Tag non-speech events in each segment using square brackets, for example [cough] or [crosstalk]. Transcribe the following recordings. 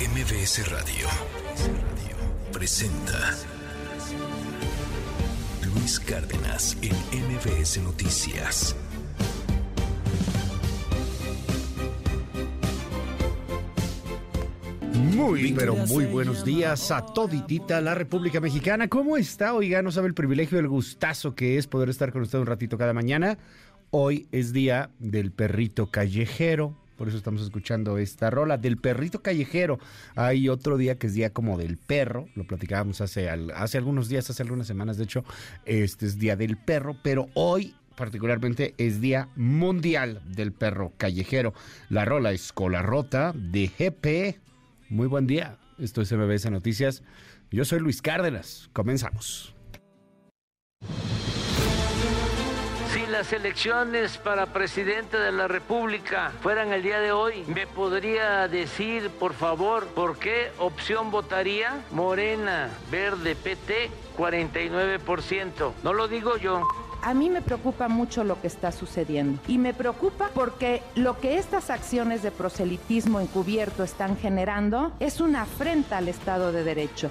MBS Radio presenta Luis Cárdenas en MBS Noticias. Muy, pero muy buenos días a toditita la República Mexicana. ¿Cómo está? Oiga, no sabe el privilegio, el gustazo que es poder estar con usted un ratito cada mañana. Hoy es día del perrito callejero. Por eso estamos escuchando esta rola del perrito callejero. Hay otro día que es día como del perro. Lo platicábamos hace, hace algunos días, hace algunas semanas. De hecho, este es día del perro. Pero hoy particularmente es Día Mundial del Perro Callejero. La rola es Rota de GP. Muy buen día. Esto es MBS Noticias. Yo soy Luis Cárdenas. Comenzamos. Las elecciones para presidente de la República fueran el día de hoy, ¿me podría decir, por favor, por qué opción votaría? Morena, Verde, PT, 49%. No lo digo yo a mí me preocupa mucho lo que está sucediendo. Y me preocupa porque lo que estas acciones de proselitismo encubierto están generando es una afrenta al Estado de Derecho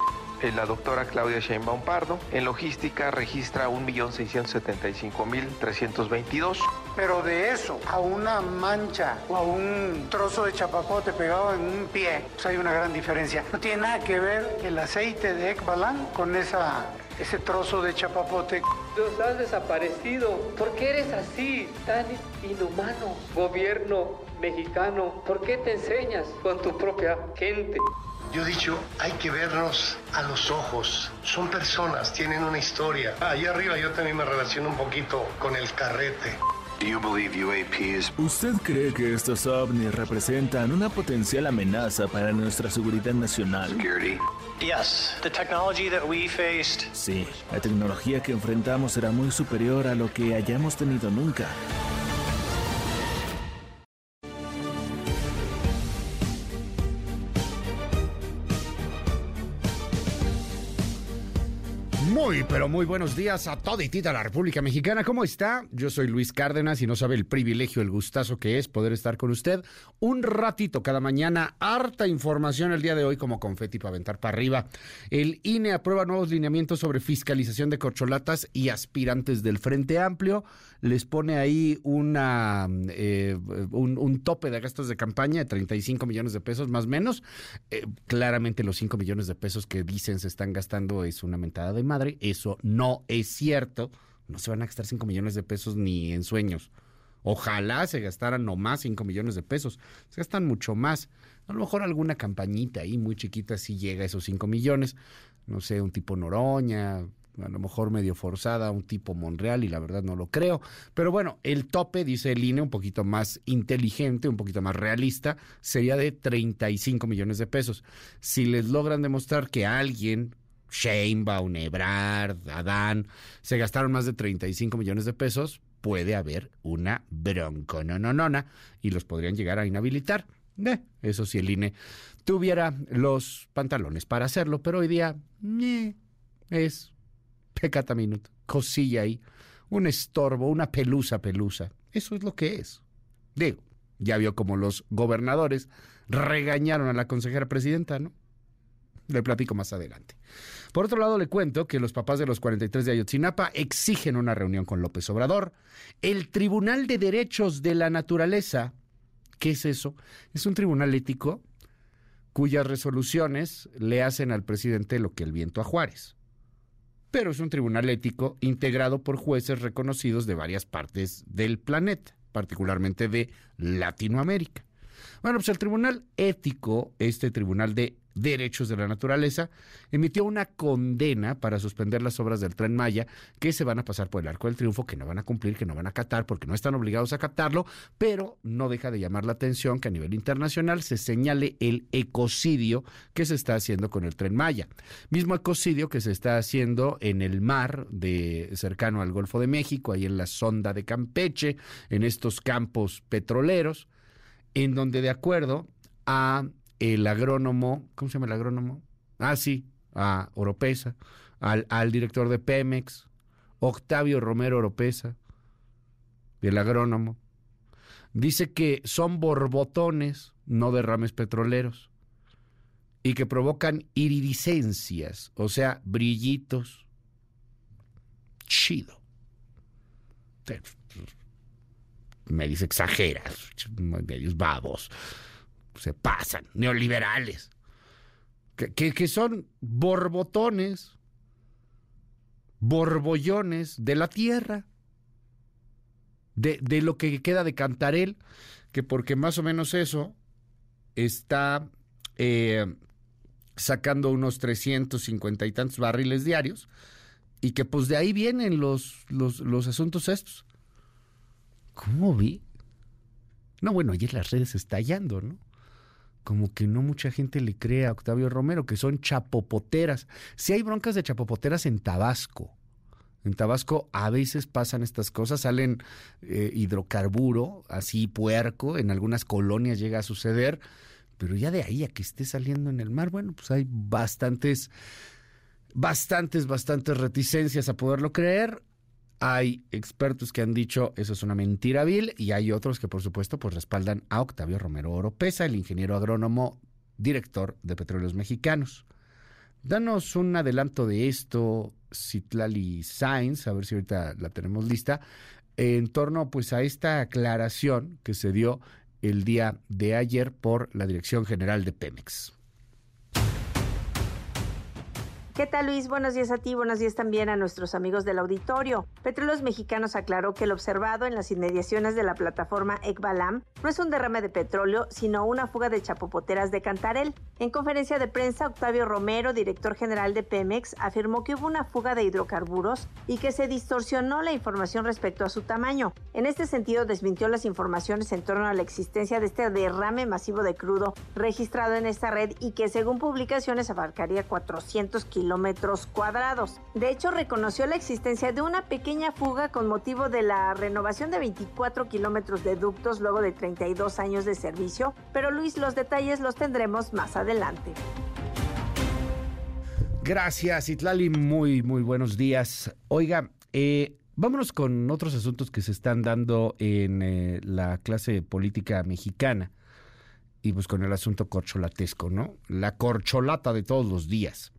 la doctora Claudia Sheinbaum Pardo. En logística registra 1.675.322. Pero de eso a una mancha o a un trozo de chapapote pegado en un pie, pues hay una gran diferencia. No tiene nada que ver el aceite de Ekbalan con esa ese trozo de chapapote. Los has desaparecido. ¿Por qué eres así, tan inhumano? Gobierno mexicano, ¿por qué te enseñas con tu propia gente? Yo he dicho, hay que vernos a los ojos. Son personas, tienen una historia. Allá arriba yo también me relaciono un poquito con el carrete. ¿Usted cree que estos ovnis representan una potencial amenaza para nuestra seguridad nacional? Sí, la tecnología que enfrentamos será muy superior a lo que hayamos tenido nunca. Muy, pero muy buenos días a toditita la República Mexicana. ¿Cómo está? Yo soy Luis Cárdenas y no sabe el privilegio, el gustazo que es poder estar con usted un ratito cada mañana. Harta información el día de hoy como confeti para aventar para arriba. El INE aprueba nuevos lineamientos sobre fiscalización de corcholatas y aspirantes del Frente Amplio. Les pone ahí una, eh, un, tope de gastos de campaña de 35 millones de pesos más o menos. Eh, claramente los 5 millones de pesos que dicen se están gastando es una mentada de madre eso no es cierto. No se van a gastar 5 millones de pesos ni en sueños. Ojalá se gastaran nomás 5 millones de pesos. Se gastan mucho más. A lo mejor alguna campañita ahí muy chiquita sí llega a esos 5 millones. No sé, un tipo Noroña, a lo mejor medio forzada, un tipo Monreal, y la verdad no lo creo. Pero bueno, el tope, dice el INE, un poquito más inteligente, un poquito más realista, sería de 35 millones de pesos. Si les logran demostrar que alguien Sheinbaum, Ebrard, Adán, se gastaron más de 35 millones de pesos, puede haber una bronconononona y los podrían llegar a inhabilitar. Eh, eso si el INE tuviera los pantalones para hacerlo, pero hoy día eh, es pecata minuto, cosilla ahí, un estorbo, una pelusa pelusa. Eso es lo que es. Digo, ya vio como los gobernadores regañaron a la consejera presidenta, ¿no? Le platico más adelante. Por otro lado, le cuento que los papás de los 43 de Ayotzinapa exigen una reunión con López Obrador. El Tribunal de Derechos de la Naturaleza, ¿qué es eso? Es un tribunal ético cuyas resoluciones le hacen al presidente lo que el viento a Juárez. Pero es un tribunal ético integrado por jueces reconocidos de varias partes del planeta, particularmente de Latinoamérica. Bueno, pues el tribunal ético, este tribunal de Derechos de la Naturaleza, emitió una condena para suspender las obras del tren Maya que se van a pasar por el Arco del Triunfo, que no van a cumplir, que no van a acatar porque no están obligados a acatarlo, pero no deja de llamar la atención que a nivel internacional se señale el ecocidio que se está haciendo con el tren Maya. Mismo ecocidio que se está haciendo en el mar de cercano al Golfo de México, ahí en la sonda de Campeche, en estos campos petroleros, en donde de acuerdo a el agrónomo, ¿cómo se llama el agrónomo? Ah, sí, a Oropesa, al, director de Pemex, Octavio Romero Oropesa, el agrónomo. Dice que son borbotones, no derrames petroleros. y que provocan iridiscencias, o sea, brillitos. Chido. Medios exageras, medios babos, se pasan, neoliberales, que, que son borbotones, borbollones de la tierra, de, de lo que queda de Cantarel, que porque más o menos eso está eh, sacando unos 350 y tantos barriles diarios, y que pues de ahí vienen los, los, los asuntos estos. ¿Cómo vi? No, bueno, ayer las redes estallando, ¿no? Como que no mucha gente le cree a Octavio Romero, que son chapopoteras. Si hay broncas de chapopoteras en Tabasco. En Tabasco a veces pasan estas cosas, salen eh, hidrocarburo, así puerco, en algunas colonias llega a suceder pero ya de ahí a que esté saliendo en el mar, bueno, pues hay bastantes, bastantes, bastantes reticencias a poderlo creer. Hay expertos que han dicho eso es una mentira vil y hay otros que por supuesto pues respaldan a Octavio Romero Oropesa, el ingeniero agrónomo, director de Petróleos Mexicanos. Danos un adelanto de esto, Citlali Sainz, a ver si ahorita la tenemos lista, en torno pues a esta aclaración que se dio el día de ayer por la Dirección General de Pemex. ¿Qué tal Luis? Buenos días a ti, buenos días también a nuestros amigos del auditorio. Petróleos Mexicanos aclaró que el observado en las inmediaciones de la plataforma Ekbalam no es un derrame de petróleo, sino una fuga de chapopoteras de Cantarel. En conferencia de prensa, Octavio Romero, director general de Pemex, afirmó que hubo una fuga de hidrocarburos y que se distorsionó la información respecto a su tamaño. En este sentido, desmintió las informaciones en torno a la existencia de este derrame masivo de crudo registrado en esta red y que según publicaciones abarcaría 400 kilómetros kilómetros cuadrados. De hecho, reconoció la existencia de una pequeña fuga con motivo de la renovación de 24 kilómetros de ductos luego de 32 años de servicio, pero Luis, los detalles los tendremos más adelante. Gracias, Itlali. Muy, muy buenos días. Oiga, eh, vámonos con otros asuntos que se están dando en eh, la clase política mexicana y pues con el asunto corcholatesco, ¿no? La corcholata de todos los días.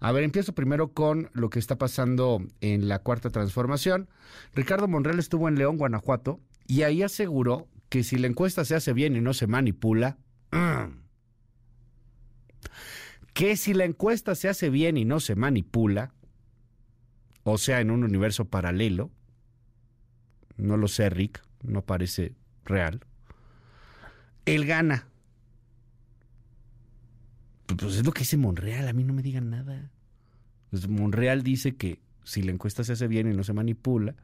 A ver, empiezo primero con lo que está pasando en la cuarta transformación. Ricardo Monreal estuvo en León, Guanajuato, y ahí aseguró que si la encuesta se hace bien y no se manipula, [clears throat] que si la encuesta se hace bien y no se manipula, o sea, en un universo paralelo, no lo sé, Rick, no parece real, él gana. Pues es lo que dice Monreal, a mí no me digan nada. Monreal dice que si la encuesta se hace bien y no se manipula,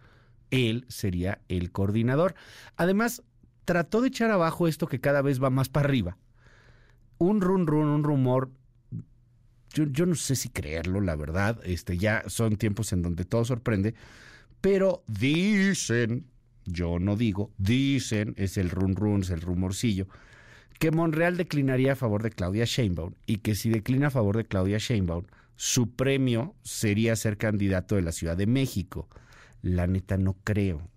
él sería el coordinador. Además, trató de echar abajo esto que cada vez va más para arriba. Un run run, un rumor. Yo, yo no sé si creerlo, la verdad. Este, ya son tiempos en donde todo sorprende. Pero dicen, yo no digo, dicen, es el run run, es el rumorcillo, que Monreal declinaría a favor de Claudia Sheinbaum y que si declina a favor de Claudia Sheinbaum, su premio sería ser candidato de la Ciudad de México. La neta no creo,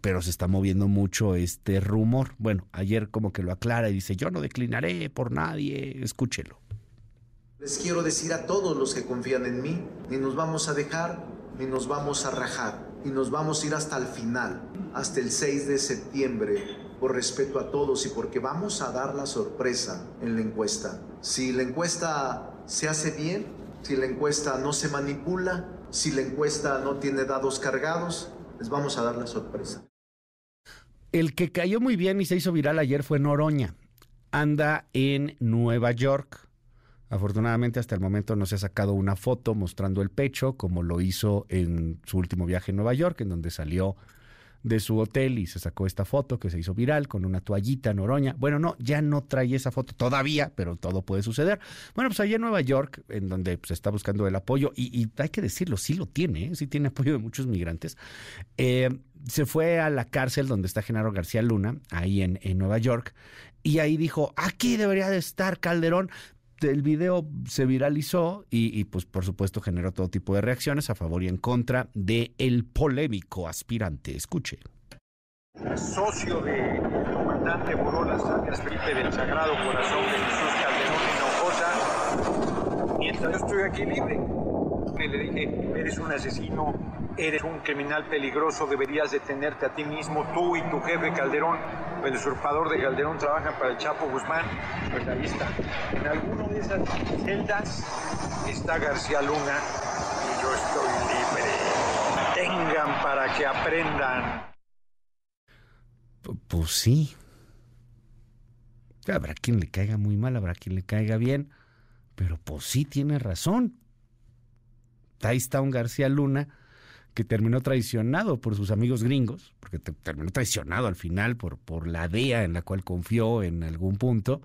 pero se está moviendo mucho este rumor. Bueno, ayer como que lo aclara y dice, yo no declinaré por nadie, escúchelo. Les quiero decir a todos los que confían en mí, ni nos vamos a dejar, ni nos vamos a rajar, y nos vamos a ir hasta el final, hasta el 6 de septiembre por respeto a todos y porque vamos a dar la sorpresa en la encuesta. Si la encuesta se hace bien, si la encuesta no se manipula, si la encuesta no tiene dados cargados, les vamos a dar la sorpresa. El que cayó muy bien y se hizo viral ayer fue Noroña. Anda en Nueva York. Afortunadamente hasta el momento no se ha sacado una foto mostrando el pecho como lo hizo en su último viaje en Nueva York, en donde salió de su hotel y se sacó esta foto que se hizo viral con una toallita noroña. Bueno, no, ya no trae esa foto todavía, pero todo puede suceder. Bueno, pues allá en Nueva York, en donde se pues, está buscando el apoyo, y, hay que decirlo, sí lo tiene, ¿eh? sí tiene apoyo de muchos migrantes, eh, se fue a la cárcel donde está Genaro García Luna, ahí en, en Nueva York, y ahí dijo, aquí debería de estar Calderón, el video se viralizó y, pues por supuesto generó todo tipo de reacciones a favor y en contra de el polémico aspirante. Escuche. Socio del comandante Borolas Felipe del Sagrado Corazón de Jesús Calderón Hinojosa Yo estoy aquí libre. Y le dije, eres un asesino, eres un criminal peligroso, deberías detenerte a ti mismo, tú y tu jefe Calderón, el usurpador de Calderón, trabajan para el Chapo Guzmán. Pues ahí está. En alguna de esas celdas está García Luna y yo estoy libre. Tengan para que aprendan. Pues sí. Habrá quien le caiga muy mal, habrá quien le caiga bien, pero pues sí tiene razón. Un García Luna que terminó traicionado por sus amigos gringos, porque terminó traicionado al final por, por la DEA en la cual confió en algún punto,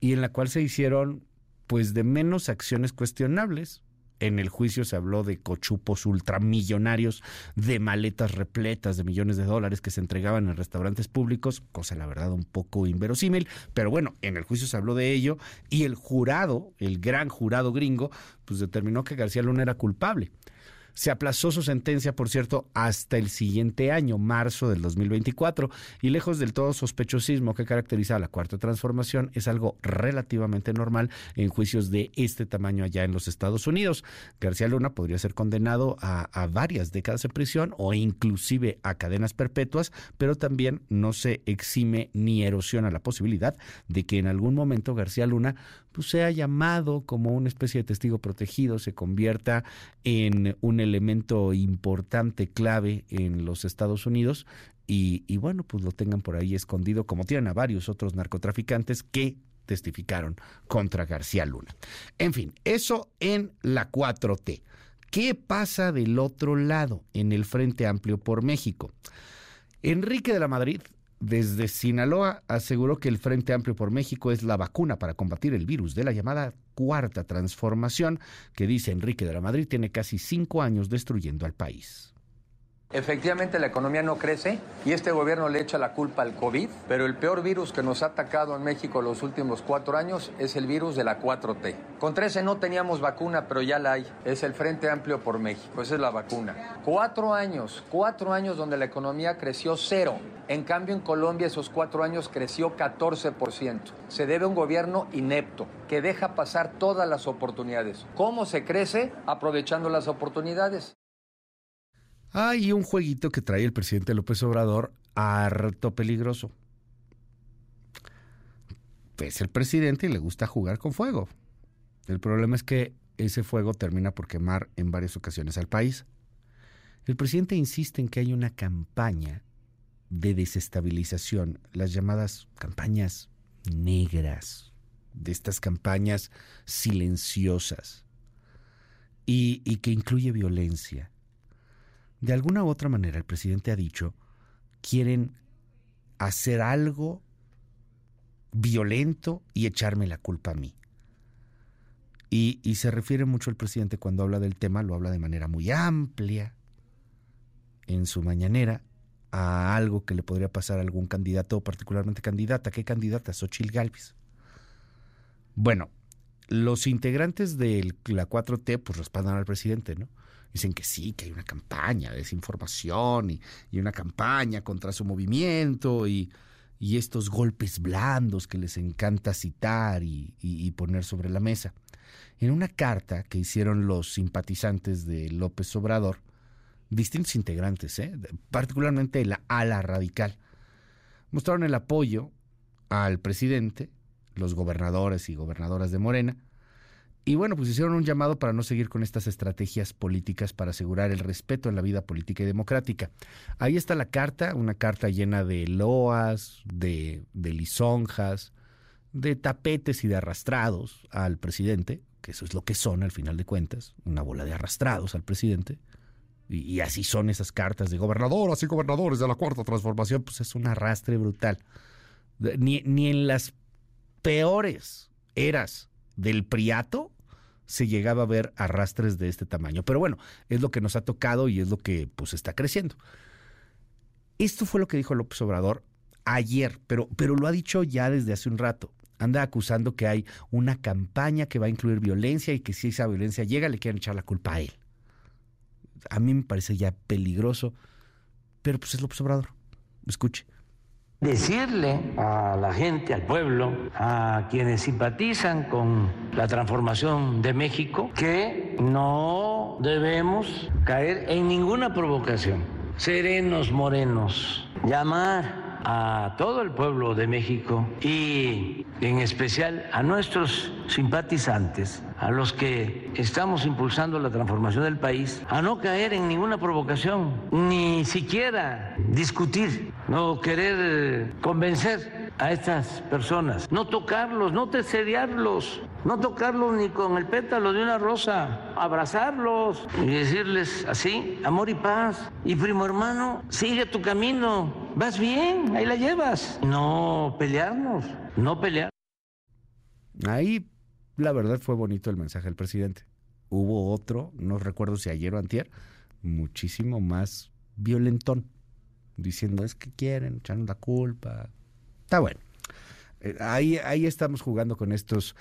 y en la cual se hicieron pues de menos acciones cuestionables, en el juicio se habló de cochupos ultramillonarios, de maletas repletas de millones de dólares que se entregaban en restaurantes públicos, cosa la verdad un poco inverosímil, pero bueno, en el juicio se habló de ello y el jurado, el gran jurado gringo, pues determinó que García Luna era culpable. Se aplazó su sentencia, por cierto, hasta el siguiente año, marzo del 2024, y lejos del todo sospechosismo que caracteriza a la cuarta transformación, es algo relativamente normal en juicios de este tamaño allá en los Estados Unidos. García Luna podría ser condenado a, a varias décadas de prisión o inclusive a cadenas perpetuas, pero también no se exime ni erosiona la posibilidad de que en algún momento García Luna pues, sea llamado como una especie de testigo protegido, se convierta en un elemento importante, clave en los Estados Unidos y, y bueno, pues lo tengan por ahí escondido, como tienen a varios otros narcotraficantes que testificaron contra García Luna. En fin, eso en la 4T. ¿Qué pasa del otro lado, en el Frente Amplio por México? Enrique de la Madrid desde Sinaloa aseguró que el Frente Amplio por México es la vacuna para combatir el virus de la llamada cuarta transformación que dice Enrique de la Madrid tiene casi cinco años destruyendo al país. Efectivamente la economía no crece y este gobierno le echa la culpa al COVID, pero el peor virus que nos ha atacado en México los últimos cuatro años es el virus de la 4T. Con 13 no teníamos vacuna, pero ya la hay. Es el Frente Amplio por México, esa es la vacuna. Cuatro años, cuatro años donde la economía creció cero. En cambio en Colombia esos cuatro años creció 14%. Se debe a un gobierno inepto que deja pasar todas las oportunidades. ¿Cómo se crece? Aprovechando las oportunidades. Hay un jueguito que trae el presidente López Obrador harto peligroso. Es el presidente y le gusta jugar con fuego. El problema es que ese fuego termina por quemar en varias ocasiones al país. El presidente insiste en que hay una campaña de desestabilización, las llamadas campañas negras, de estas campañas silenciosas, y, y que incluye violencia de alguna u otra manera el presidente ha dicho, quieren hacer algo violento y echarme la culpa a mí. Y, se refiere mucho el presidente cuando habla del tema, lo habla de manera muy amplia en su mañanera a algo que le podría pasar a algún candidato, particularmente candidata. ¿Qué candidata? Xochil Galvez. Bueno, los integrantes de la 4T pues respaldan al presidente, ¿no? Dicen que sí, que hay una campaña de desinformación y, y una campaña contra su movimiento y, y, estos golpes blandos que les encanta citar y, y poner sobre la mesa. En una carta que hicieron los simpatizantes de López Obrador, distintos integrantes, ¿eh? particularmente la ala radical, mostraron el apoyo al presidente, los gobernadores y gobernadoras de Morena, y bueno, pues hicieron un llamado para no seguir con estas estrategias políticas para asegurar el respeto en la vida política y democrática. Ahí está la carta, una carta llena de loas, de, de lisonjas, de tapetes y de arrastrados al presidente, que eso es lo que son al final de cuentas, una bola de arrastrados al presidente. Y, así son esas cartas de gobernadoras y gobernadores de la cuarta transformación, pues es un arrastre brutal. Ni, ni en las peores eras del Priato se llegaba a ver arrastres de este tamaño. Pero bueno, es lo que nos ha tocado y es lo que pues está creciendo. Esto fue lo que dijo López Obrador ayer, pero, pero lo ha dicho ya desde hace un rato. Anda acusando que hay una campaña que va a incluir violencia y que si esa violencia llega le quieren echar la culpa a él. A mí me parece ya peligroso, pero pues es López Obrador. Escuche. Decirle a la gente, al pueblo, a quienes simpatizan con la transformación de México, que no debemos caer en ninguna provocación. Serenos, morenos, llamar a todo el pueblo de México y en especial a nuestros simpatizantes, a los que estamos impulsando la transformación del país, a no caer en ninguna provocación, ni siquiera discutir, no querer convencer a estas personas, no tocarlos, no teseriarlos, no tocarlos ni con el pétalo de una rosa, abrazarlos y decirles así, amor y paz. Y primo hermano, sigue tu camino, vas bien, ahí la llevas. No pelearnos, no pelear. Ahí la verdad fue bonito el mensaje del presidente. Hubo otro, no recuerdo si ayer o antier, muchísimo más violentón, diciendo es que quieren, echando la culpa. Está bueno. Eh, ahí, estamos jugando con estos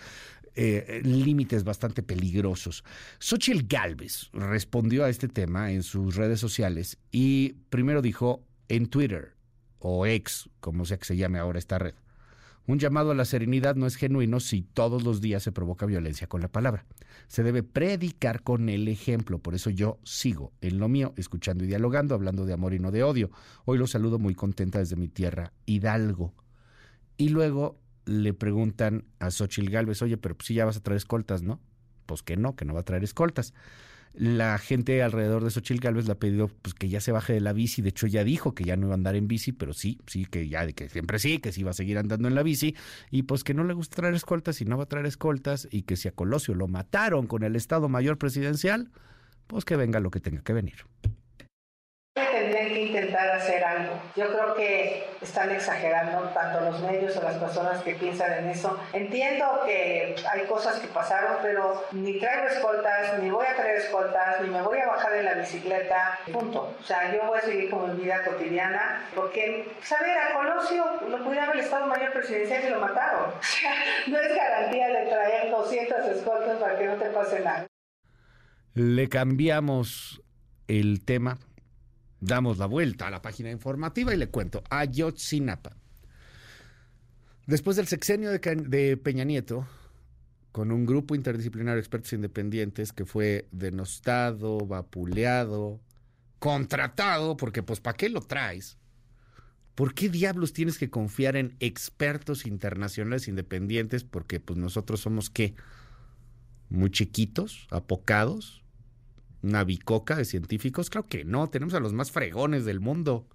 eh, límites bastante peligrosos. Xochitl Galvez respondió a este tema en sus redes sociales y primero dijo en Twitter, o ex, como sea que se llame ahora esta red. Un llamado a la serenidad no es genuino si todos los días se provoca violencia con la palabra. Se debe predicar con el ejemplo. Por eso yo sigo en lo mío, escuchando y dialogando, hablando de amor y no de odio. Hoy lo saludo muy contenta desde mi tierra, Hidalgo. Y luego le preguntan a Xochil Gálvez, oye, pero si pues ya vas a traer escoltas, ¿no? Pues que no, que no va a traer escoltas. La gente alrededor de Xochil Gálvez le ha pedido pues, que ya se baje de la bici. De hecho, ya dijo que ya no iba a andar en bici, pero sí, sí, que ya, que siempre sí, que sí va a seguir andando en la bici. Y pues que no le gusta traer escoltas y no va a traer escoltas. Y que si a Colosio lo mataron con el Estado Mayor Presidencial, pues que venga lo que tenga que venir tendrían que intentar hacer algo. Yo creo que están exagerando tanto los medios o las personas que piensan en eso. Entiendo que hay cosas que pasaron, pero ni traigo escoltas, ni voy a traer escoltas, ni me voy a bajar en la bicicleta, punto. O sea, yo voy a seguir con mi vida cotidiana, porque, saber, a Colosio lo cuidaba el Estado Mayor Presidencial y lo mataron. [laughs] O sea, no es garantía de traer 200 escoltas para que no te pase nada. Le cambiamos el tema damos la vuelta a la página informativa y le cuento. Ayotzinapa. Después del sexenio de, Peña Nieto, con un grupo interdisciplinario de expertos independientes que fue denostado, vapuleado, contratado, porque pues ¿para qué lo traes? ¿Por qué diablos tienes que confiar en expertos internacionales independientes? Porque pues nosotros somos qué? Muy chiquitos, apocados, una bicoca de científicos? Claro que no, tenemos a los más fregones del mundo.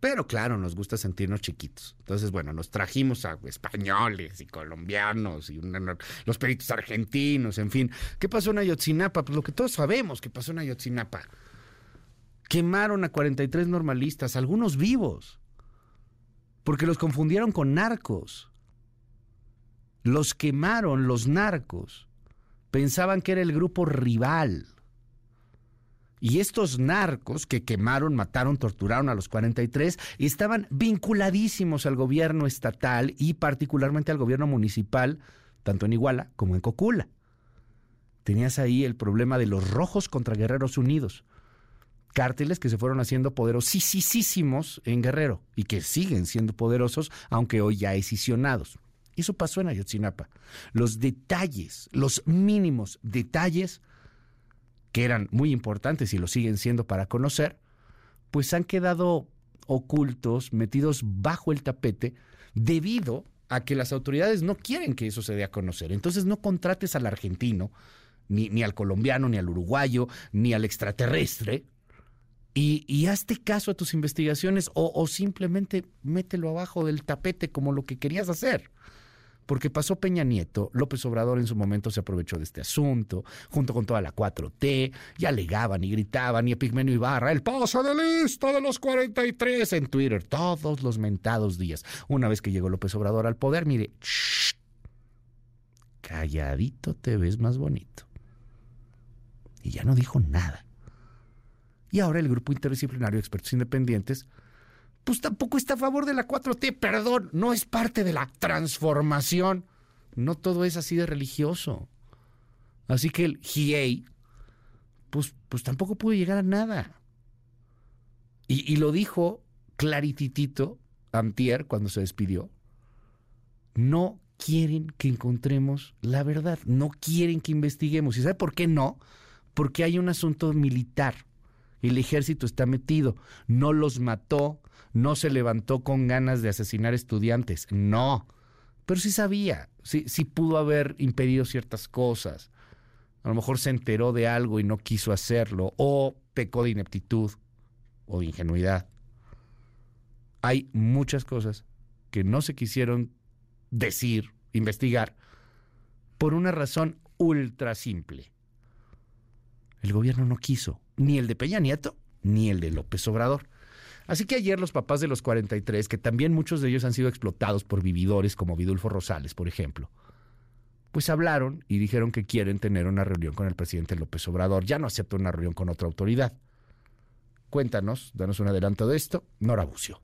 Pero claro, nos gusta sentirnos chiquitos. Entonces, bueno, nos trajimos a españoles y colombianos y los peritos argentinos, en fin. ¿Qué pasó en Ayotzinapa? Pues lo que todos sabemos que pasó en Ayotzinapa. Quemaron a 43 normalistas, algunos vivos, porque los confundieron con narcos. Los quemaron los narcos. Pensaban que era el grupo rival. Y estos narcos que quemaron, mataron, torturaron a los 43 estaban vinculadísimos al gobierno estatal y particularmente al gobierno municipal, tanto en Iguala como en Cocula. Tenías ahí el problema de los rojos contra Guerreros Unidos. Cárteles que se fueron haciendo poderosísimos en Guerrero y que siguen siendo poderosos, aunque hoy ya escisionados. Eso pasó en Ayotzinapa. Los detalles, los mínimos detalles que eran muy importantes y lo siguen siendo para conocer, pues han quedado ocultos, metidos bajo el tapete, debido a que las autoridades no quieren que eso se dé a conocer. Entonces no contrates al argentino, ni, ni al colombiano, ni al uruguayo, ni al extraterrestre, y, y hazte caso a tus investigaciones o, o simplemente mételo abajo del tapete como lo que querías hacer porque pasó Peña Nieto, López Obrador en su momento se aprovechó de este asunto, junto con toda la 4T, y alegaban y gritaban, y Epigmenio Ibarra, el paso de lista de los 43 en Twitter, todos los mentados días. Una vez que llegó López Obrador al poder, mire, calladito te ves más bonito. Y ya no dijo nada. Y ahora el grupo interdisciplinario de expertos independientes pues tampoco está a favor de la 4T, perdón, no es parte de la transformación. No todo es así de religioso. Así que el GIEI, pues, pues tampoco pudo llegar a nada. Y, y lo dijo clarititito antier, cuando se despidió, no quieren que encontremos la verdad, no quieren que investiguemos. ¿Y sabe por qué no? Porque hay un asunto militar. El ejército está metido, no los mató, no se levantó con ganas de asesinar estudiantes, no. Pero sí sabía, sí, pudo haber impedido ciertas cosas. A lo mejor se enteró de algo y no quiso hacerlo, o pecó de ineptitud o de ingenuidad. Hay muchas cosas que no se quisieron decir, investigar, por una razón ultra simple. El gobierno no quiso, ni el de Peña Nieto, ni el de López Obrador. Así que ayer los papás de los 43, que también muchos de ellos han sido explotados por vividores como Vidulfo Rosales, por ejemplo, pues hablaron y dijeron que quieren tener una reunión con el presidente López Obrador. Ya no acepta una reunión con otra autoridad. Cuéntanos, danos un adelanto de esto, Nora Bucio.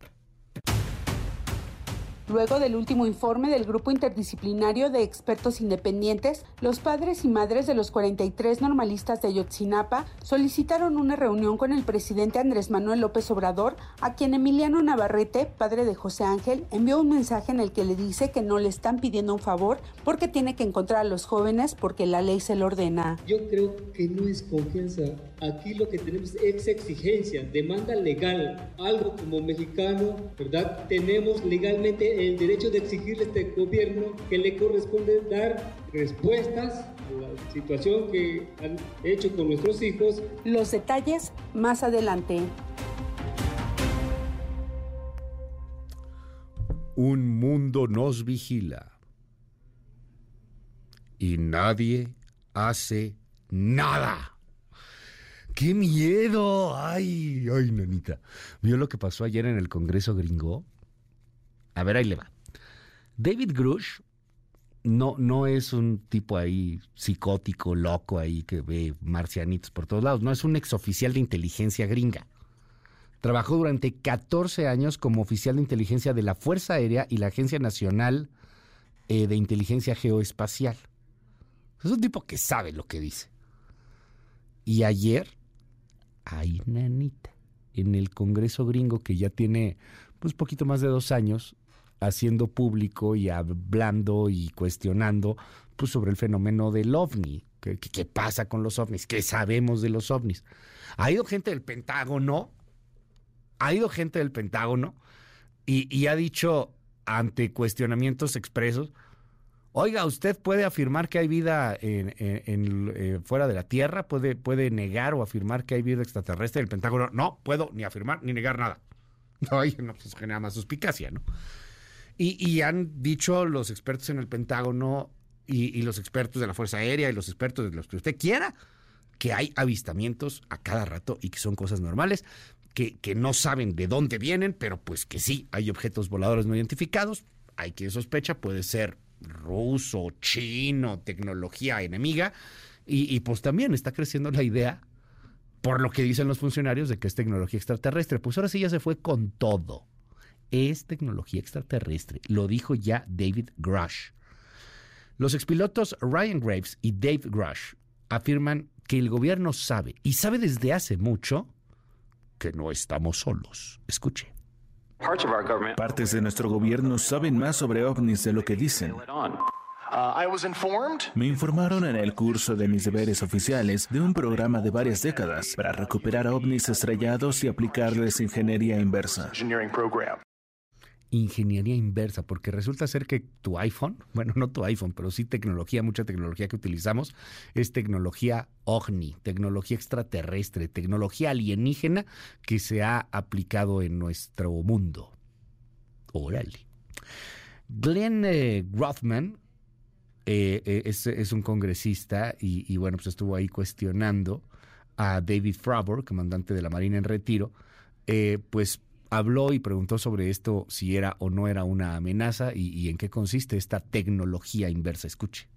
Luego del último informe del Grupo Interdisciplinario de Expertos Independientes, los padres y madres de los 43 normalistas de Ayotzinapa solicitaron una reunión con el presidente Andrés Manuel López Obrador, a quien Emiliano Navarrete, padre de José Ángel, envió un mensaje en el que le dice que no le están pidiendo un favor porque tiene que encontrar a los jóvenes porque la ley se lo ordena. Yo creo que no es confianza. Aquí lo que tenemos es exigencia, demanda legal. Algo como mexicano, ¿verdad? Tenemos legalmente el derecho de exigirle a este gobierno que le corresponde dar respuestas a la situación que han hecho con nuestros hijos. Los detalles más adelante. Un mundo nos vigila y nadie hace nada. ¡Qué miedo! ¡Ay, ay, nanita! ¿Vio lo que pasó ayer en el Congreso gringo? A ver, ahí le va. David Grush no, no es un tipo ahí psicótico, loco ahí que ve marcianitos por todos lados. No, es un exoficial de inteligencia gringa. Trabajó durante 14 años como oficial de inteligencia de la Fuerza Aérea y la Agencia Nacional eh, de Inteligencia Geoespacial. Es un tipo que sabe lo que dice. Y ayer, ahí nanita, en el Congreso gringo que ya tiene pues poquito más de dos años, haciendo público y hablando y cuestionando pues, sobre el fenómeno del ovni. ¿Qué, ¿Qué, pasa con los ovnis? ¿Qué sabemos de los ovnis? Ha ido gente del Pentágono, ha ido gente del Pentágono y, y ha dicho ante cuestionamientos expresos, oiga, usted puede afirmar que hay vida en, eh, fuera de la Tierra, puede, puede negar o afirmar que hay vida extraterrestre. El Pentágono, no puedo ni afirmar ni negar nada. [laughs] No pues genera más suspicacia, ¿no? Y, han dicho los expertos en el Pentágono y, los expertos de la Fuerza Aérea y los expertos de los que usted quiera, que hay avistamientos a cada rato y que son cosas normales, que, que no saben de dónde vienen, pero pues que sí, hay objetos voladores no identificados, hay quien sospecha, puede ser ruso, chino, tecnología enemiga, y, y pues también está creciendo la idea por lo que dicen los funcionarios de que es tecnología extraterrestre. Pues ahora sí ya se fue con todo es tecnología extraterrestre. Lo dijo ya David Grush. Los expilotos Ryan Graves y Dave Grush afirman que el gobierno sabe, y sabe desde hace mucho, que no estamos solos. Escuche. Partes de nuestro gobierno saben más sobre ovnis de lo que dicen. Me informaron en el curso de mis deberes oficiales de un programa de varias décadas para recuperar ovnis estrellados y aplicarles ingeniería inversa ingeniería inversa, porque resulta ser que tu iPhone, [laughs] bueno, no tu iPhone, pero sí tecnología, mucha tecnología que utilizamos, es tecnología OVNI, tecnología extraterrestre, tecnología alienígena que se ha aplicado en nuestro mundo. Órale. Glenn eh, Rothman eh, eh, es, un congresista y, y, bueno, pues estuvo ahí cuestionando a David Fravor, comandante de la Marina en retiro, eh, pues habló y preguntó sobre esto, si era o no era una amenaza y, y en qué consiste esta tecnología inversa. Escuche.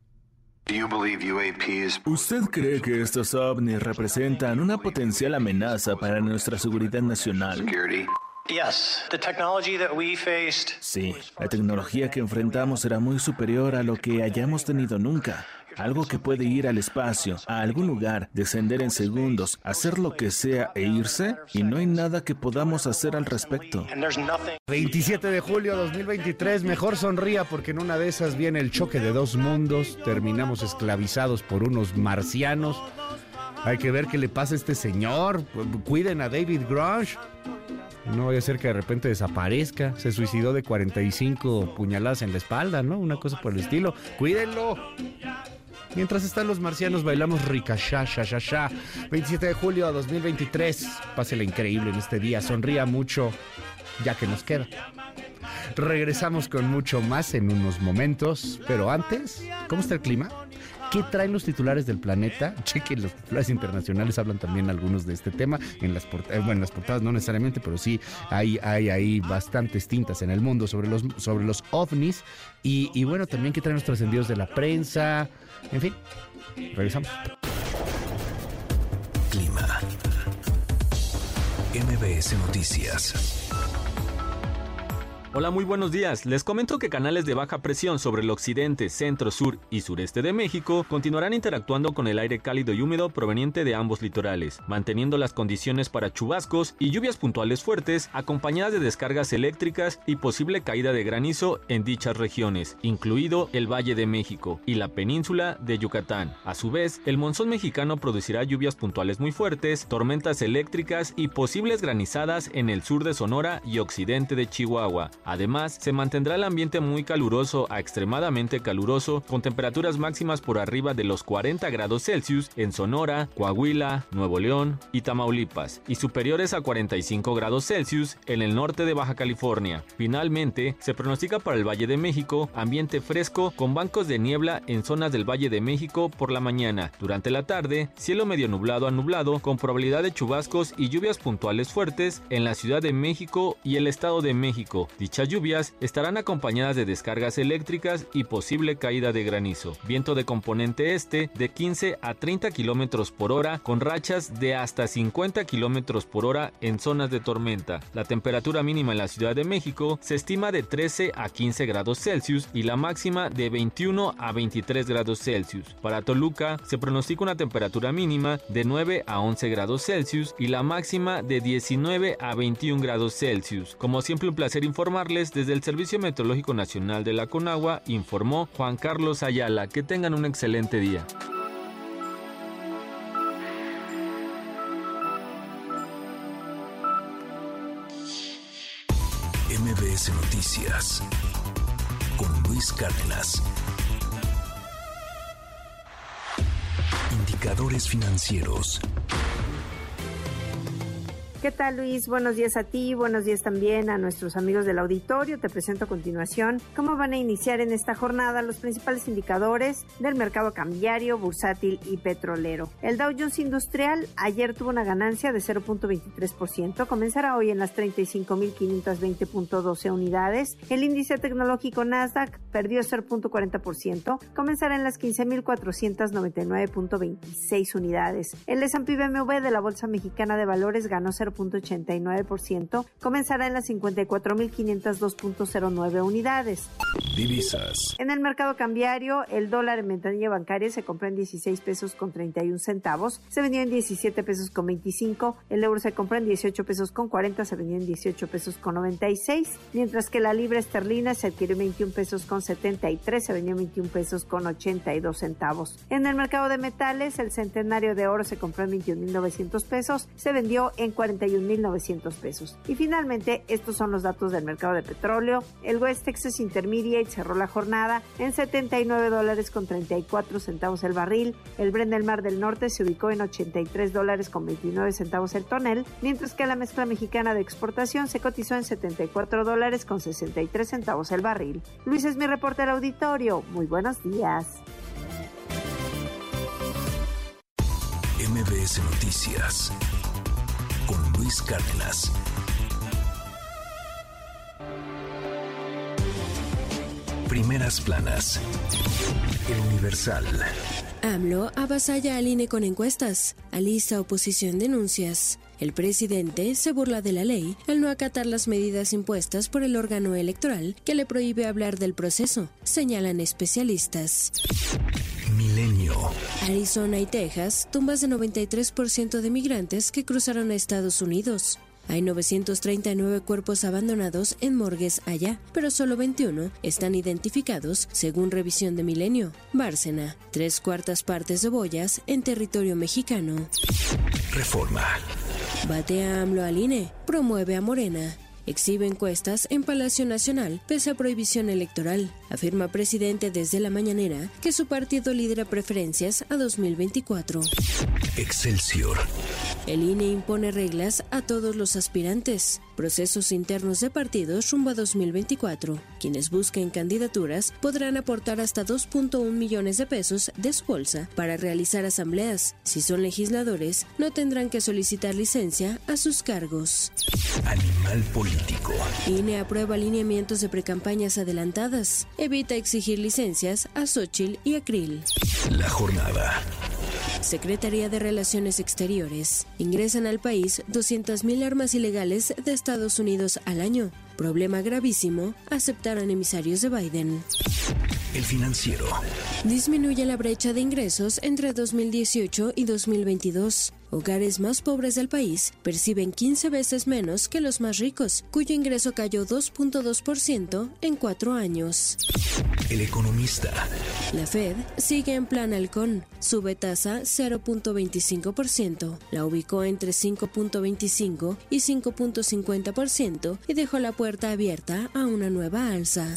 ¿Usted cree que estos ovnis representan una potencial amenaza para nuestra seguridad nacional? Sí, la tecnología que enfrentamos será muy superior a lo que hayamos tenido nunca. Algo que puede ir al espacio, a algún lugar, descender en segundos, hacer lo que sea e irse, y no hay nada que podamos hacer al respecto. 27 de julio de 2023, mejor sonría porque en una de esas viene el choque de dos mundos, terminamos esclavizados por unos marcianos. Hay que ver qué le pasa a este señor. Cuiden a David Grush. No vaya a ser que de repente desaparezca. Se suicidó de 45 puñaladas en la espalda, ¿no? Una cosa por el estilo. Cuídenlo. Mientras están los marcianos, bailamos rica, sha, sha, sha, sha. 27 de julio de 2023. Pásela increíble en este día. Sonría mucho, ya que nos queda. Regresamos con mucho más en unos momentos. Pero antes, ¿cómo está el clima? ¿Qué traen los titulares del planeta? [laughs] Chequen, los titulares internacionales hablan también algunos de este tema. En las, portadas, bueno, en las portadas no necesariamente, pero sí hay, hay, hay bastantes tintas en el mundo sobre los, sobre los ovnis. Y, y bueno, también qué traen los trascendidos de la prensa. En fin, regresamos. Clima. MBS Noticias. Hola, muy buenos días. Les comento que canales de baja presión sobre el occidente, centro, sur y sureste de México continuarán interactuando con el aire cálido y húmedo proveniente de ambos litorales, manteniendo las condiciones para chubascos y lluvias puntuales fuertes, acompañadas de descargas eléctricas y posible caída de granizo en dichas regiones, incluido el Valle de México y la península de Yucatán. A su vez, el monzón mexicano producirá lluvias puntuales muy fuertes, tormentas eléctricas y posibles granizadas en el sur de Sonora y occidente de Chihuahua. Además, se mantendrá el ambiente muy caluroso a extremadamente caluroso, con temperaturas máximas por arriba de los 40 grados Celsius en Sonora, Coahuila, Nuevo León y Tamaulipas, y superiores a 45 grados Celsius en el norte de Baja California. Finalmente, se pronostica para el Valle de México ambiente fresco con bancos de niebla en zonas del Valle de México por la mañana. Durante la tarde, cielo medio nublado a nublado con probabilidad de chubascos y lluvias puntuales fuertes en la Ciudad de México y el Estado de México. Dichas lluvias estarán acompañadas de descargas eléctricas y posible caída de granizo. Viento de componente este de 15 a 30 kilómetros por hora con rachas de hasta 50 kilómetros por hora en zonas de tormenta. La temperatura mínima en la Ciudad de México se estima de 13 a 15 grados Celsius y la máxima de 21 a 23 grados Celsius. Para Toluca se pronostica una temperatura mínima de 9 a 11 grados Celsius y la máxima de 19 a 21 grados Celsius. Como siempre un placer informar desde el Servicio Meteorológico Nacional de la Conagua, informó Juan Carlos Ayala. Que tengan un excelente día. MBS Noticias con Luis Cárdenas. Indicadores financieros. ¿Qué tal Luis? Buenos días a ti, buenos días también a nuestros amigos del auditorio. Te presento a continuación cómo van a iniciar en esta jornada los principales indicadores del mercado cambiario, bursátil y petrolero. El Dow Jones Industrial ayer tuvo una ganancia de 0.23%, comenzará hoy en las 35.520.12 unidades. El índice tecnológico Nasdaq perdió 0.40%, comenzará en las 15.499.26 unidades. El S&P BMW de la Bolsa Mexicana de Valores ganó 0 0.89%, comenzará en las 54.502.09 unidades. Divisas. En el mercado cambiario, el dólar en ventanilla bancaria se compró en 16 pesos con 31 centavos, se vendió en 17 pesos con 25, el euro se compró en 18 pesos con 40, se vendió en 18 pesos con 96, mientras que la libra esterlina se adquirió en 21 pesos con 73, se vendió en 21 pesos con 82 centavos. En el mercado de metales, el centenario de oro se compró en 21.900 pesos, se vendió en 40 41.900 pesos. Y finalmente, estos son los datos del mercado de petróleo. El West Texas Intermediate cerró la jornada en 79 dólares con 34 centavos el barril. El Brent del Mar del Norte se ubicó en 83 dólares con 29 centavos el tonel, mientras que la mezcla mexicana de exportación se cotizó en 74 dólares con 63 centavos el barril. Luis es mi reporte al auditorio. Muy buenos días. MBS Noticias Luis Cárdenas. Primeras planas. El Universal. AMLO avasalla al INE con encuestas. Alista oposición denuncias. El presidente se burla de la ley al no acatar las medidas impuestas por el órgano electoral que le prohíbe hablar del proceso, señalan especialistas. Milenio. Arizona y Texas, tumbas de 93% de migrantes que cruzaron a Estados Unidos. Hay 939 cuerpos abandonados en morgues allá, pero solo 21 están identificados según revisión de Milenio. Bárcena, tres cuartas partes de boyas en territorio mexicano. Reforma. Batea AMLO al INE, promueve a Morena. Exhibe encuestas en Palacio Nacional pese a prohibición electoral. Afirma presidente desde la mañanera que su partido lidera preferencias a 2024. Excelsior. El INE impone reglas a todos los aspirantes. Procesos internos de partidos rumbo a 2024. Quienes busquen candidaturas podrán aportar hasta 2.1 millones de pesos de su bolsa para realizar asambleas. Si son legisladores, no tendrán que solicitar licencia a sus cargos. Animal político. INE aprueba alineamientos de precampañas adelantadas. Evita exigir licencias a Xochitl y a Krill. La jornada. Secretaría de Relaciones Exteriores. Ingresan al país 200.000 armas ilegales de Estados Unidos al año. Problema gravísimo, aceptaron emisarios de Biden. El financiero. Disminuye la brecha de ingresos entre 2018 y 2022. Hogares más pobres del país perciben 15 veces menos que los más ricos, cuyo ingreso cayó 2.2% en cuatro años. El economista. La Fed sigue en plan halcón. Sube tasa 0.25%. La ubicó entre 5.25 y 5.50% y dejó la puerta abierta a una nueva alza.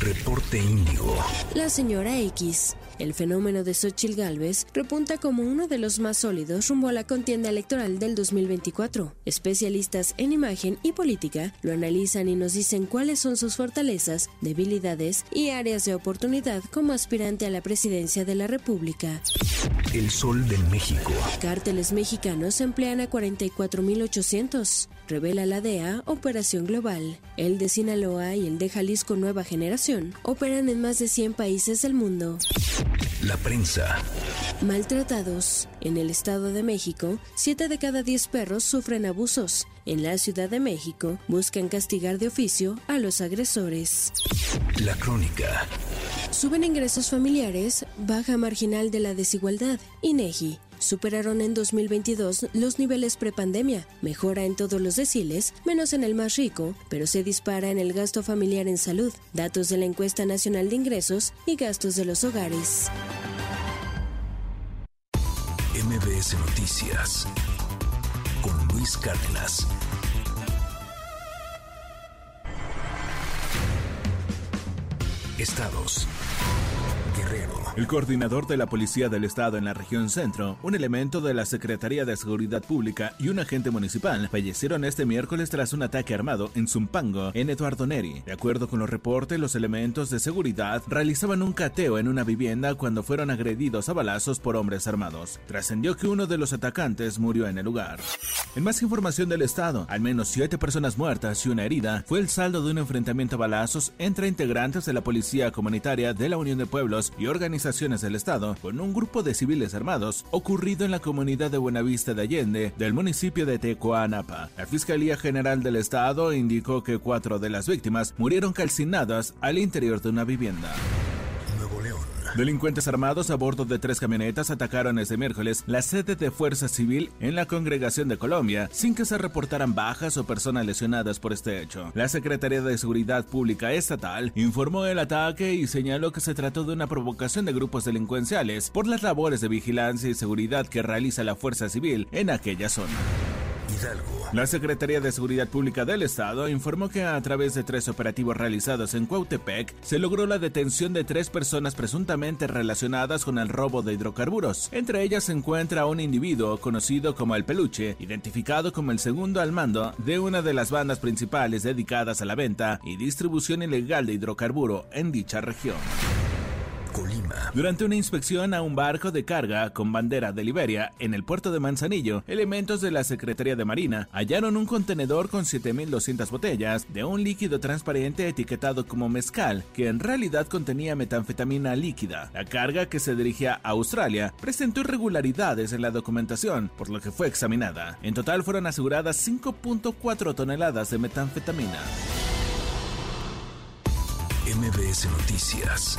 Reporte Índigo. La señora X. El fenómeno de Xochitl Gálvez repunta como uno de los más sólidos rumbo a la contienda electoral del 2024. Especialistas en imagen y política lo analizan y nos dicen cuáles son sus fortalezas, debilidades y áreas de oportunidad como aspirante a la presidencia de la República. El Sol de México. Cárteles mexicanos emplean a 44.800. Revela la DEA Operación Global. El de Sinaloa y el de Jalisco Nueva Generación operan en más de 100 países del mundo. La prensa. Maltratados. En el Estado de México, 7 de cada 10 perros sufren abusos. En la Ciudad de México, buscan castigar de oficio a los agresores. La crónica. Suben ingresos familiares, baja marginal de la desigualdad. INEGI superaron en 2022 los niveles prepandemia. Mejora en todos los deciles, menos en el más rico, pero se dispara en el gasto familiar en salud. Datos de la encuesta nacional de ingresos y gastos de los hogares. MBS Noticias con Luis Cárdenas. Estados. Guerrero. El coordinador de la Policía del Estado en la región centro, un elemento de la Secretaría de Seguridad Pública y un agente municipal fallecieron este miércoles tras un ataque armado en Zumpango, en Eduardo Neri. De acuerdo con los reportes, los elementos de seguridad realizaban un cateo en una vivienda cuando fueron agredidos a balazos por hombres armados. Trascendió que uno de los atacantes murió en el lugar. En más información del Estado, al menos siete personas muertas y una herida fue el saldo de un enfrentamiento a balazos entre integrantes de la Policía Comunitaria de la Unión de Pueblos y organizaciones del Estado con un grupo de civiles armados ocurrido en la comunidad de Buenavista de Allende del municipio de Tecoanapa. La Fiscalía General del Estado indicó que cuatro de las víctimas murieron calcinadas al interior de una vivienda. Delincuentes armados a bordo de tres camionetas atacaron este miércoles la sede de Fuerza Civil en la Congregación de Colombia sin que se reportaran bajas o personas lesionadas por este hecho. La Secretaría de Seguridad Pública Estatal informó el ataque y señaló que se trató de una provocación de grupos delincuenciales por las labores de vigilancia y seguridad que realiza la Fuerza Civil en aquella zona. La Secretaría de Seguridad Pública del Estado informó que a través de tres operativos realizados en Cuautepec se logró la detención de tres personas presuntamente relacionadas con el robo de hidrocarburos. Entre ellas se encuentra un individuo conocido como el Peluche, identificado como el segundo al mando de una de las bandas principales dedicadas a la venta y distribución ilegal de hidrocarburo en dicha región. Colima. Durante una inspección a un barco de carga con bandera de Liberia en el puerto de Manzanillo, elementos de la Secretaría de Marina hallaron un contenedor con 7.200 botellas de un líquido transparente etiquetado como mezcal, que en realidad contenía metanfetamina líquida. La carga que se dirigía a Australia presentó irregularidades en la documentación, por lo que fue examinada. En total fueron aseguradas 5.4 toneladas de metanfetamina. MBS Noticias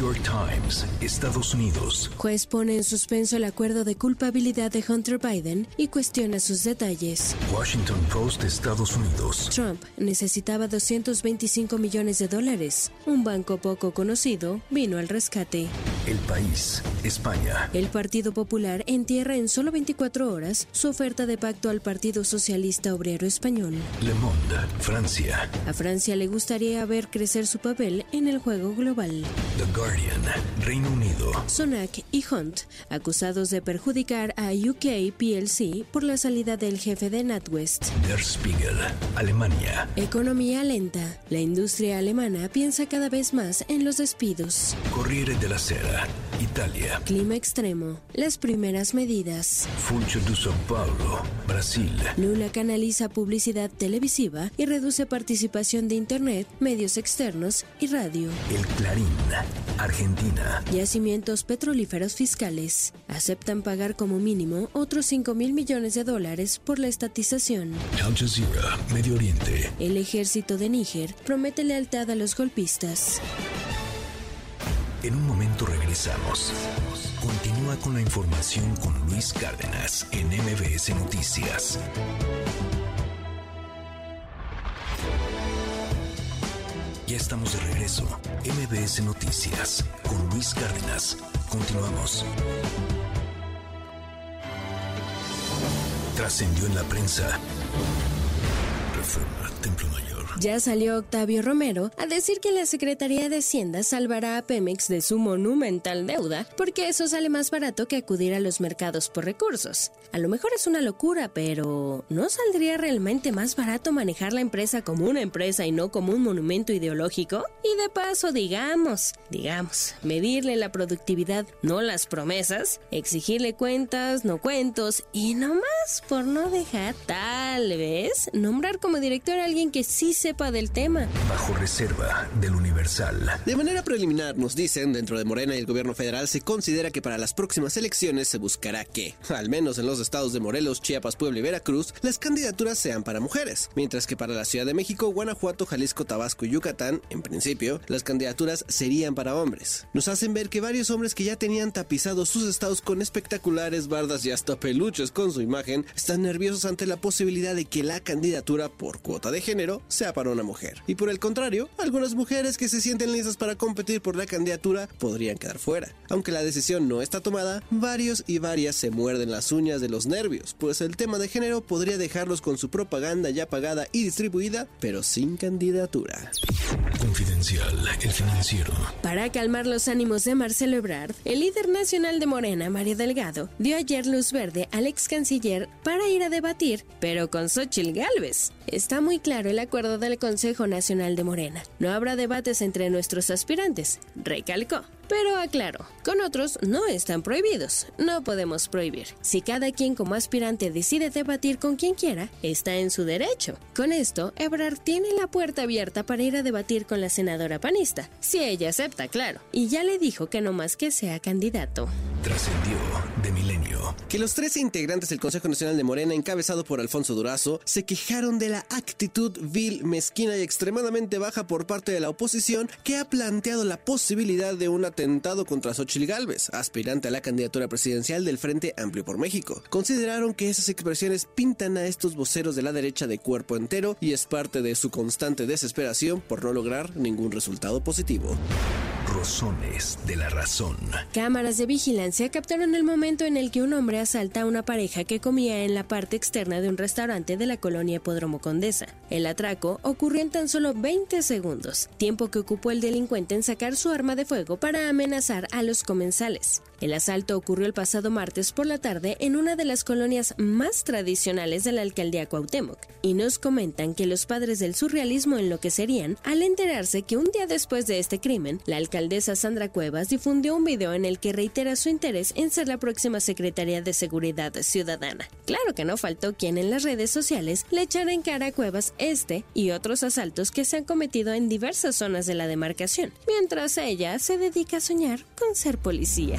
New York Times, Estados Unidos. Juez pone en suspenso el acuerdo de culpabilidad de Hunter Biden y cuestiona sus detalles. Washington Post, Estados Unidos. Trump necesitaba 225 millones de dólares. Un banco poco conocido vino al rescate. El país, España. El Partido Popular entierra en solo 24 horas su oferta de pacto al Partido Socialista Obrero Español. Le Monde, Francia. A Francia le gustaría ver crecer su papel en el juego global. The Guardian, Reino Unido. Sonak y Hunt, acusados de perjudicar a UK PLC por la salida del jefe de NatWest. Der Spiegel, Alemania. Economía lenta. La industria alemana piensa cada vez más en los despidos. Corriere della Sera, Italia. Clima extremo. Las primeras medidas. Funcho de São Paulo, Brasil. Lula canaliza publicidad televisiva y reduce participación de Internet, medios externos y radio. El Clarín, Argentina. Yacimientos petrolíferos fiscales. Aceptan pagar como mínimo otros 5 mil millones de dólares por la estatización. Al Jazeera, Medio Oriente. El ejército de Níger promete lealtad a los golpistas. En un momento regresamos. Continúa con la información con Luis Cárdenas en MBS Noticias. Ya estamos de regreso. MBS Noticias con Luis Cárdenas. Continuamos. Trascendió en la prensa. Reforma, Templo Mayor. Ya salió Octavio Romero a decir que la Secretaría de Hacienda salvará a Pemex de su monumental deuda porque eso sale más barato que acudir a los mercados por recursos. A lo mejor es una locura, pero ¿no saldría realmente más barato manejar la empresa como una empresa y no como un monumento ideológico? Y de paso, digamos, digamos, medirle la productividad, no las promesas, exigirle cuentas, no cuentos, y no más por no dejar, tal vez, nombrar como director a alguien que sí sepa del tema. Bajo reserva del Universal. De manera preliminar, nos dicen, dentro de Morena y el gobierno federal se considera que para las próximas elecciones se buscará que, al menos en los estados de Morelos, Chiapas, Puebla y Veracruz, las candidaturas sean para mujeres, mientras que para la Ciudad de México, Guanajuato, Jalisco, Tabasco y Yucatán, en principio, las candidaturas serían para hombres. Nos hacen ver que varios hombres que ya tenían tapizados sus estados con espectaculares bardas y hasta peluches con su imagen, están nerviosos ante la posibilidad de que la candidatura por cuota de género sea para una mujer. Y por el contrario, algunas mujeres que se sienten listas para competir por la candidatura podrían quedar fuera. Aunque la decisión no está tomada, varios y varias se muerden las uñas de los nervios, pues el tema de género podría dejarlos con su propaganda ya pagada y distribuida, pero sin candidatura. Confidencial, el financiero. Para calmar los ánimos de Marcelo Ebrard, el líder nacional de Morena, Mario Delgado, dio ayer luz verde al ex canciller para ir a debatir, pero con Xochitl Gálvez. Está muy claro el acuerdo del Consejo Nacional de Morena. No habrá debates entre nuestros aspirantes, recalcó. Pero aclaró, con otros no están prohibidos, no podemos prohibir. Si cada quien como aspirante decide debatir con quien quiera, está en su derecho. Con esto, Ebrard tiene la puerta abierta para ir a debatir con la senadora panista, si ella acepta, claro. Y ya le dijo que no más que sea candidato. Trascendió de milenio. Que los tres integrantes del Consejo Nacional de Morena, encabezado por Alfonso Durazo, se quejaron de la actitud vil, mezquina y extremadamente baja por parte de la oposición que ha planteado la posibilidad de un atentado contra Xochitl Gálvez, aspirante a la candidatura presidencial del Frente Amplio por México. Consideraron que esas expresiones pintan a estos voceros de la derecha de cuerpo entero y es parte de su constante desesperación por no lograr ningún resultado positivo. Rosones de la razón. Cámaras de vigilancia captaron el momento en el que un hombre asalta a una pareja que comía en la parte externa de un restaurante de la colonia Hipódromo Condesa. El atraco ocurrió en tan solo 20 segundos, tiempo que ocupó el delincuente en sacar su arma de fuego para amenazar a los comensales. El asalto ocurrió el pasado martes por la tarde en una de las colonias más tradicionales de la alcaldía Cuauhtémoc, y nos comentan que los padres del surrealismo enloquecerían al enterarse que un día después de este crimen, la alcaldesa Sandra Cuevas difundió un video en el que reitera su interés en ser la próxima secretaria de Seguridad Ciudadana. Claro que no faltó quien en las redes sociales le echara en cara a Cuevas este y otros asaltos que se han cometido en diversas zonas de la demarcación, mientras ella se dedica a soñar con ser policía.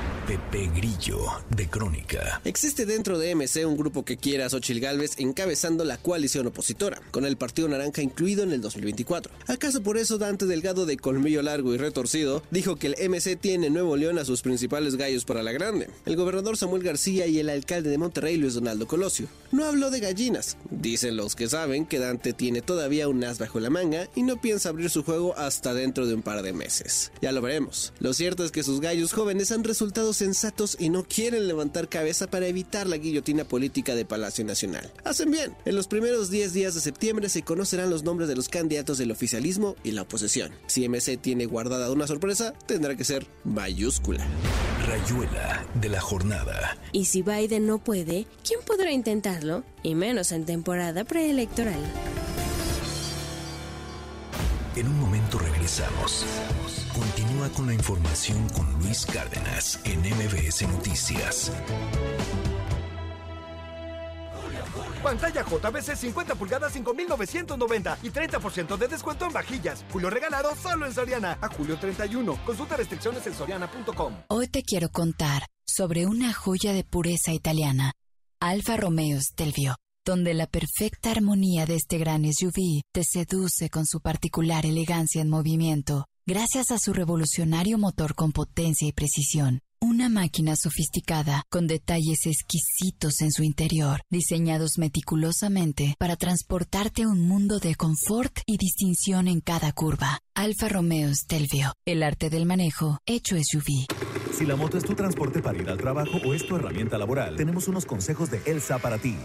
Pepe Grillo, de Crónica. Existe dentro de MC un grupo que quiere a Xochil Gálvez encabezando la coalición opositora, con el Partido Naranja incluido en el 2024. ¿Acaso por eso Dante Delgado de colmillo largo y retorcido dijo que el MC tiene Nuevo León a sus principales gallos para la grande? El gobernador Samuel García y el alcalde de Monterrey Luis Donaldo Colosio. No habló de gallinas. Dicen los que saben que Dante tiene todavía un as bajo la manga y no piensa abrir su juego hasta dentro de un par de meses. Ya lo veremos. Lo cierto es que sus gallos jóvenes han resultado sensatos y no quieren levantar cabeza para evitar la guillotina política de Palacio Nacional. Hacen bien. En los primeros 10 días de septiembre se conocerán los nombres de los candidatos del oficialismo y la oposición. Si MC tiene guardada una sorpresa, tendrá que ser mayúscula. Rayuela de la jornada. Y si Biden no puede, ¿quién podrá intentarlo? Y menos en temporada preelectoral. En un momento regresamos. Continúa con la información con Luis Cárdenas en MBS Noticias. Pantalla JBC 50 pulgadas 5.990 y 30% de descuento en vajillas. Julio regalado solo en Soriana. A julio 31. Consulta restricciones en soriana.com. Hoy te quiero contar sobre una joya de pureza italiana, Alfa Romeo Stelvio, donde la perfecta armonía de este gran SUV te seduce con su particular elegancia en movimiento, gracias a su revolucionario motor con potencia y precisión. Una máquina sofisticada con detalles exquisitos en su interior, diseñados meticulosamente para transportarte a un mundo de confort y distinción en cada curva. Alfa Romeo Stelvio, el arte del manejo hecho SUV. Si la moto es tu transporte para ir al trabajo o es tu herramienta laboral, tenemos unos consejos de Elsa para ti.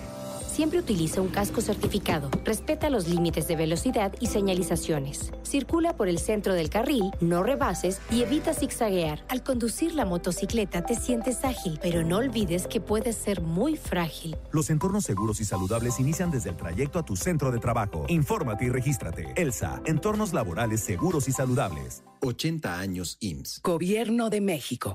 Siempre utiliza un casco certificado, respeta los límites de velocidad y señalizaciones. Circula por el centro del carril, no rebases y evita zigzaguear. Al conducir la motocicleta te sientes ágil, pero no olvides que puedes ser muy frágil. Los entornos seguros y saludables inician desde el trayecto a tu centro de trabajo. Infórmate y regístrate. Elsa, entornos laborales seguros y saludables. 80 años IMSS. Gobierno de México.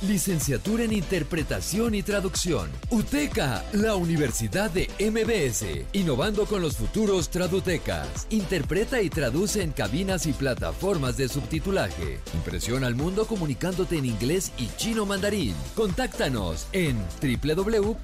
Licenciatura en Interpretación y Traducción. UTECA, la Universidad de MBS. Innovando con los futuros tradutecas. Interpreta y traduce en cabinas y plataformas de subtitulaje. Impresiona al mundo comunicándote en inglés y chino mandarín. Contáctanos en www.uteca.edu.mx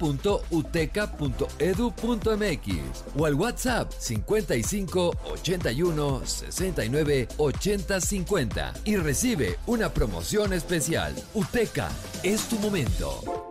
o al WhatsApp 55 81 69 80 50 y recibe una promoción especial. UTECA es tu momento.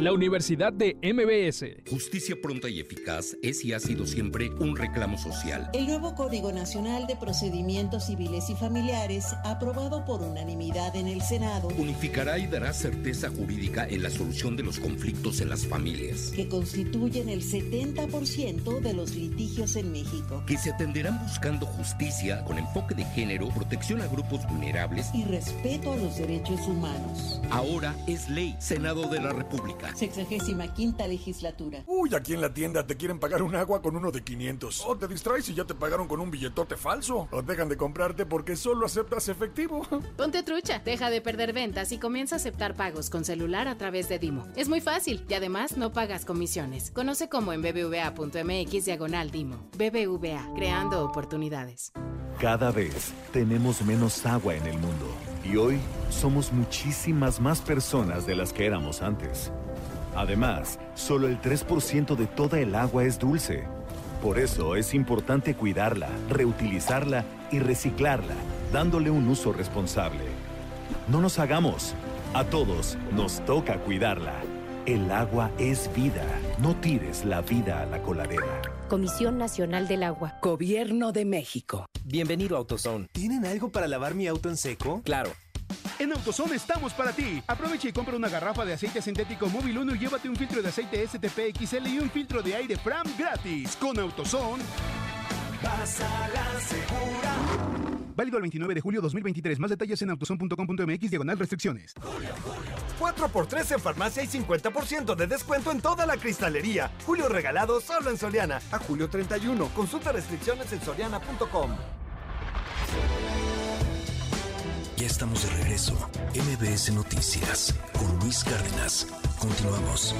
La Universidad de MBS. Justicia pronta y eficaz es y ha sido siempre un reclamo social. El nuevo Código Nacional de Procedimientos Civiles y Familiares, aprobado por unanimidad en el Senado, unificará y dará certeza jurídica en la solución de los conflictos en las familias, que constituyen el 70% de los litigios en México, que se atenderán buscando justicia con enfoque de género, protección a grupos vulnerables y respeto a los derechos humanos. Ahora es ley, Senado de la República. Sexagésima quinta legislatura. Uy, aquí en la tienda te quieren pagar un agua con uno de 500. O te distraes y ya te pagaron con un billetote falso. O dejan de comprarte porque solo aceptas efectivo. [laughs] Ponte trucha, deja de perder ventas y comienza a aceptar pagos con celular a través de Dimo. Es muy fácil y además no pagas comisiones. Conoce cómo en bbva.mx diagonal Dimo. BBVA, creando oportunidades. Cada vez tenemos menos agua en el mundo. Y hoy somos muchísimas más personas de las que éramos antes. Además, solo el 3% de toda el agua es dulce. Por eso es importante cuidarla, reutilizarla y reciclarla, dándole un uso responsable. No nos hagamos, A todos nos toca cuidarla. El agua es vida. No tires la vida a la coladera. Comisión Nacional del Agua. Gobierno de México. Bienvenido a AutoZone. ¿Tienen algo para lavar mi auto en seco? Claro. En AutoZone estamos para ti. Aprovecha y compra una garrafa de aceite sintético móvil 1 y llévate un filtro de aceite STP XL y un filtro de aire Fram gratis. Con AutoZone. Vas a la segura. Válido el 29 de julio 2023. Más detalles en autoson.com.mx diagonal restricciones. 4x3 en farmacia y 50% de descuento en toda la cristalería. Julio regalado solo en Soriana. A julio 31. Consulta restricciones en soriana.com. Ya estamos de regreso. MBS Noticias con Luis Cárdenas. Continuamos.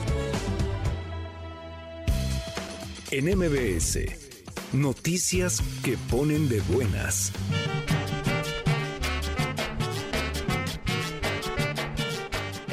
En MBS, noticias que ponen de buenas.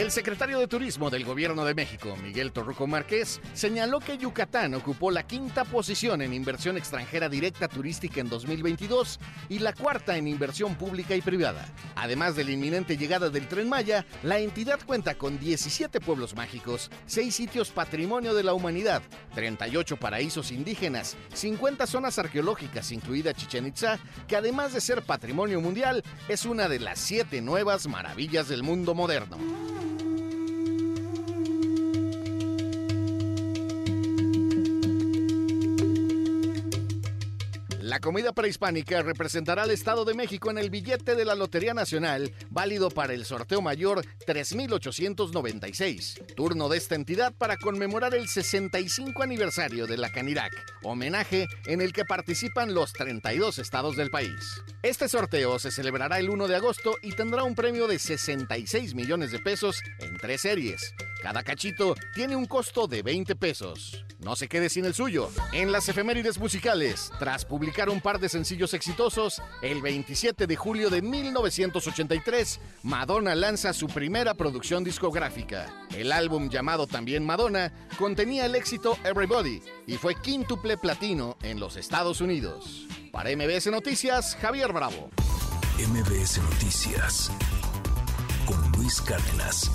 El secretario de Turismo del Gobierno de México, Miguel Torruco Márquez, señaló que Yucatán ocupó la quinta posición en inversión extranjera directa turística en 2022 y la cuarta en inversión pública y privada. Además de la inminente llegada del Tren Maya, la entidad cuenta con 17 pueblos mágicos, 6 sitios patrimonio de la humanidad, 38 paraísos indígenas, 50 zonas arqueológicas, incluida Chichen Itza, que además de ser patrimonio mundial, es una de las siete nuevas maravillas del mundo moderno. La comida prehispánica representará al Estado de México en el billete de la Lotería Nacional, válido para el sorteo mayor 3896, turno de esta entidad para conmemorar el 65 aniversario de la Canirac, homenaje en el que participan los 32 estados del país. Este sorteo se celebrará el 1 de agosto y tendrá un premio de 66 millones de pesos en tres series. Cada cachito tiene un costo de 20 pesos. No se quede sin el suyo. En las efemérides musicales, tras publicar un par de sencillos exitosos, el 27 de julio de 1983, Madonna lanza su primera producción discográfica. El álbum llamado también Madonna contenía el éxito Everybody y fue quíntuple platino en los Estados Unidos. Para MBS Noticias, Javier Bravo. MBS Noticias con Luis Cárdenas.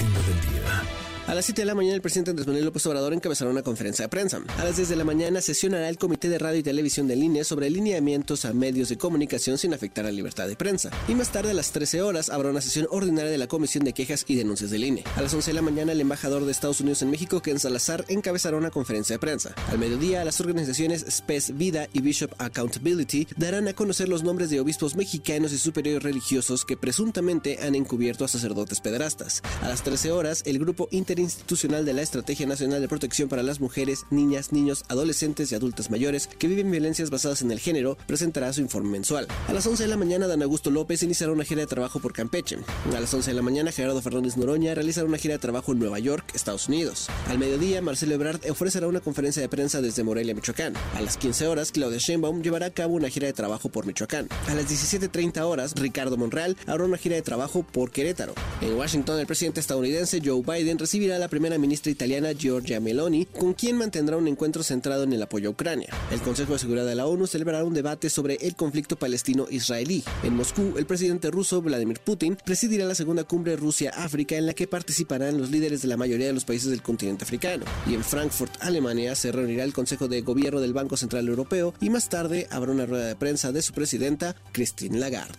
Agenda del. A las 7 de la mañana, el presidente Andrés Manuel López Obrador encabezará una conferencia de prensa. A las 10 de la mañana, sesionará el Comité de Radio y Televisión de Línea sobre lineamientos a medios de comunicación sin afectar la libertad de prensa. Y más tarde, a las 13 horas, habrá una sesión ordinaria de la Comisión de Quejas y Denuncias de Línea. A las 11 de la mañana, el embajador de Estados Unidos en México, Ken Salazar, encabezará una conferencia de prensa. Al mediodía, las organizaciones SPES Vida y Bishop Accountability darán a conocer los nombres de obispos mexicanos y superiores religiosos que presuntamente han encubierto a sacerdotes pederastas. A las 13 horas, el grupo interinstitucional de la Estrategia Nacional de Protección para las Mujeres, Niñas, Niños, Adolescentes y Adultas Mayores que viven violencias basadas en el género presentará su informe mensual. A las 11 de la mañana, Dan Augusto López iniciará una gira de trabajo por Campeche. A las 11 de la mañana, Gerardo Fernández Noroña realizará una gira de trabajo en Nueva York, Estados Unidos. Al mediodía, Marcelo Ebrard ofrecerá una conferencia de prensa desde Morelia, Michoacán. A las 15 horas, Claudia Sheinbaum llevará a cabo una gira de trabajo por Michoacán. A las 17.30 horas, Ricardo Monreal hará una gira de trabajo por Querétaro. En Washington, el presidente estadounidense Joe Biden recibirá a la primera ministra italiana Giorgia Meloni, con quien mantendrá un encuentro centrado en el apoyo a Ucrania. El Consejo de Seguridad de la ONU celebrará un debate sobre el conflicto palestino-israelí. En Moscú, el presidente ruso Vladimir Putin presidirá la segunda cumbre Rusia-África en la que participarán los líderes de la mayoría de los países del continente africano. Y en Frankfurt, Alemania, se reunirá el Consejo de Gobierno del Banco Central Europeo y más tarde habrá una rueda de prensa de su presidenta, Christine Lagarde.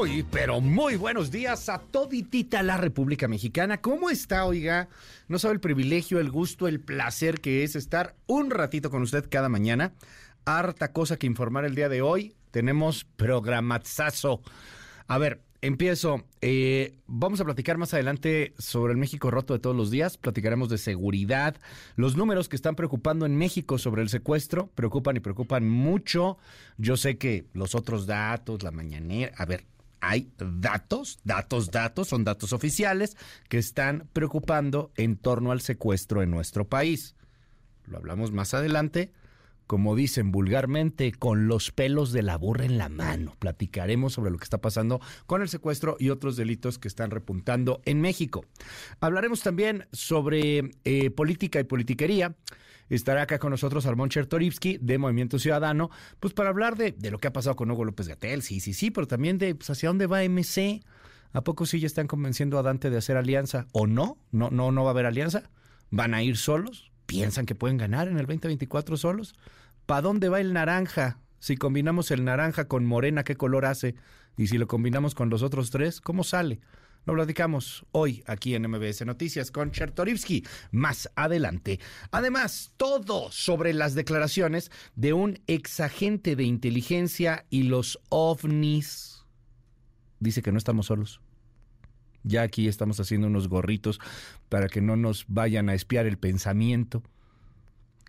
Muy, pero muy buenos días a toditita la República Mexicana. ¿Cómo está, oiga? No sabe el privilegio, el gusto, el placer que es estar un ratito con usted cada mañana. Harta cosa que informar el día de hoy. Tenemos programazazo. A ver, empiezo. Eh, vamos a platicar más adelante sobre el México roto de todos los días. Platicaremos de seguridad. Los números que están preocupando en México sobre el secuestro preocupan y preocupan mucho. Yo sé que los otros datos, la mañanera. A ver, hay datos, datos, datos, son datos oficiales que están preocupando en torno al secuestro en nuestro país. Lo hablamos más adelante como dicen vulgarmente, con los pelos de la burra en la mano. Platicaremos sobre lo que está pasando con el secuestro y otros delitos que están repuntando en México. Hablaremos también sobre eh, política y politiquería. Estará acá con nosotros Armón Chertorivsky de Movimiento Ciudadano, pues para hablar de, lo que ha pasado con Hugo López Gatel, sí, sí, sí, pero también de pues, hacia dónde va MC. ¿A poco sí ya están convenciendo a Dante de hacer alianza? ¿O no? ¿No, no, no va a haber alianza? ¿Van a ir solos? ¿Piensan que pueden ganar en el 2024 solos? ¿Para dónde va el naranja? Si combinamos el naranja con morena, ¿qué color hace? Y si lo combinamos con los otros tres, ¿cómo sale? Lo platicamos hoy aquí en MBS Noticias con Chertorivsky más adelante. Además, todo sobre las declaraciones de un exagente de inteligencia y los ovnis. Dice que no estamos solos. Ya aquí estamos haciendo unos gorritos para que no nos vayan a espiar el pensamiento.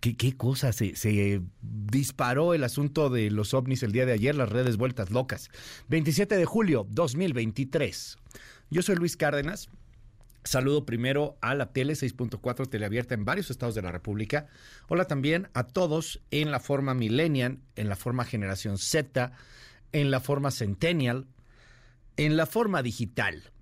¿Qué, cosa? Se, disparó el asunto de los ovnis el día de ayer, las redes vueltas locas. 27 de julio 2023. Yo soy Luis Cárdenas. Saludo primero a la tele 6.4 teleabierta en varios estados de la República. Hola también a todos en la forma millennial, en la forma generación Z, en la forma centennial, en la forma digital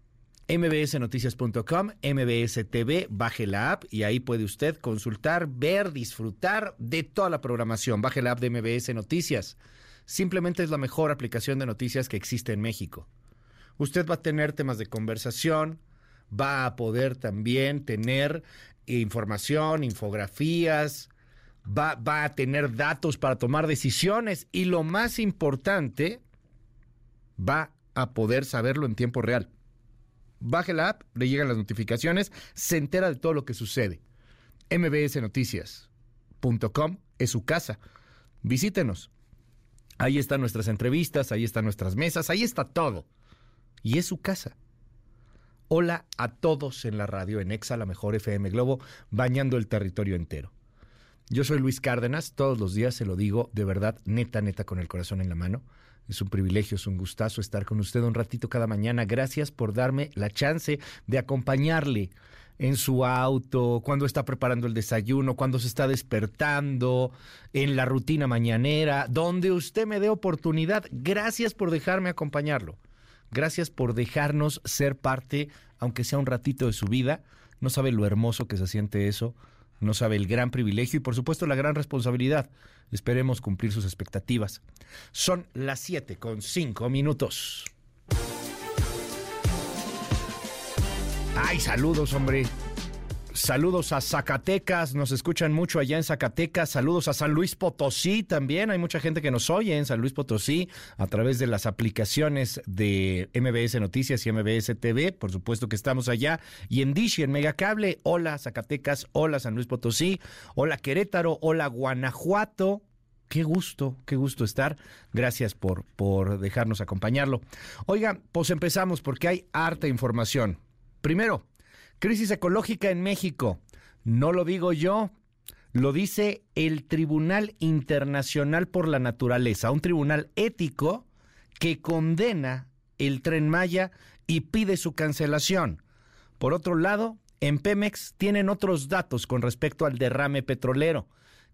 mbsnoticias.com, mbs TV, baje la app y ahí puede usted consultar, ver, disfrutar de toda la programación. Baje la app de MBS Noticias. Simplemente es la mejor aplicación de noticias que existe en México. Usted va a tener temas de conversación, va a poder también tener información, infografías, va, va a tener datos para tomar decisiones y lo más importante, va a poder saberlo en tiempo real baje la app, le llegan las notificaciones, se entera de todo lo que sucede. mbsnoticias.com es su casa. Visítenos. Ahí están nuestras entrevistas, ahí están nuestras mesas, ahí está todo. Y es su casa. Hola a todos en la radio, en Exa, la mejor FM Globo, bañando el territorio entero. Yo soy Luis Cárdenas, todos los días se lo digo de verdad, neta, neta, con el corazón en la mano. Es un privilegio, es un gustazo estar con usted un ratito cada mañana. Gracias por darme la chance de acompañarle en su auto, cuando está preparando el desayuno, cuando se está despertando, en la rutina mañanera, donde usted me dé oportunidad. Gracias por dejarme acompañarlo. Gracias por dejarnos ser parte, aunque sea un ratito de su vida. No sabe lo hermoso que se siente eso no sabe el gran privilegio y por supuesto la gran responsabilidad. Esperemos cumplir sus expectativas. Son las 7 con 5 minutos. Ay, saludos, hombre. Saludos a Zacatecas, nos escuchan mucho allá en Zacatecas. Saludos a San Luis Potosí también. Hay mucha gente que nos oye en San Luis Potosí a través de las aplicaciones de MBS Noticias y MBS TV. Por supuesto que estamos allá. Y en Dish y en Megacable. Hola Zacatecas, hola San Luis Potosí, hola Querétaro, hola Guanajuato. Qué gusto, qué gusto estar. Gracias por, por dejarnos acompañarlo. Oiga, pues empezamos porque hay harta información. Primero, Crisis ecológica en México. No lo digo yo, lo dice el Tribunal Internacional por la Naturaleza, un tribunal ético que condena el tren Maya y pide su cancelación. Por otro lado, en Pemex tienen otros datos con respecto al derrame petrolero,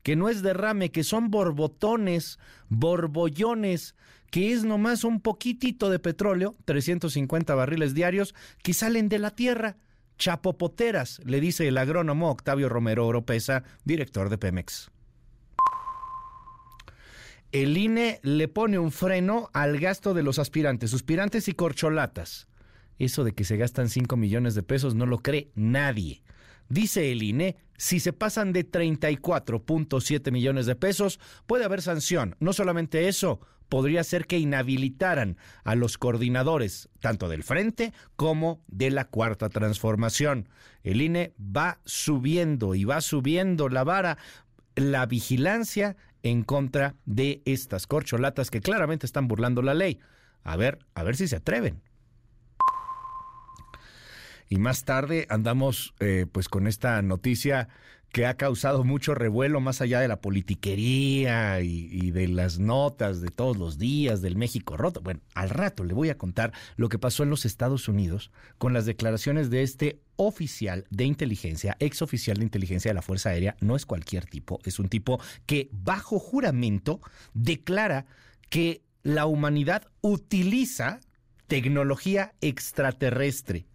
que no es derrame, que son borbotones, borbollones, que es nomás un poquitito de petróleo, 350 barriles diarios, que salen de la tierra chapopoteras, le dice el agrónomo Octavio Romero Oropesa, director de Pemex. El INE le pone un freno al gasto de los aspirantes, suspirantes y corcholatas. Eso de que se gastan 5 millones de pesos no lo cree nadie. Dice el INE, si se pasan de 34.7 millones de pesos, puede haber sanción. No solamente eso, podría ser que inhabilitaran a los coordinadores, tanto del Frente como de la Cuarta Transformación. El INE va subiendo y va subiendo la vara, la vigilancia en contra de estas corcholatas que claramente están burlando la ley. A ver, a ver si se atreven. y más tarde andamos eh, pues con esta noticia que ha causado mucho revuelo más allá de la politiquería y, de las notas de todos los días del México roto. Bueno, al rato le voy a contar lo que pasó en los Estados Unidos con las declaraciones de este oficial de inteligencia, ex oficial de inteligencia de la Fuerza Aérea. No es cualquier tipo, es un tipo que bajo juramento declara que la humanidad utiliza tecnología extraterrestre.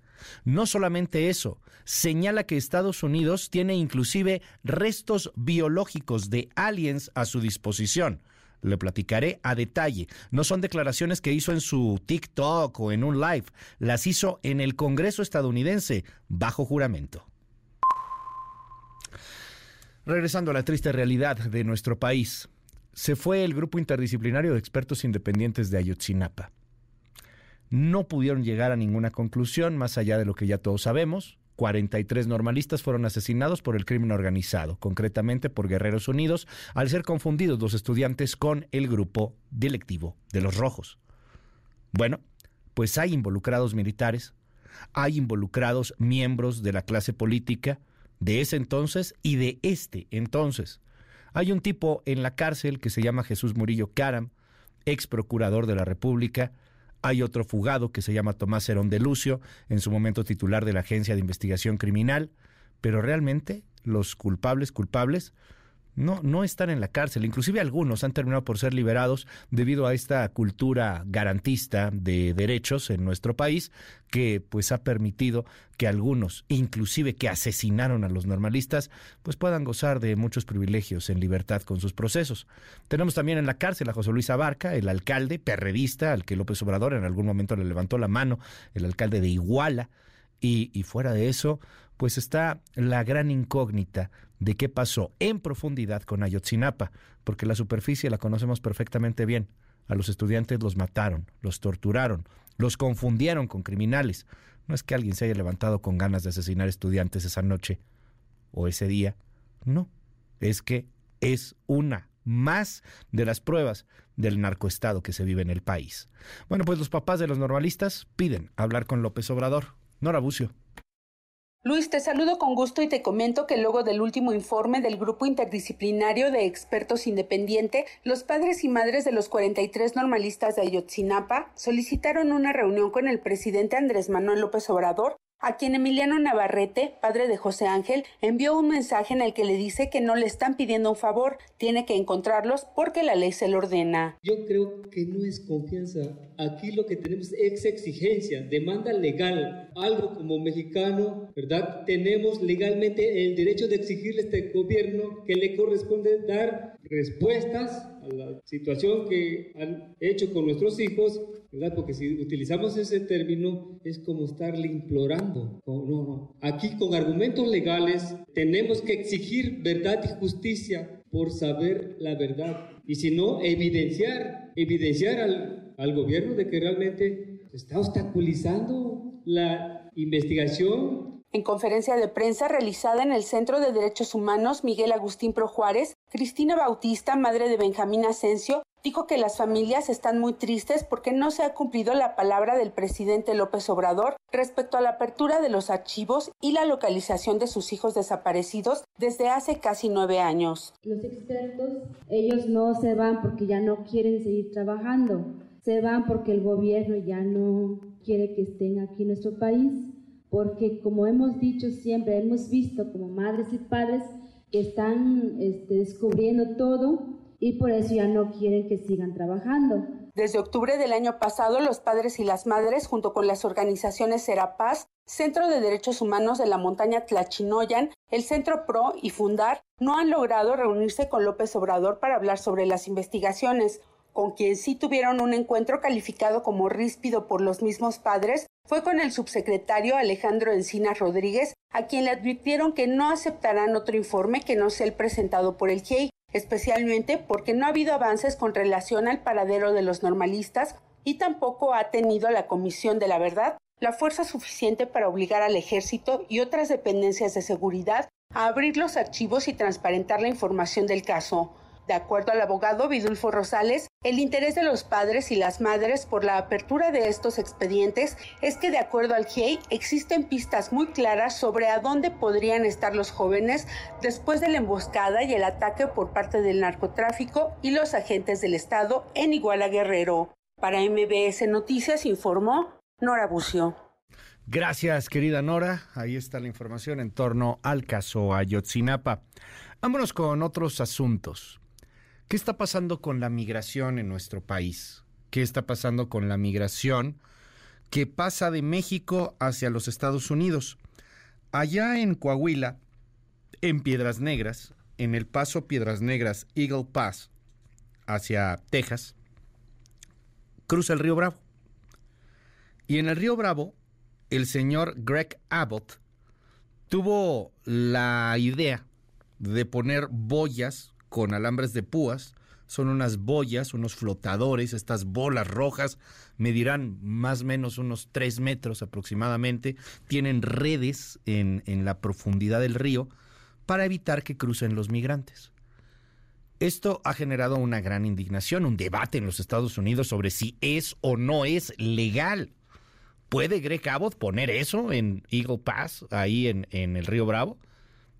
No solamente eso, señala que Estados Unidos tiene inclusive restos biológicos de aliens a su disposición. Le platicaré a detalle. No son declaraciones que hizo en su TikTok o en un live, las hizo en el Congreso estadounidense bajo juramento. Regresando a la triste realidad de nuestro país, se fue el grupo interdisciplinario de expertos independientes de Ayotzinapa no pudieron llegar a ninguna conclusión más allá de lo que ya todos sabemos. 43 normalistas fueron asesinados por el crimen organizado, concretamente por Guerreros Unidos, al ser confundidos los estudiantes con el grupo delictivo de los rojos. Bueno, pues hay involucrados militares, hay involucrados miembros de la clase política de ese entonces y de este entonces. Hay un tipo en la cárcel que se llama Jesús Murillo Caram, ex procurador de la República, hay otro fugado que se llama Tomás Herón de Lucio, en su momento titular de la Agencia de Investigación Criminal, pero realmente los culpables, culpables, no, no están en la cárcel. Inclusive algunos han terminado por ser liberados debido a esta cultura garantista de derechos en nuestro país que pues ha permitido que algunos, inclusive que asesinaron a los normalistas, pues puedan gozar de muchos privilegios en libertad con sus procesos. Tenemos también en la cárcel a José Luis Abarca, el alcalde perredista al que López Obrador en algún momento le levantó la mano, el alcalde de Iguala, y, y fuera de eso, pues está la gran incógnita de qué pasó en profundidad con Ayotzinapa, porque la superficie la conocemos perfectamente bien. A los estudiantes los mataron, los torturaron, los confundieron con criminales. No es que alguien se haya levantado con ganas de asesinar estudiantes esa noche o ese día. No, es que es una más de las pruebas del narcoestado que se vive en el país. Bueno, pues los papás de los normalistas piden hablar con López Obrador. Nora Bucio. Luis, te saludo con gusto y te comento que luego del último informe del Grupo Interdisciplinario de Expertos Independiente, los padres y madres de los 43 normalistas de Ayotzinapa solicitaron una reunión con el presidente Andrés Manuel López Obrador a quien Emiliano Navarrete, padre de José Ángel, envió un mensaje en el que le dice que no le están pidiendo un favor, tiene que encontrarlos porque la ley se lo ordena. Yo creo que no es confianza. Aquí lo que tenemos es exigencia, demanda legal. Algo como mexicano, ¿verdad? Tenemos legalmente el derecho de exigirle a este gobierno que le corresponde dar respuestas a la situación que han hecho con nuestros hijos ¿verdad? Porque si utilizamos ese término es como estarle implorando. No, no. Aquí con argumentos legales tenemos que exigir verdad y justicia por saber la verdad. Y si no, evidenciar, evidenciar al, al gobierno de que realmente está obstaculizando la investigación en conferencia de prensa realizada en el Centro de Derechos Humanos Miguel Agustín Pro Juárez, Cristina Bautista, madre de Benjamín Asensio, dijo que las familias están muy tristes porque no se ha cumplido la palabra del presidente López Obrador respecto a la apertura de los archivos y la localización de sus hijos desaparecidos desde hace casi nueve años. Los expertos, ellos no se van porque ya no quieren seguir trabajando, se van porque el gobierno ya no quiere que estén aquí en nuestro país, porque como hemos dicho siempre, hemos visto como madres y padres que están este, descubriendo todo y por eso ya no quieren que sigan trabajando. Desde octubre del año pasado, los padres y las madres, junto con las organizaciones Serapaz, Centro de Derechos Humanos de la Montaña Tlachinoyan, el Centro PRO y Fundar, no han logrado reunirse con López Obrador para hablar sobre las investigaciones. Con quien sí tuvieron un encuentro calificado como ríspido por los mismos padres fue con el subsecretario Alejandro Encinas Rodríguez, a quien le advirtieron que no aceptarán otro informe que no sea el presentado por el GIEI especialmente porque no ha habido avances con relación al paradero de los normalistas y tampoco ha tenido la Comisión de la Verdad la fuerza suficiente para obligar al ejército y otras dependencias de seguridad a abrir los archivos y transparentar la información del caso. De acuerdo al abogado Vidulfo Rosales, el interés de los padres y las madres por la apertura de estos expedientes es que de acuerdo al GIEI existen pistas muy claras sobre a dónde podrían estar los jóvenes después de la emboscada y el ataque por parte del narcotráfico y los agentes del Estado en Iguala Guerrero. Para MBS Noticias informó Nora Bucio. Gracias, querida Nora. Ahí está la información en torno al caso Ayotzinapa. Vámonos con otros asuntos. ¿Qué está pasando con la migración en nuestro país? ¿Qué está pasando con la migración que pasa de México hacia los Estados Unidos? Allá en Coahuila, en Piedras Negras, en el paso Piedras Negras Eagle Pass hacia Texas, cruza el río Bravo. Y en el río Bravo, el señor Greg Abbott tuvo la idea de poner boyas con alambres de púas. Son unas boyas, unos flotadores, estas bolas rojas medirán más o menos unos tres metros aproximadamente. Tienen redes en, en la profundidad del río para evitar que crucen los migrantes. Esto ha generado una gran indignación, un debate en los Estados Unidos sobre si es o no es legal. ¿Puede Greg Abbott poner eso en Eagle Pass, ahí en, en el río Bravo?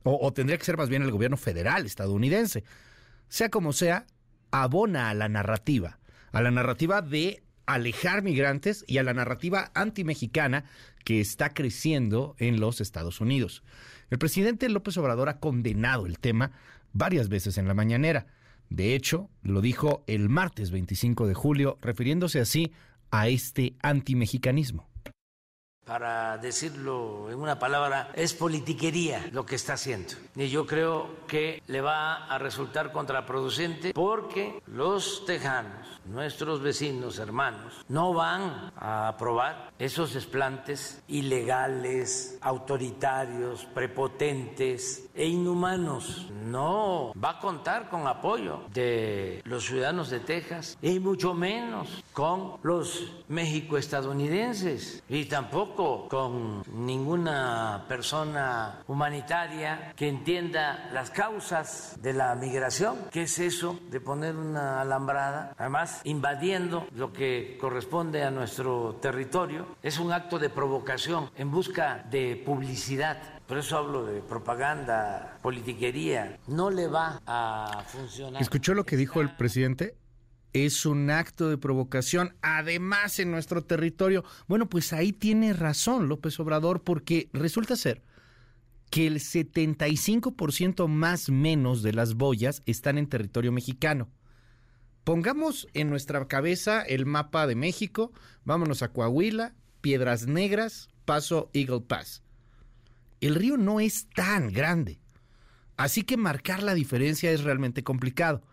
O, tendría que ser más bien el gobierno federal estadounidense. Sea como sea, abona a la narrativa, a la narrativa de alejar migrantes y a la narrativa antimexicana que está creciendo en los Estados Unidos. El presidente López Obrador ha condenado el tema varias veces en la mañanera. De hecho, lo dijo el martes 25 de julio, refiriéndose así a este antimexicanismo para decirlo en una palabra, es politiquería lo que está haciendo. Y yo creo que le va a resultar contraproducente porque los tejanos, nuestros vecinos, hermanos, no van a aprobar esos desplantes ilegales, autoritarios, prepotentes e inhumanos. No va a contar con apoyo de los ciudadanos de Texas y mucho menos con los México-estadounidenses y tampoco con ninguna persona humanitaria que entienda las causas de la migración. ¿Qué es eso de poner una alambrada? Además, invadiendo lo que corresponde a nuestro territorio. Es un acto de provocación en busca de publicidad. Por eso hablo de propaganda, politiquería. No le va a funcionar. ¿Escuchó lo que dijo el presidente? Es un acto de provocación, además en nuestro territorio. Bueno, pues ahí tiene razón López Obrador, porque resulta ser que el 75% más menos de las boyas están en territorio mexicano. Pongamos en nuestra cabeza el mapa de México, vámonos a Coahuila, Piedras Negras, Paso Eagle Pass. El río no es tan grande, así que marcar la diferencia es realmente complicado.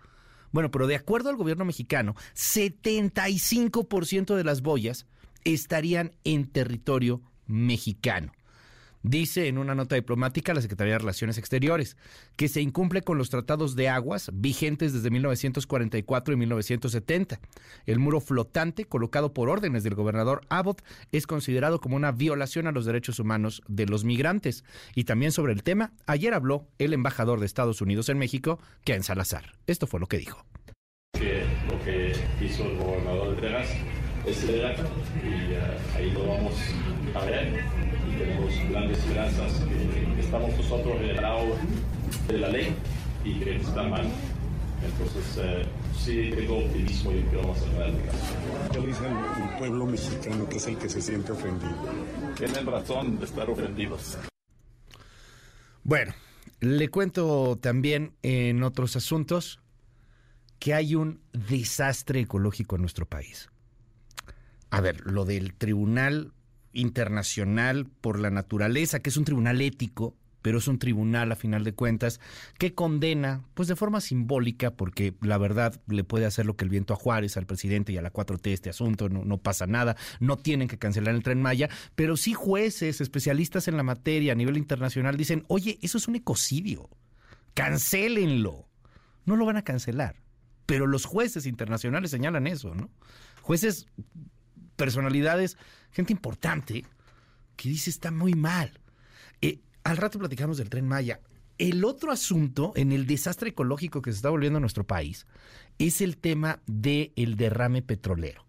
Bueno, pero de acuerdo al gobierno mexicano, 75% de las boyas estarían en territorio mexicano. Dice en una nota diplomática la Secretaría de Relaciones Exteriores que se incumple con los tratados de aguas vigentes desde 1944 y 1970. El muro flotante, colocado por órdenes del gobernador Abbott, es considerado como una violación a los derechos humanos de los migrantes. Y también sobre el tema, ayer habló el embajador de Estados Unidos en México, Ken Salazar. Esto fue lo que dijo. Que lo que hizo el gobernador de Texas es y eh, ahí lo vamos a ver tenemos grandes esperanzas que estamos nosotros en el lado de la ley y que está mal. Entonces, eh, sí tengo optimismo y que vamos a adelante. ¿Qué dice el, pueblo mexicano que es el que se siente ofendido? Tienen razón de estar ofendidos. Bueno, le cuento también en otros asuntos que hay un desastre ecológico en nuestro país. A ver, lo del Tribunal internacional por la naturaleza, que es un tribunal ético, pero es un tribunal a final de cuentas que condena, pues de forma simbólica, porque la verdad le puede hacer lo que el viento a Juárez, al presidente y a la 4T este asunto, no, no pasa nada, no tienen que cancelar el tren Maya, pero sí jueces, especialistas en la materia a nivel internacional dicen, oye, eso es un ecocidio, cancélenlo, no lo van a cancelar, pero los jueces internacionales señalan eso, ¿no? Jueces personalidades, gente importante, que dice está muy mal. Eh, al rato platicamos del tren Maya. el otro asunto en el desastre ecológico que se está volviendo en nuestro país es el tema del el derrame petrolero.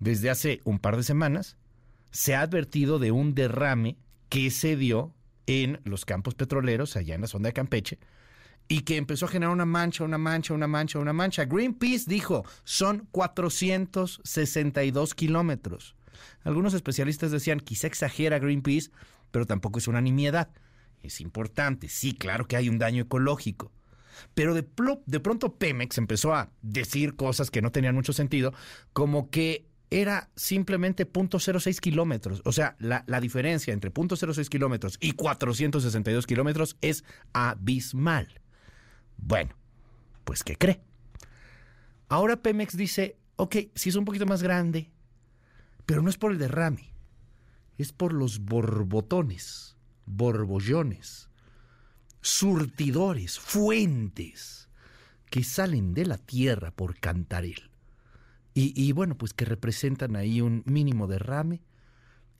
Desde hace un par de semanas se ha advertido de un derrame que se dio en los campos petroleros, allá en la zona de Campeche, y que empezó a generar una mancha, una mancha, una mancha, una mancha. Greenpeace dijo, son 462 kilómetros. Algunos especialistas decían, quizá exagera Greenpeace, pero tampoco es una nimiedad. Es importante, sí, claro que hay un daño ecológico. Pero de, de pronto Pemex empezó a decir cosas que no tenían mucho sentido, como que era simplemente 0.06 kilómetros. O sea, la, la, diferencia entre 0.06 kilómetros y 462 kilómetros es abismal. Bueno, pues ¿qué cree? Ahora Pemex dice, ok, sí es un poquito más grande, pero no es por el derrame, es por los borbotones, borbollones, surtidores, fuentes que salen de la tierra por Cantarel. Y, y, bueno, pues que representan ahí un mínimo derrame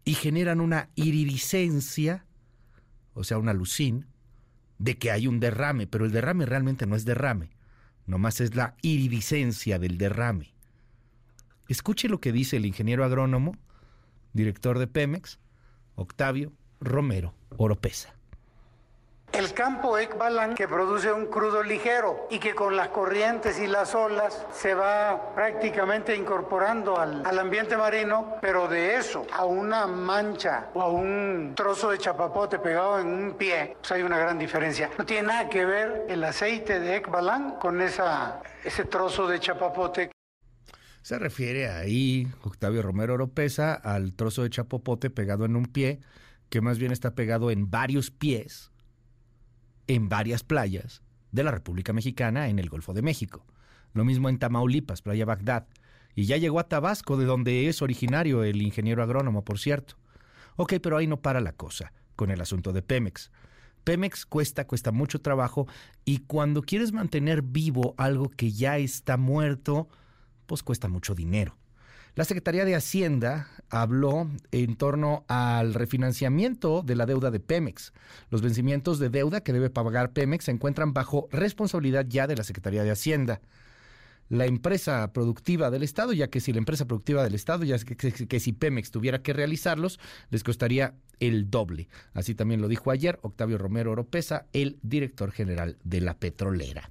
y generan una iridiscencia, o sea, una lucín, de que hay un derrame, pero el derrame realmente no es derrame, nomás es la iridiscencia del derrame. Escuche lo que dice el ingeniero agrónomo, director de Pemex, Octavio Romero Oropesa. El campo Ekbalan que produce un crudo ligero y que con las corrientes y las olas se va prácticamente incorporando al, al, ambiente marino, pero de eso a una mancha o a un trozo de chapapote pegado en un pie, pues hay una gran diferencia. No tiene nada que ver el aceite de Ekbalan con ese trozo de chapapote. Se refiere ahí, Octavio Romero Oropesa, al trozo de chapapote pegado en un pie, que más bien está pegado en varios pies en varias playas de la República Mexicana en el Golfo de México. Lo mismo en Tamaulipas, Playa Bagdad. Y ya llegó a Tabasco, de donde es originario el ingeniero agrónomo, por cierto. Ok, pero ahí no para la cosa con el asunto de Pemex. Pemex cuesta, cuesta mucho trabajo y cuando quieres mantener vivo algo que ya está muerto, pues cuesta mucho dinero. La Secretaría de Hacienda habló en torno al refinanciamiento de la deuda de Pemex. Los vencimientos de deuda que debe pagar Pemex se encuentran bajo responsabilidad ya de la Secretaría de Hacienda. La empresa productiva del Estado, ya que si la empresa productiva del Estado, ya que, que, si Pemex tuviera que realizarlos, les costaría el doble. Así también lo dijo ayer Octavio Romero Oropesa, el director general de la petrolera.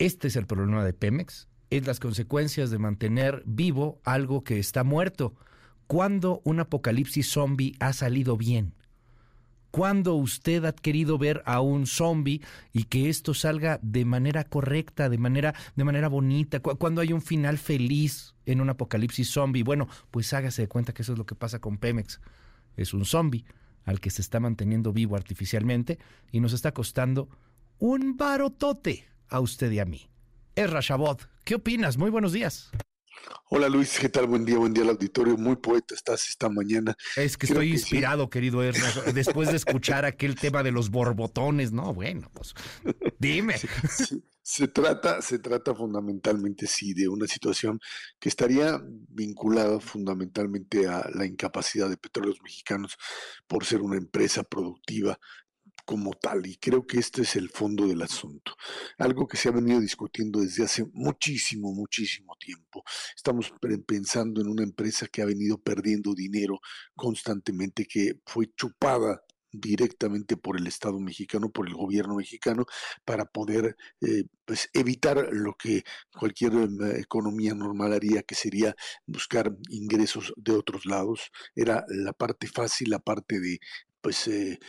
Este es el problema de Pemex es las consecuencias de mantener vivo algo que está muerto. ¿Cuándo un apocalipsis zombie ha salido bien? ¿Cuándo usted ha querido ver a un zombie y que esto salga de manera correcta, de manera, de manera bonita? ¿Cuándo hay un final feliz en un apocalipsis zombie? Bueno, pues hágase de cuenta que eso es lo que pasa con Pemex. Es un zombie al que se está manteniendo vivo artificialmente y nos está costando un barotote a usted y a mí. Es Rashabot. ¿Qué opinas? Muy buenos días. Hola Luis, ¿qué tal? Buen día, buen día al auditorio. Muy poeta estás esta mañana. Es que Creo estoy que inspirado, sí. querido Erra, después de escuchar aquel tema de los borbotones. No, bueno, pues dime. Sí, sí. Se trata, se trata fundamentalmente, sí, de una situación que estaría vinculada fundamentalmente a la incapacidad de petróleos mexicanos por ser una empresa productiva como tal. Y creo que este es el fondo del asunto. Algo que se ha venido discutiendo desde hace muchísimo, muchísimo tiempo. Estamos pensando en una empresa que ha venido perdiendo dinero constantemente, que fue chupada directamente por el Estado mexicano, por el gobierno mexicano, para poder eh, pues, evitar lo que cualquier eh, economía normal haría, que sería buscar ingresos de otros lados. Era la parte fácil, la parte de pues eh,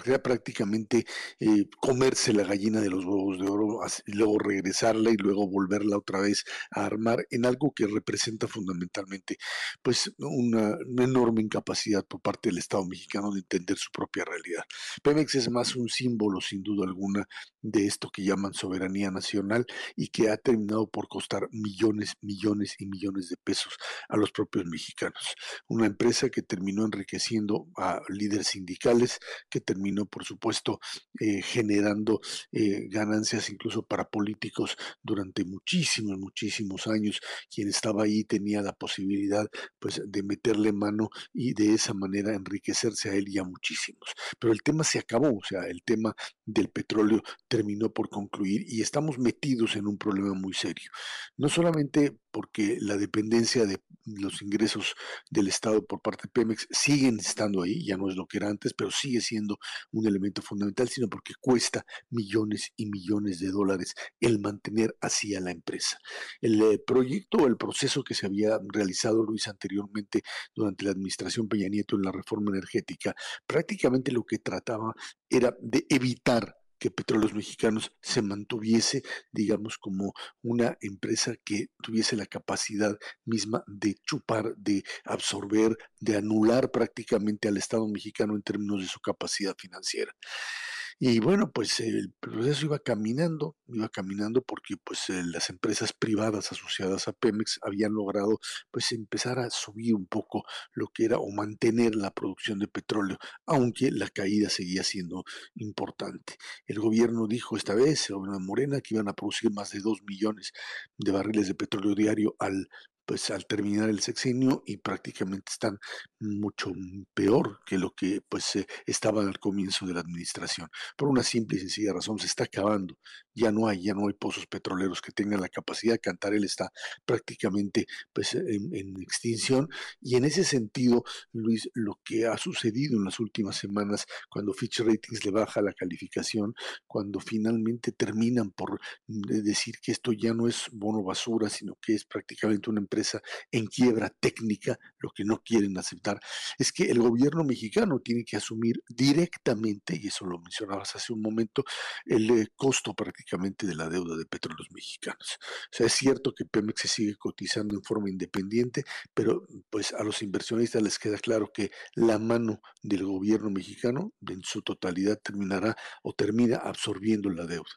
prácticamente eh, comerse la gallina de los huevos de oro y luego regresarla y luego volverla otra vez a armar en algo que representa fundamentalmente pues una, una, enorme incapacidad por parte del Estado mexicano de entender su propia realidad. Pemex es más un símbolo sin duda alguna de esto que llaman soberanía nacional y que ha terminado por costar millones, millones y millones de pesos a los propios mexicanos. Una empresa que terminó enriqueciendo a líderes sindicales, que terminó terminó, por supuesto, eh, generando eh, ganancias incluso para políticos durante muchísimos, muchísimos años. Quien estaba ahí tenía la posibilidad pues, de meterle mano y de esa manera enriquecerse a él y a muchísimos. Pero el tema se acabó, o sea, el tema del petróleo terminó por concluir y estamos metidos en un problema muy serio. No solamente porque la dependencia de los ingresos del Estado por parte de Pemex siguen estando ahí, ya no es lo que era antes, pero sigue siendo un elemento fundamental, sino porque cuesta millones y millones de dólares el mantener así a la empresa. El eh, proyecto o el proceso que se había realizado, Luis, anteriormente durante la administración Peña Nieto en la reforma energética, prácticamente lo que trataba era de evitar que Petróleos Mexicanos se mantuviese, digamos, como una empresa que tuviese la capacidad misma de chupar, de absorber, de anular prácticamente al Estado mexicano en términos de su capacidad financiera. Y bueno, pues el proceso iba caminando, iba caminando porque pues eh, las empresas privadas asociadas a Pemex habían logrado pues empezar a subir un poco lo que era o mantener la producción de petróleo, aunque la caída seguía siendo importante. El gobierno dijo esta vez, el gobierno de Morena, que iban a producir más de dos millones de barriles de petróleo diario al pues al terminar el sexenio y prácticamente están mucho peor que lo que pues eh, estaban al comienzo de la administración. Por una simple y sencilla razón, se está acabando. Ya no hay, ya no hay pozos petroleros que tengan la capacidad. Cantarel está prácticamente pues en, extinción y en ese sentido, Luis, lo que ha sucedido en las últimas semanas cuando Fitch Ratings le baja la calificación, cuando finalmente terminan por mm, decir que esto ya no es bono basura, sino que es prácticamente una empresa en quiebra técnica, lo que no quieren aceptar, es que el gobierno mexicano tiene que asumir directamente, y eso lo mencionabas hace un momento, el eh, costo prácticamente de la deuda de petróleos mexicanos. O sea, es cierto que Pemex se sigue cotizando en forma independiente, pero pues a los inversionistas les queda claro que la mano del gobierno mexicano en su totalidad terminará o termina absorbiendo la deuda.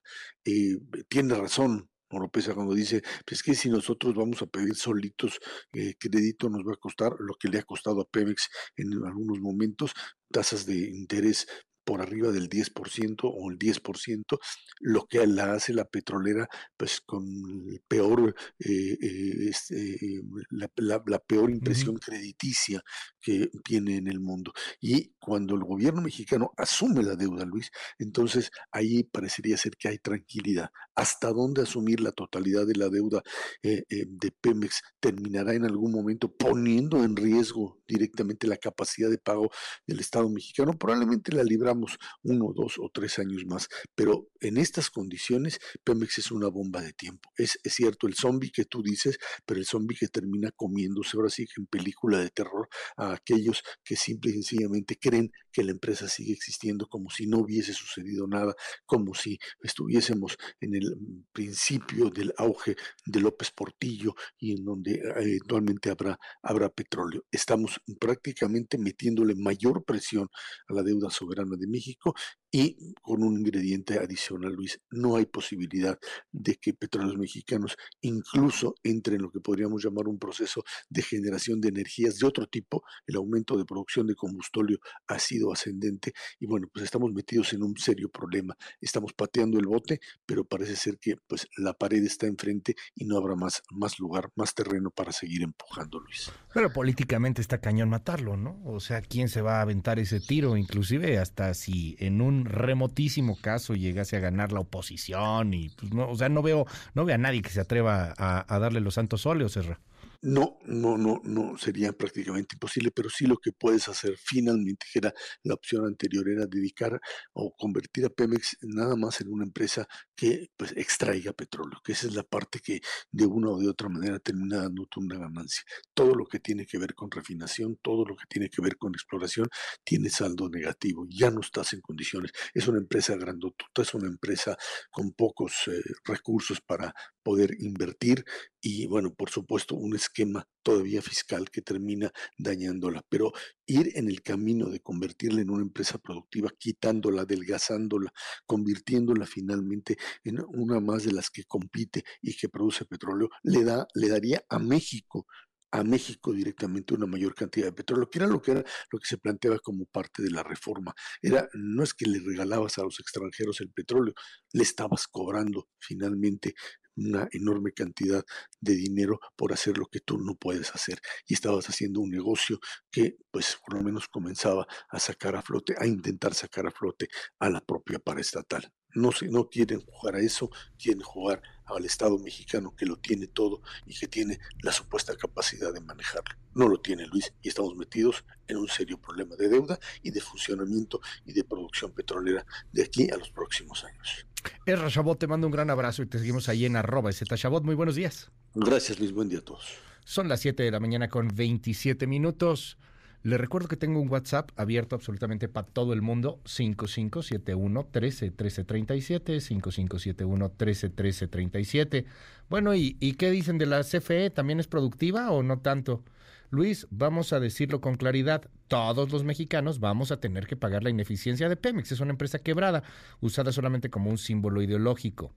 Eh, tiene razón Oropesa cuando dice, pues que si nosotros vamos a pedir solitos eh, crédito nos va a costar lo que le ha costado a Pemex en algunos momentos, tasas de interés por arriba del 10% o el 10%, lo que la hace la petrolera, pues con el peor, eh, eh, este, la, peor impresión crediticia que tiene en el mundo. Y cuando el gobierno mexicano asume la deuda, Luis, entonces ahí parecería ser que hay tranquilidad. ¿Hasta dónde asumir la totalidad de la deuda eh, de Pemex terminará en algún momento poniendo en riesgo directamente la capacidad de pago del Estado mexicano? Probablemente la libramos uno, dos o tres años más. Pero en estas condiciones, Pemex es una bomba de tiempo. Es, cierto, el zombie que tú dices, pero el zombie que termina comiéndose, ahora sí en película de terror, a aquellos que simple y sencillamente creen que la empresa sigue existiendo como si no hubiese sucedido nada, como si estuviésemos en el principio del auge de López Portillo y en donde eh, eventualmente habrá, habrá petróleo. Estamos prácticamente metiéndole mayor presión a la deuda soberana de México y con un ingrediente adicional, Luis, no hay posibilidad de que petróleos mexicanos incluso entre en lo que podríamos llamar un proceso de generación de energías de otro tipo. El aumento de producción de combustóleo ha sido ascendente y bueno, pues estamos metidos en un serio problema. Estamos pateando el bote, pero parece ser que pues la pared está enfrente y no habrá más, más lugar, más terreno para seguir empujando, Luis. Pero políticamente está cañón matarlo, ¿no? O sea, ¿quién se va a aventar ese tiro? Inclusive hasta si en un remotísimo caso llegase a ganar la oposición y pues no, o sea, no veo, no veo a nadie que se atreva a, darle los santos óleos, Serra. No, no, no, no, sería prácticamente imposible, pero sí lo que puedes hacer finalmente, que era la opción anterior, era dedicar o convertir a Pemex nada más en una empresa que pues extraiga petróleo, que esa es la parte que de una o de otra manera termina dando una ganancia. Todo lo que tiene que ver con refinación, todo lo que tiene que ver con exploración, tiene saldo negativo, ya no estás en condiciones. Es una empresa grandotota, es una empresa con pocos eh, recursos para poder invertir y bueno, por supuesto, un esquema todavía fiscal que termina dañándola. Pero ir en el camino de convertirla en una empresa productiva, quitándola, adelgazándola, convirtiéndola finalmente en una más de las que compite y que produce petróleo, le, da, le daría a México a México directamente una mayor cantidad de petróleo, que era lo que era lo que se planteaba como parte de la reforma. Era no es que le regalabas a los extranjeros el petróleo, le estabas cobrando finalmente una enorme cantidad de dinero por hacer lo que tú no puedes hacer y estabas haciendo un negocio que pues por lo menos comenzaba a sacar a flote, a intentar sacar a flote a la propia paraestatal. No, se, no quieren jugar a eso, quieren jugar al Estado mexicano que lo tiene todo y que tiene la supuesta capacidad de manejarlo. No lo tiene Luis y estamos metidos en un serio problema de deuda y de funcionamiento y de producción petrolera de aquí a los próximos años. Erra Chabot, te mando un gran abrazo y te seguimos ahí en arroba Chabot. Muy buenos días. Gracias Luis, buen día a todos. Son las 7 de la mañana con 27 minutos. Le recuerdo que tengo un WhatsApp abierto absolutamente para todo el mundo, 5571 13 1337, 5571 13 1337. Bueno, ¿y, ¿y qué dicen de la CFE? ¿También es productiva o no tanto? Luis, vamos a decirlo con claridad, todos los mexicanos vamos a tener que pagar la ineficiencia de Pemex. Es una empresa quebrada, usada solamente como un símbolo ideológico.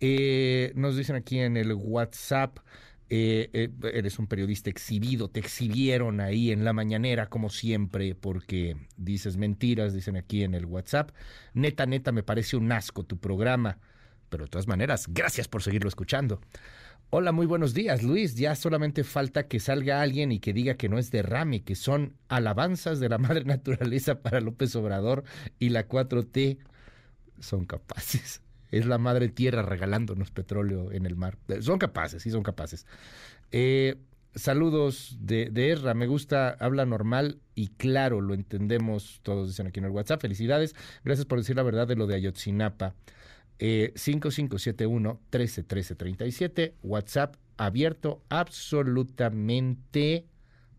Eh, nos dicen aquí en el WhatsApp, eh, eh, eres un periodista exhibido, te exhibieron ahí en la mañanera como siempre porque dices mentiras, dicen aquí en el WhatsApp. Neta, neta, me parece un asco tu programa, pero de todas maneras, gracias por seguirlo escuchando. Hola, muy buenos días, Luis. Ya solamente falta que salga alguien y que diga que no es derrame, que son alabanzas de la madre [laughs] naturaleza para López Obrador y la 4T. Son capaces. Es la madre tierra regalándonos petróleo en el mar. Eh, son capaces, sí son capaces. Eh, saludos de, de Erra, me gusta, habla normal y claro, lo entendemos, todos dicen aquí en el WhatsApp. Felicidades, gracias por decir la verdad de lo de Ayotzinapa. 5571 131337 WhatsApp abierto absolutamente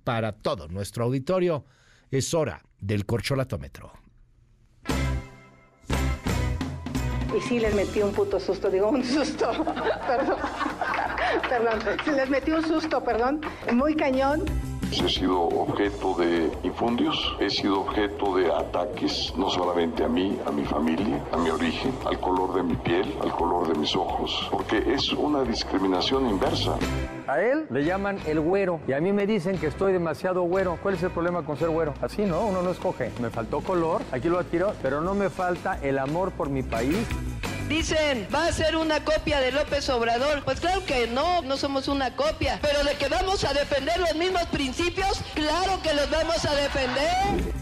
para todo nuestro auditorio. Es hora del corcholatómetro. Y sí les metí un puto susto, digo un susto, [laughs] perdón, perdón, les metí un susto, perdón, muy cañón. He sido objeto de infundios, he sido objeto de ataques, no solamente a mí, a mi familia, a mi origen, al color de mi piel, al color de mis ojos, porque es una discriminación inversa. A él le llaman el güero y a mí me dicen que estoy demasiado güero. ¿Cuál es el problema con ser güero? Así no, uno no escoge. Me faltó color, aquí lo adquiero, pero no me falta el amor por mi país. Dicen, va a ser una copia de López Obrador. Pues claro que no, no somos una copia. Pero de que vamos a defender los mismos principios, claro que los vamos a defender.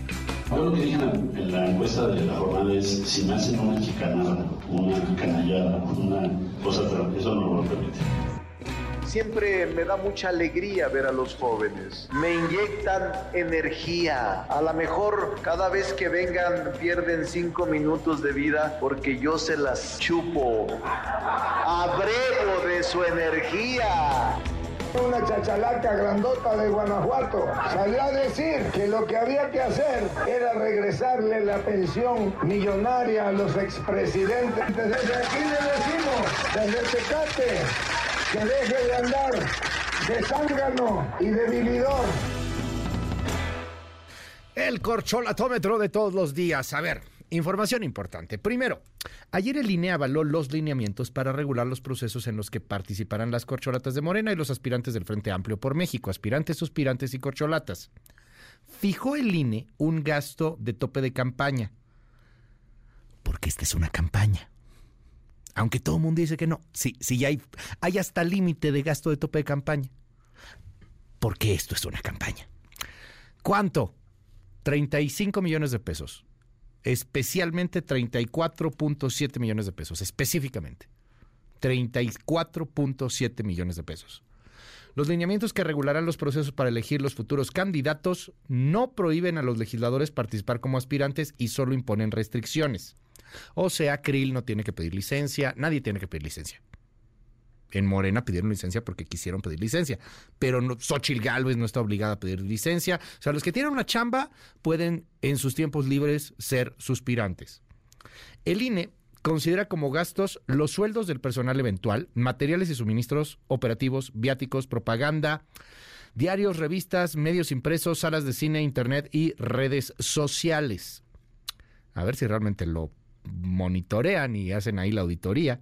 Yo lo que dije en la encuesta de la jornada es, si me hacen una chicanada, una canallada, una cosa, eso no lo permitir. Siempre me da mucha alegría ver a los jóvenes. Me inyectan energía. A lo mejor cada vez que vengan pierden cinco minutos de vida porque yo se las chupo. Abrego de su energía. Una chachalaca grandota de Guanajuato salió a decir que lo que había que hacer era regresarle la pensión millonaria a los expresidentes. Desde aquí le decimos, desde Tecate, que deje de andar de zángano y de vividor. El corcholatómetro de todos los días. A ver, información importante. Primero, ayer el INE avaló los lineamientos para regular los procesos en los que participarán las corcholatas de Morena y los aspirantes del Frente Amplio por México, aspirantes, suspirantes y corcholatas. Fijó el INE un gasto de tope de campaña, porque esta es una campaña. Aunque todo el mundo dice que no. Sí, sí, hay, hay hasta límite de gasto de tope de campaña. Porque esto es una campaña. ¿Cuánto? 35 millones de pesos. Especialmente 34.7 millones de pesos. Específicamente. 34.7 millones de pesos. Los lineamientos que regularán los procesos para elegir los futuros candidatos no prohíben a los legisladores participar como aspirantes y solo imponen restricciones. O sea, Krill no tiene que pedir licencia, nadie tiene que pedir licencia. En Morena pidieron licencia porque quisieron pedir licencia, pero no, Xochitl no está obligada a pedir licencia. O sea, los que tienen una chamba pueden en sus tiempos libres ser suspirantes. El INE considera como gastos los sueldos del personal eventual, materiales y suministros operativos, viáticos, propaganda, diarios, revistas, medios impresos, salas de cine, internet y redes sociales. A ver si realmente lo monitorean y hacen ahí la auditoría.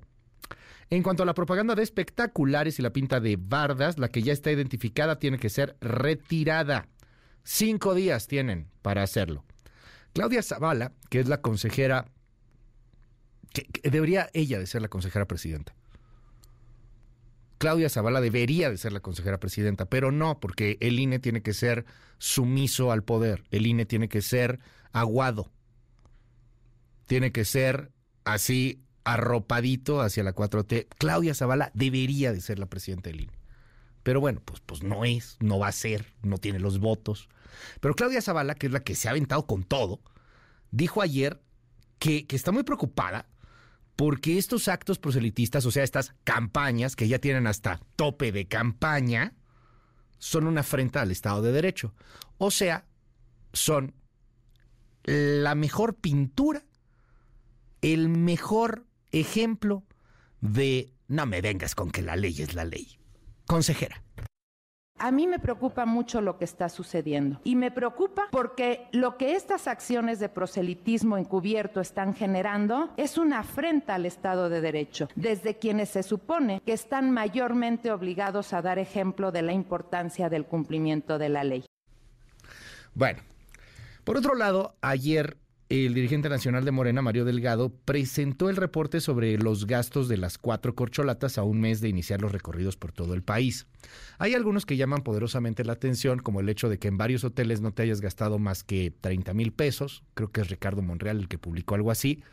En cuanto a la propaganda de espectaculares y la pinta de bardas, la que ya está identificada tiene que ser retirada. Cinco días tienen para hacerlo. Claudia Zavala, que es la consejera, debería ella de ser la consejera presidenta. Claudia Zavala debería de ser la consejera presidenta, pero no, porque el INE tiene que ser sumiso al poder, el INE tiene que ser aguado, tiene que ser así arropadito hacia la 4T. Claudia Zavala debería de ser la presidenta del INE. Pero bueno, pues, pues no es, no va a ser, no tiene los votos. Pero Claudia Zavala, que es la que se ha aventado con todo, dijo ayer que, que está muy preocupada porque estos actos proselitistas, o sea, estas campañas que ya tienen hasta tope de campaña, son una afrenta al Estado de Derecho. O sea, son la mejor pintura, el mejor ejemplo de no me vengas con que la ley es la ley. Consejera. A mí me preocupa mucho lo que está sucediendo y me preocupa porque lo que estas acciones de proselitismo encubierto están generando es una afrenta al Estado de Derecho, desde quienes se supone que están mayormente obligados a dar ejemplo de la importancia del cumplimiento de la ley. Bueno, por otro lado, ayer el dirigente nacional de Morena, Mario Delgado, presentó el reporte sobre los gastos de las cuatro corcholatas a un mes de iniciar los recorridos por todo el país. Hay algunos que llaman poderosamente la atención, como el hecho de que en varios hoteles no te hayas gastado más que 30 mil pesos. Creo que es Ricardo Monreal el que publicó algo así.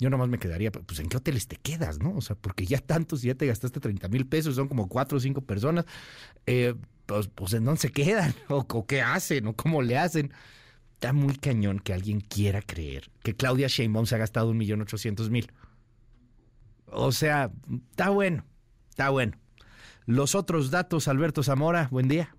Yo nomás me quedaría, pues ¿en qué hoteles te quedas, no? O sea, porque ya tantos, ya te gastaste 30 mil pesos, son como cuatro o cinco personas. Eh, pues, pues ¿en dónde se quedan? [laughs] ¿O, o qué hacen? ¿O cómo le hacen? Está muy cañón que alguien quiera creer que Claudia Sheinbaum se ha gastado un millón ochocientos mil. O sea, está bueno, está bueno. Los otros datos, Alberto Zamora, buen día.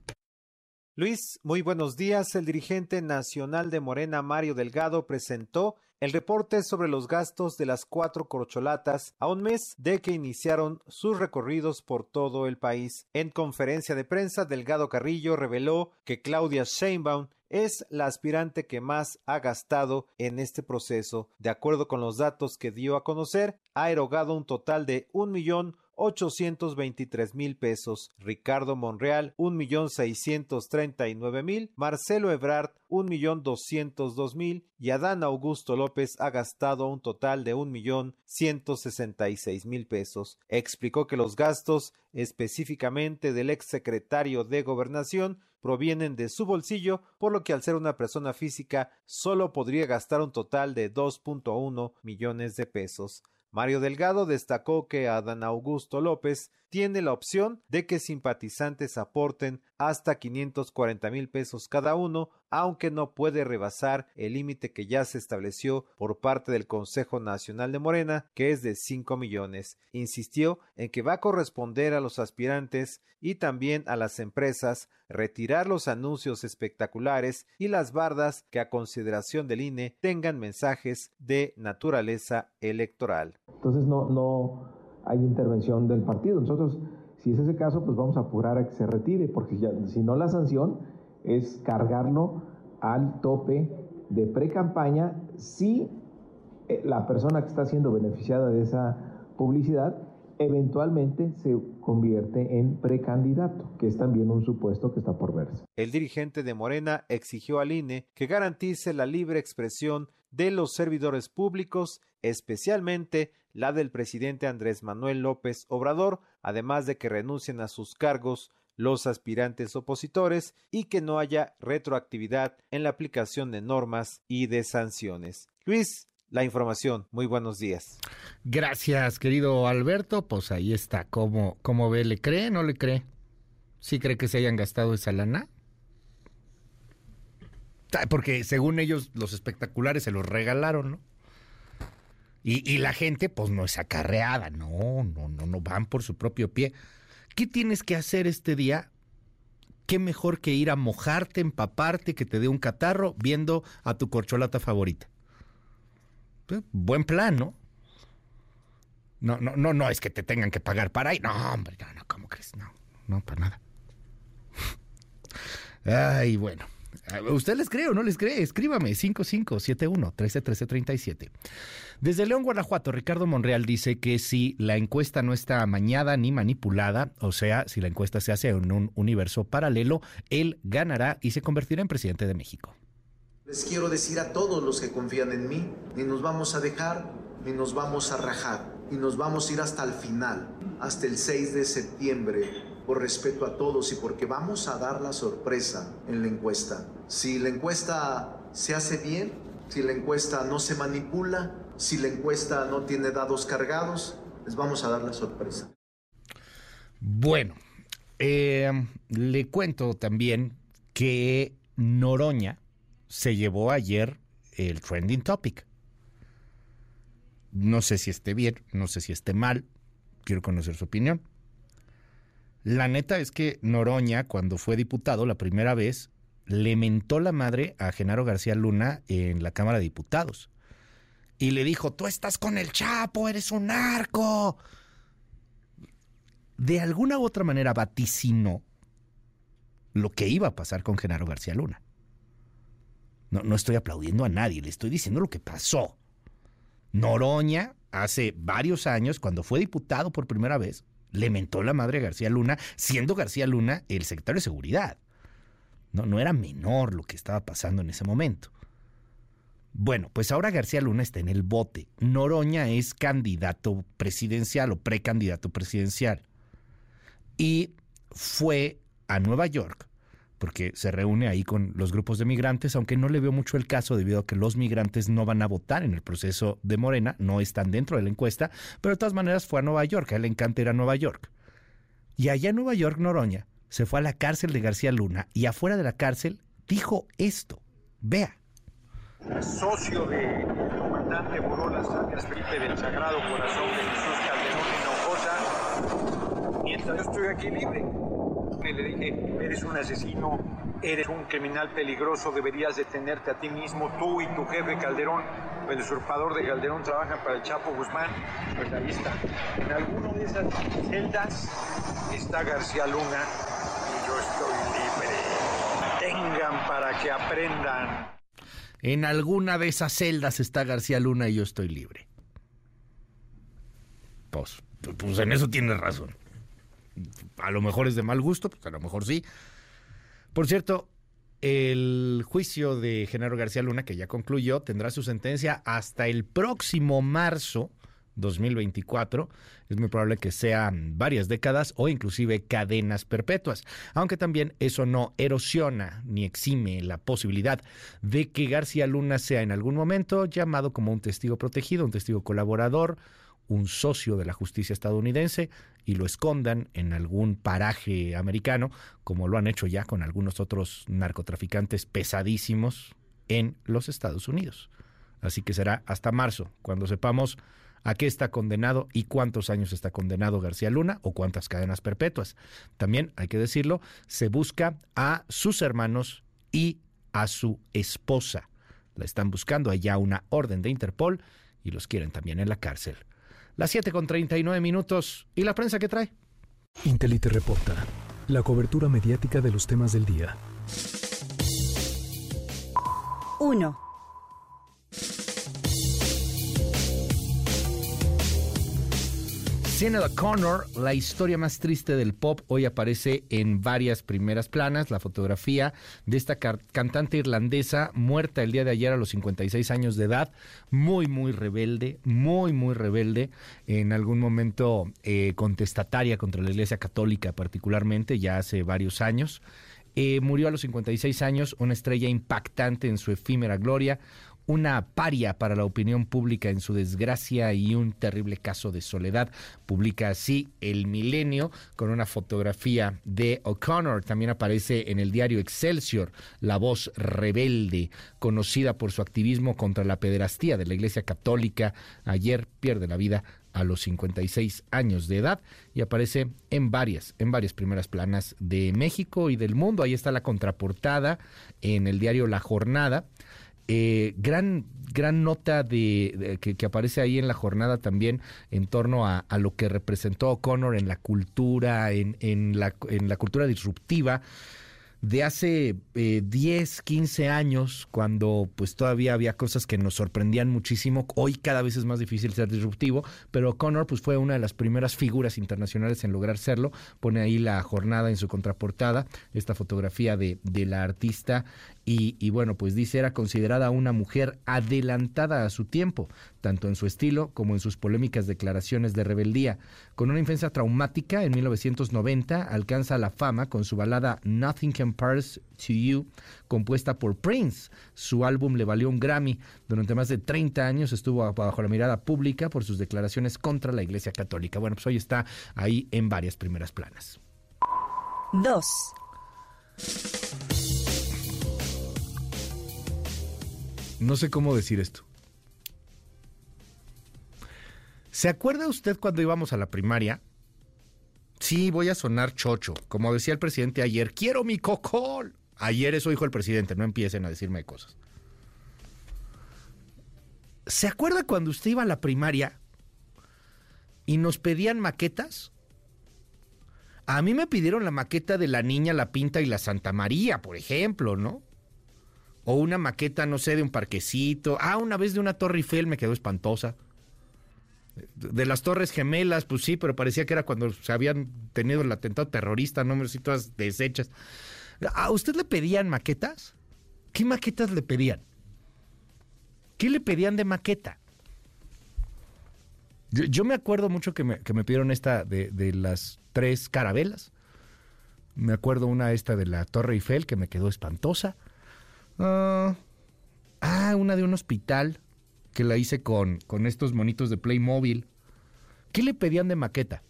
Luis, muy buenos días. El dirigente nacional de Morena, Mario Delgado, presentó el reporte sobre los gastos de las cuatro corcholatas a un mes de que iniciaron sus recorridos por todo el país. En conferencia de prensa, Delgado Carrillo reveló que Claudia Sheinbaum es la aspirante que más ha gastado en este proceso. De acuerdo con los datos que dio a conocer, ha erogado un total de un millón 823 mil pesos, Ricardo Monreal un millón seiscientos treinta y nueve mil, Marcelo Ebrard un millón doscientos dos mil y Adán Augusto López ha gastado un total de un millón ciento sesenta y seis mil pesos. Explicó que los gastos específicamente del exsecretario de Gobernación provienen de su bolsillo, por lo que al ser una persona física solo podría gastar un total de 2.1 millones de pesos. Mario Delgado destacó que Adán Augusto López tiene la opción de que simpatizantes aporten hasta 540 mil pesos cada uno, aunque no puede rebasar el límite que ya se estableció por parte del Consejo Nacional de Morena, que es de 5 millones. Insistió en que va a corresponder a los aspirantes y también a las empresas retirar los anuncios espectaculares y las bardas que a consideración del INE tengan mensajes de naturaleza electoral. Entonces no, no hay intervención del partido. Nosotros, si es ese caso, pues vamos a apurar a que se retire, porque ya, si no la sanción es cargarlo al tope de pre-campaña si eh, la persona que está siendo beneficiada de esa publicidad eventualmente se convierte en precandidato, que es también un supuesto que está por verse. El dirigente de Morena exigió al INE que garantice la libre expresión de los servidores públicos, especialmente la del presidente Andrés Manuel López Obrador, además de que renuncien a sus cargos los aspirantes opositores y que no haya retroactividad en la aplicación de normas y de sanciones. Luis, la información. Muy buenos días. Gracias, querido Alberto. Pues ahí está. ¿Cómo, cómo ve? ¿Le cree? ¿No le cree? ¿Sí cree que se hayan gastado esa lana? Porque según ellos, los espectaculares se los regalaron, ¿no? Y, la gente, pues no es acarreada, no, no, no, no van por su propio pie. ¿Qué tienes que hacer este día? ¿Qué mejor que ir a mojarte, empaparte, que te dé un catarro viendo a tu corcholata favorita? Pues, buen plan, ¿no? No, no, no, no es que te tengan que pagar para ahí. No, hombre, no, no, ¿cómo crees? No, no, para nada. [laughs] Ay, bueno. ¿Usted les cree o no les cree? Escríbame 5571 131337. Desde León, Guanajuato, Ricardo Monreal dice que si la encuesta no está amañada ni manipulada, o sea, si la encuesta se hace en un universo paralelo, él ganará y se convertirá en presidente de México. Les quiero decir a todos los que confían en mí, ni nos vamos a dejar, ni nos vamos a rajar, y nos vamos a ir hasta el final, hasta el 6 de septiembre, por respeto a todos y porque vamos a dar la sorpresa en la encuesta. Si la encuesta se hace bien, si la encuesta no se manipula, si la encuesta no tiene dados cargados, les vamos a dar la sorpresa. Bueno, eh, le cuento también que Noroña, se llevó ayer el trending topic. No sé si esté bien, no sé si esté mal, quiero conocer su opinión. La neta es que Noroña, cuando fue diputado la primera vez, le mentó la madre a Genaro García Luna en la Cámara de Diputados. Y le dijo, tú estás con el Chapo, eres un narco. De alguna u otra manera vaticinó lo que iba a pasar con Genaro García Luna. No, estoy aplaudiendo a nadie, le estoy diciendo lo que pasó. Noroña, hace varios años, cuando fue diputado por primera vez, le mentó la madre García Luna, siendo García Luna el secretario de Seguridad. No, no era menor lo que estaba pasando en ese momento. Bueno, pues ahora García Luna está en el bote. Noroña es candidato presidencial o precandidato presidencial. Y fue a Nueva York porque se reúne ahí con los grupos de migrantes, aunque no le veo mucho el caso debido a que los migrantes no van a votar en el proceso de Morena, no están dentro de la encuesta, pero de todas maneras fue a Nueva York, a él le encanta ir a Nueva York. Y allá en Nueva York, Noroña, se fue a la cárcel de García Luna y afuera de la cárcel dijo esto. Vea. Socio del comandante Borolas Felipe del Sagrado Corazón de Jesús Calderón mientras yo estoy aquí libre le dije, eres un asesino, eres un criminal peligroso, deberías detenerte a ti mismo, tú y tu jefe Calderón, el usurpador de Calderón trabajan para el Chapo Guzmán, pues ahí está. En alguna de esas celdas está García Luna y yo estoy libre. Tengan para que aprendan. En alguna de esas celdas está García Luna y yo estoy libre. Pues, pues en eso tienes razón a lo mejor es de mal gusto, pues a lo mejor sí. Por cierto, el juicio de Genaro García Luna, que ya concluyó, tendrá su sentencia hasta el próximo marzo 2024. Es muy probable que sean varias décadas o inclusive cadenas perpetuas, aunque también eso no erosiona ni exime la posibilidad de que García Luna sea en algún momento llamado como un testigo protegido, un testigo colaborador, un socio de la justicia estadounidense y lo escondan en algún paraje americano, como lo han hecho ya con algunos otros narcotraficantes pesadísimos en los Estados Unidos. Así que será hasta marzo, cuando sepamos a qué está condenado y cuántos años está condenado García Luna o cuántas cadenas perpetuas. También, hay que decirlo, se busca a sus hermanos y a su esposa. La están buscando, allá una orden de Interpol y los quieren también en la cárcel. Las 7 con 39 minutos. ¿Y la prensa qué trae? Intelite reporta. La cobertura mediática de los temas del día. 1. Sinead Connor, la historia más triste del pop, hoy aparece en varias primeras planas. La fotografía de esta cantante irlandesa muerta el día de ayer a los 56 años de edad, muy, muy rebelde, muy, muy rebelde, en algún momento eh, contestataria contra la Iglesia Católica particularmente, ya hace varios años. Eh, murió a los 56 años, una estrella impactante en su efímera gloria, una paria para la opinión pública en su desgracia y un terrible caso de soledad. Publica así El Milenio con una fotografía de O'Connor. También aparece en el diario Excelsior la voz rebelde, conocida por su activismo contra la pederastía de la Iglesia Católica. Ayer pierde la vida a los 56 años de edad y aparece en varias, en varias primeras planas de México y del mundo. Ahí está la contraportada en el diario La Jornada. Eh, gran, gran nota de, que, aparece ahí en la jornada también en torno a, lo que representó O'Connor en la cultura, en, en, la, en la cultura disruptiva de hace 10, 15 años, cuando pues todavía había cosas que nos sorprendían muchísimo. Hoy cada vez es más difícil ser disruptivo, pero Connor pues fue una de las primeras figuras internacionales en lograr serlo. Pone ahí la jornada en su contraportada, esta fotografía de, de la artista y, bueno, pues dice era considerada una mujer adelantada a su tiempo, tanto en su estilo como en sus polémicas declaraciones de rebeldía. Con una infancia traumática, en 1990 alcanza la fama con su balada Nothing Compares to You, compuesta por Prince. Su álbum le valió un Grammy. Durante más de 30 años estuvo bajo la mirada pública por sus declaraciones contra la Iglesia Católica. Bueno, pues hoy está ahí en varias primeras planas. 2. No sé cómo decir esto. ¿Se acuerda usted cuando íbamos a la primaria? Sí, voy a sonar chocho. Como decía el presidente ayer, quiero mi cocol. Ayer eso dijo el presidente, no empiecen a decirme cosas. ¿Se acuerda cuando usted iba a la primaria y nos pedían maquetas? A mí me pidieron la maqueta de la niña, la pinta y la Santa María, por ejemplo, ¿no? O una maqueta, no sé, de un parquecito. Ah, una vez de una Torre Eiffel me quedó espantosa. De las Torres Gemelas, pues sí, pero parecía que era cuando se habían tenido el atentado terrorista, ¿no? y todas deshechas. ¿A usted le pedían maquetas? ¿Qué maquetas le pedían? ¿Qué le pedían de maqueta? Yo, me acuerdo mucho que me, que me pidieron esta de, de, las tres carabelas. Me acuerdo una esta de la Torre Eiffel que me quedó espantosa. Ah, ah, una de un hospital que la hice con, con estos monitos de Playmobil. ¿Qué le pedían de maqueta?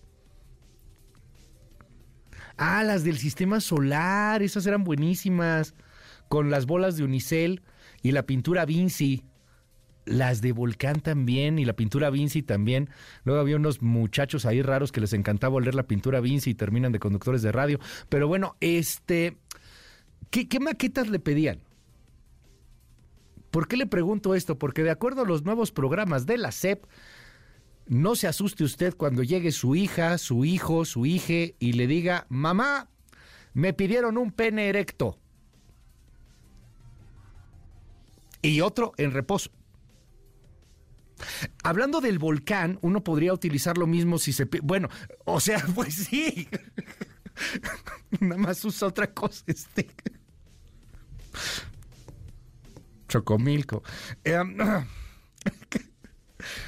Ah, las del sistema solar, esas eran buenísimas. Con las bolas de Unicel y la pintura Vinci. Las de Volcán también y la pintura Vinci también. Luego había unos muchachos ahí raros que les encantaba oler la pintura Vinci y terminan de conductores de radio. Pero bueno, este. ¿Qué, qué maquetas le pedían? ¿Por qué le pregunto esto? Porque de acuerdo a los nuevos programas de la SEP, no se asuste usted cuando llegue su hija, su hijo, su hije y le diga, mamá, me pidieron un pene erecto. Y otro en reposo. Hablando del volcán, uno podría utilizar lo mismo si se... Bueno, o sea, [laughs] pues sí. [laughs] Nada más usa otra cosa este. Chocomilco. Eh, [clears throat]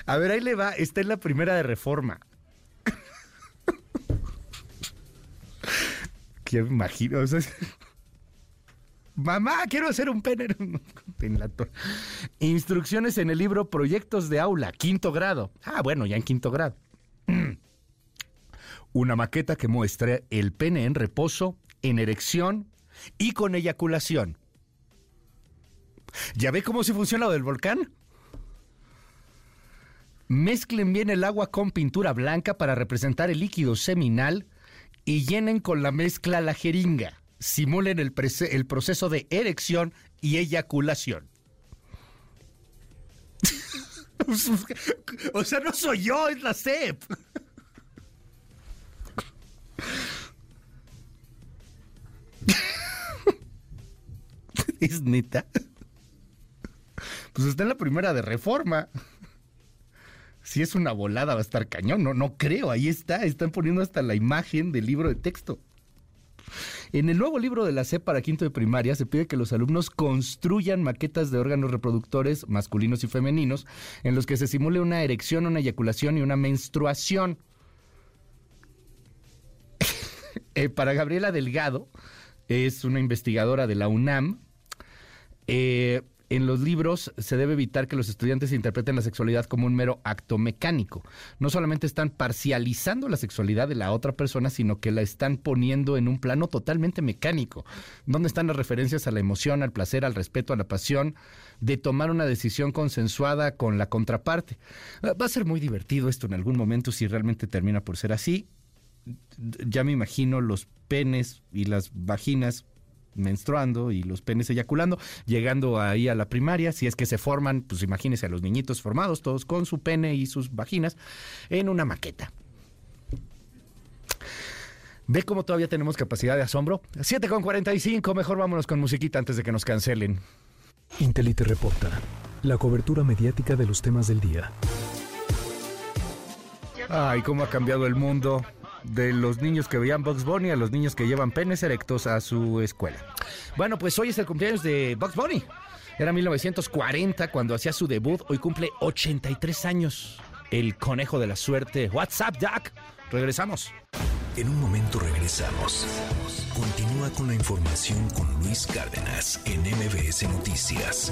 a ver, ahí le va. Está en la primera de reforma. [laughs] ¿Qué me imagino? [laughs] Mamá, quiero hacer un pene. Instrucciones en el libro Proyectos de Aula, quinto grado. Ah, bueno, ya en quinto grado. [clears throat] Una maqueta que muestre el pene en reposo, en erección y con eyaculación. ¿Ya ve cómo se funciona lo del volcán? Mezclen bien el agua con pintura blanca para representar el líquido seminal y llenen con la mezcla la jeringa. Simulen el, proceso de erección y eyaculación. [laughs] o sea, no soy yo, es la CEP. [laughs] ¿Es neta? Pues está en la primera de reforma. Si es una volada va a estar cañón, no, no creo, ahí está, están poniendo hasta la imagen del libro de texto. En el nuevo libro de la C para quinto de primaria se pide que los alumnos construyan maquetas de órganos reproductores masculinos y femeninos en los que se simule una erección, una eyaculación y una menstruación. [laughs] Eh, para Gabriela Delgado, es una investigadora de la UNAM, eh, en los libros se debe evitar que los estudiantes interpreten la sexualidad como un mero acto mecánico. No solamente están parcializando la sexualidad de la otra persona, sino que la están poniendo en un plano totalmente mecánico, donde están las referencias a la emoción, al placer, al respeto, a la pasión, de tomar una decisión consensuada con la contraparte. Ah, va a ser muy divertido esto en algún momento si realmente termina por ser así. Ya me imagino los penes y las vaginas menstruando y los penes eyaculando, llegando ahí a la primaria, si es que se forman, pues imagínense a los niñitos formados, todos con su pene y sus vaginas, en una maqueta. ¿Ve cómo todavía tenemos capacidad de asombro? 7 con 45, mejor vámonos con musiquita antes de que nos cancelen. Intelite reporta la cobertura mediática de los temas del día. Ay, cómo ha cambiado el mundo de los niños que veían Bugs Bunny a los niños que llevan penes erectos a su escuela. Bueno, pues hoy es el cumpleaños de Bugs Bunny. Era 1940 cuando hacía su debut. Hoy cumple 83 años. El conejo de la suerte. What's up, Jack? Regresamos. En un momento regresamos. Continúa con la información con Luis Cárdenas en MBS Noticias.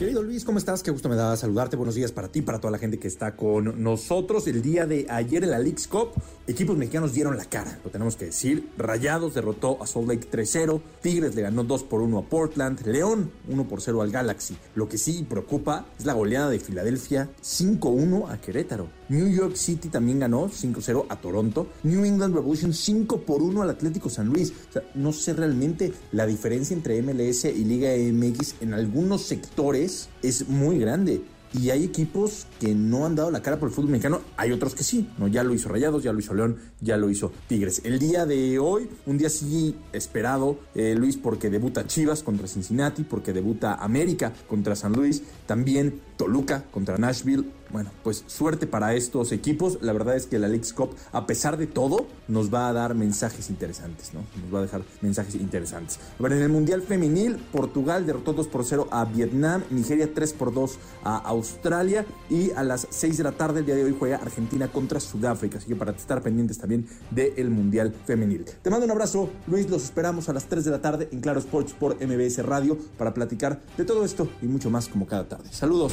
Querido Luis, ¿cómo estás? Qué gusto me da saludarte. Buenos días para ti, para toda la gente que está con nosotros. El día de ayer en la League's Cup, equipos mexicanos dieron la cara, lo tenemos que decir. Rayados derrotó a Salt Lake 3-0, Tigres le ganó 2 por 1 a Portland, León 1 por 0 al Galaxy. Lo que sí preocupa es la goleada de Filadelfia 5-1 a Querétaro. New York City también ganó 5-0 a Toronto. New England Revolution 5 por 1 al Atlético San Luis. O sea, no sé realmente la diferencia entre MLS y Liga MX en algunos sectores es muy grande. Y hay equipos que no han dado la cara por el fútbol mexicano. Hay otros que sí, ¿no? Ya lo hizo Rayados, ya lo hizo León, ya lo hizo Tigres. El día de hoy, un día sí esperado, eh, Luis, porque debuta Chivas contra Cincinnati, porque debuta América contra San Luis, también Toluca contra Nashville. Bueno, pues suerte para estos equipos. La verdad es que la League's Cup, a pesar de todo, nos va a dar mensajes interesantes, ¿no? Nos va a dejar mensajes interesantes. A ver, en el Mundial Femenil, Portugal derrotó 2 por 0 a Vietnam, Nigeria 3 por 2 a Australia y a las 6 de la tarde el día de hoy juega Argentina contra Sudáfrica. Así que para estar pendientes también del Mundial Femenil. Te mando un abrazo, Luis. Los esperamos a las 3 de la tarde en Claro Sports por MBS Radio para platicar de todo esto y mucho más como cada tarde. Saludos.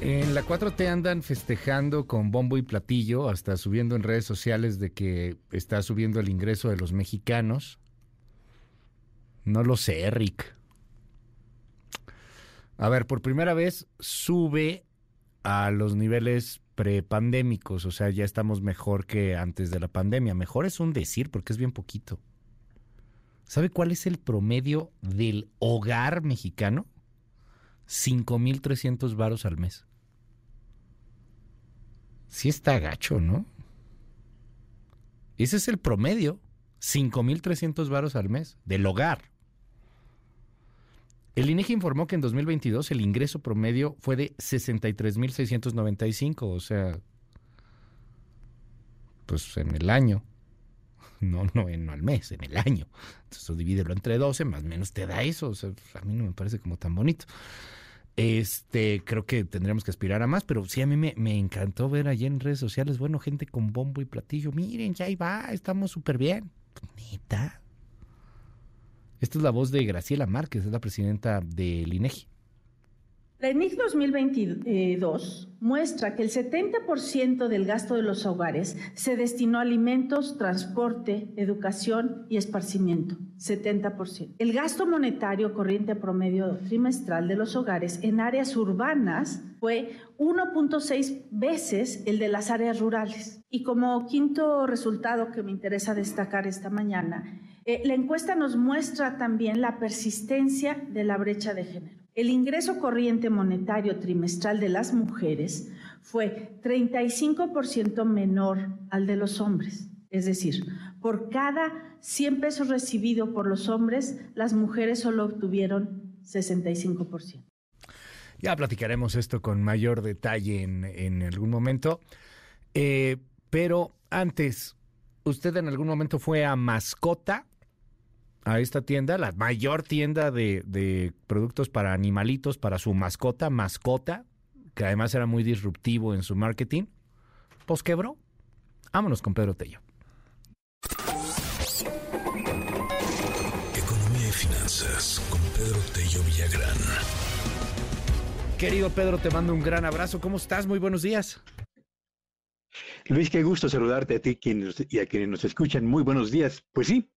En la 4T andan festejando con bombo y platillo, hasta subiendo en redes sociales de que está subiendo el ingreso de los mexicanos. No lo sé, Rick. A ver, por primera vez sube a los niveles prepandémicos, o sea, ya estamos mejor que antes de la pandemia. Mejor es un decir porque es bien poquito. ¿Sabe cuál es el promedio del hogar mexicano? 5.300 varos al mes. Sí está gacho, ¿no? Ese es el promedio. 5.300 varos al mes del hogar. El INEGI informó que en 2022 el ingreso promedio fue de 63.695, o sea, pues en el año. [laughs] No, no, no al mes, en el año. Entonces, divídelo entre 12, más o menos te da eso. Sea, a mí no me parece como tan bonito. Este, creo que tendríamos que aspirar a más, pero sí a mí me, me encantó ver allí en redes sociales, bueno, gente con bombo y platillo, miren, ya ahí va, estamos súper bien. Neta. Esta es la voz de Graciela Márquez, es la presidenta del INEGI. La ENIC 2022 muestra que el 70% del gasto de los hogares se destinó a alimentos, transporte, educación y esparcimiento. 70%. El gasto monetario corriente promedio trimestral de los hogares en áreas urbanas fue 1.6 veces el de las áreas rurales. Y como quinto resultado que me interesa destacar esta mañana, eh, la encuesta nos muestra también la persistencia de la brecha de género. El ingreso corriente monetario trimestral de las mujeres fue 35% menor al de los hombres. Es decir, por cada 100 pesos recibidos por los hombres, las mujeres solo obtuvieron 65%. Ya platicaremos esto con mayor detalle en, en algún momento. Eh, pero antes, ¿usted en algún momento fue a Mascota? A esta tienda, la mayor tienda de, de, productos para animalitos, para su mascota, mascota. que además era muy disruptivo en su marketing, pues quebró. Vámonos con Pedro Tello. Economía y finanzas con Pedro Tello Villagrán. Querido Pedro, te mando un gran abrazo. ¿Cómo estás? Muy buenos días. Luis, qué gusto saludarte a ti y a quienes nos escuchan. Muy buenos días. Pues sí,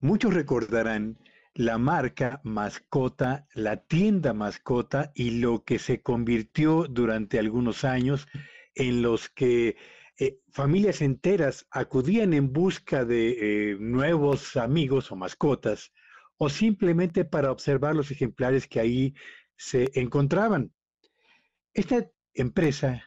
muchos recordarán la marca mascota, la tienda mascota y lo que se convirtió durante algunos años en los que eh, familias enteras acudían en busca de eh, nuevos amigos o mascotas o simplemente para observar los ejemplares que ahí se encontraban. Esta empresa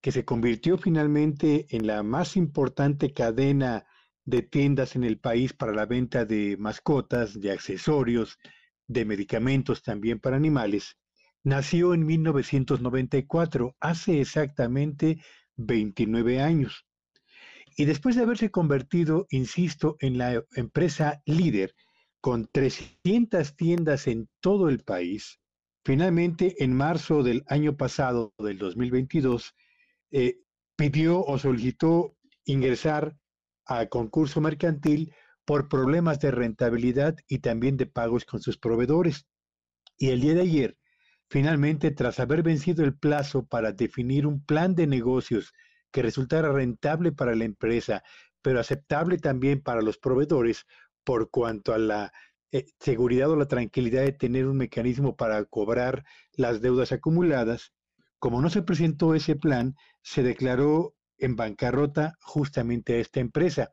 que se convirtió finalmente en la más importante cadena de tiendas en el país para la venta de mascotas, de accesorios, de medicamentos también para animales, nació en 1994, hace exactamente 29 años. Y después de haberse convertido, insisto, en la empresa líder con 300 tiendas en todo el país, finalmente en marzo del año pasado, del 2022, eh, pidió o solicitó ingresar a concurso mercantil por problemas de rentabilidad y también de pagos con sus proveedores. Y el día de ayer, finalmente, tras haber vencido el plazo para definir un plan de negocios que resultara rentable para la empresa, pero aceptable también para los proveedores por cuanto a la eh, seguridad o la tranquilidad de tener un mecanismo para cobrar las deudas acumuladas, como no se presentó ese plan, se declaró en bancarrota justamente a esta empresa.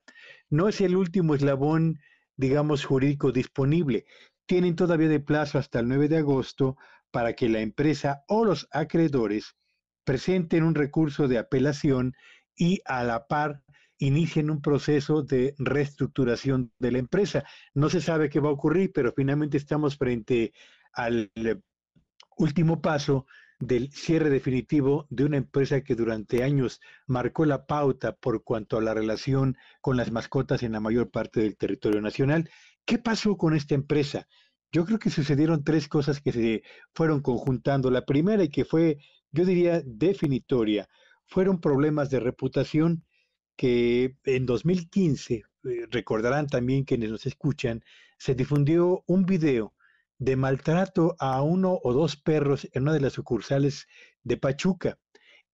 No es el último eslabón, digamos, jurídico disponible. Tienen todavía de plazo hasta el 9 de agosto para que la empresa o los acreedores presenten un recurso de apelación y a la par inicien un proceso de reestructuración de la empresa. No se sabe qué va a ocurrir, pero finalmente estamos frente al último paso del cierre definitivo de una empresa que durante años marcó la pauta por cuanto a la relación con las mascotas en la mayor parte del territorio nacional. ¿Qué pasó con esta empresa? Yo creo que sucedieron tres cosas que se fueron conjuntando. La primera y que fue, yo diría, definitoria, fueron problemas de reputación que en 2015, eh, recordarán también quienes nos escuchan, se difundió un video de maltrato a uno o dos perros en una de las sucursales de Pachuca.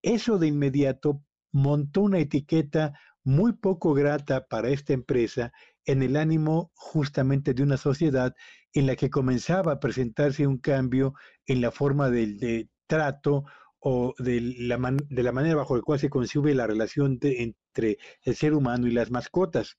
Eso de inmediato montó una etiqueta muy poco grata para esta empresa en el ánimo justamente de una sociedad en la que comenzaba a presentarse un cambio en la forma del trato o de la, de la manera bajo la cual se concibe la relación entre el ser humano y las mascotas.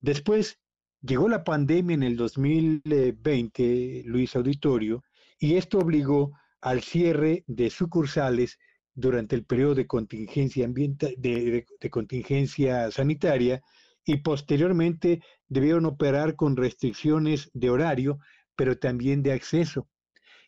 Después Llegó la pandemia en el 2020, Luis Auditorio, y esto obligó al cierre de sucursales durante el periodo de contingencia ambiental, de, contingencia sanitaria y posteriormente debieron operar con restricciones de horario, pero también de acceso.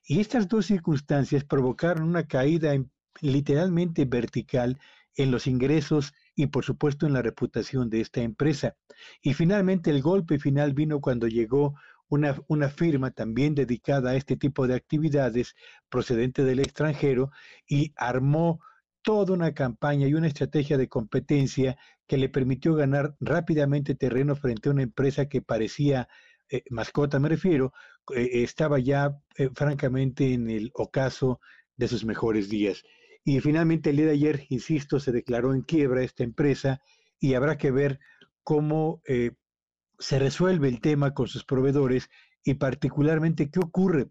Y estas dos circunstancias provocaron una caída literalmente vertical en los ingresos y por supuesto en la reputación de esta empresa. Y finalmente el golpe final vino cuando llegó una, una, firma también dedicada a este tipo de actividades procedente del extranjero y armó toda una campaña y una estrategia de competencia que le permitió ganar rápidamente terreno frente a una empresa que parecía eh, mascota, me refiero, eh, estaba ya eh, francamente en el ocaso de sus mejores días. Y finalmente el día de ayer, insisto, se declaró en quiebra esta empresa y habrá que ver cómo eh, se resuelve el tema con sus proveedores y particularmente qué ocurre,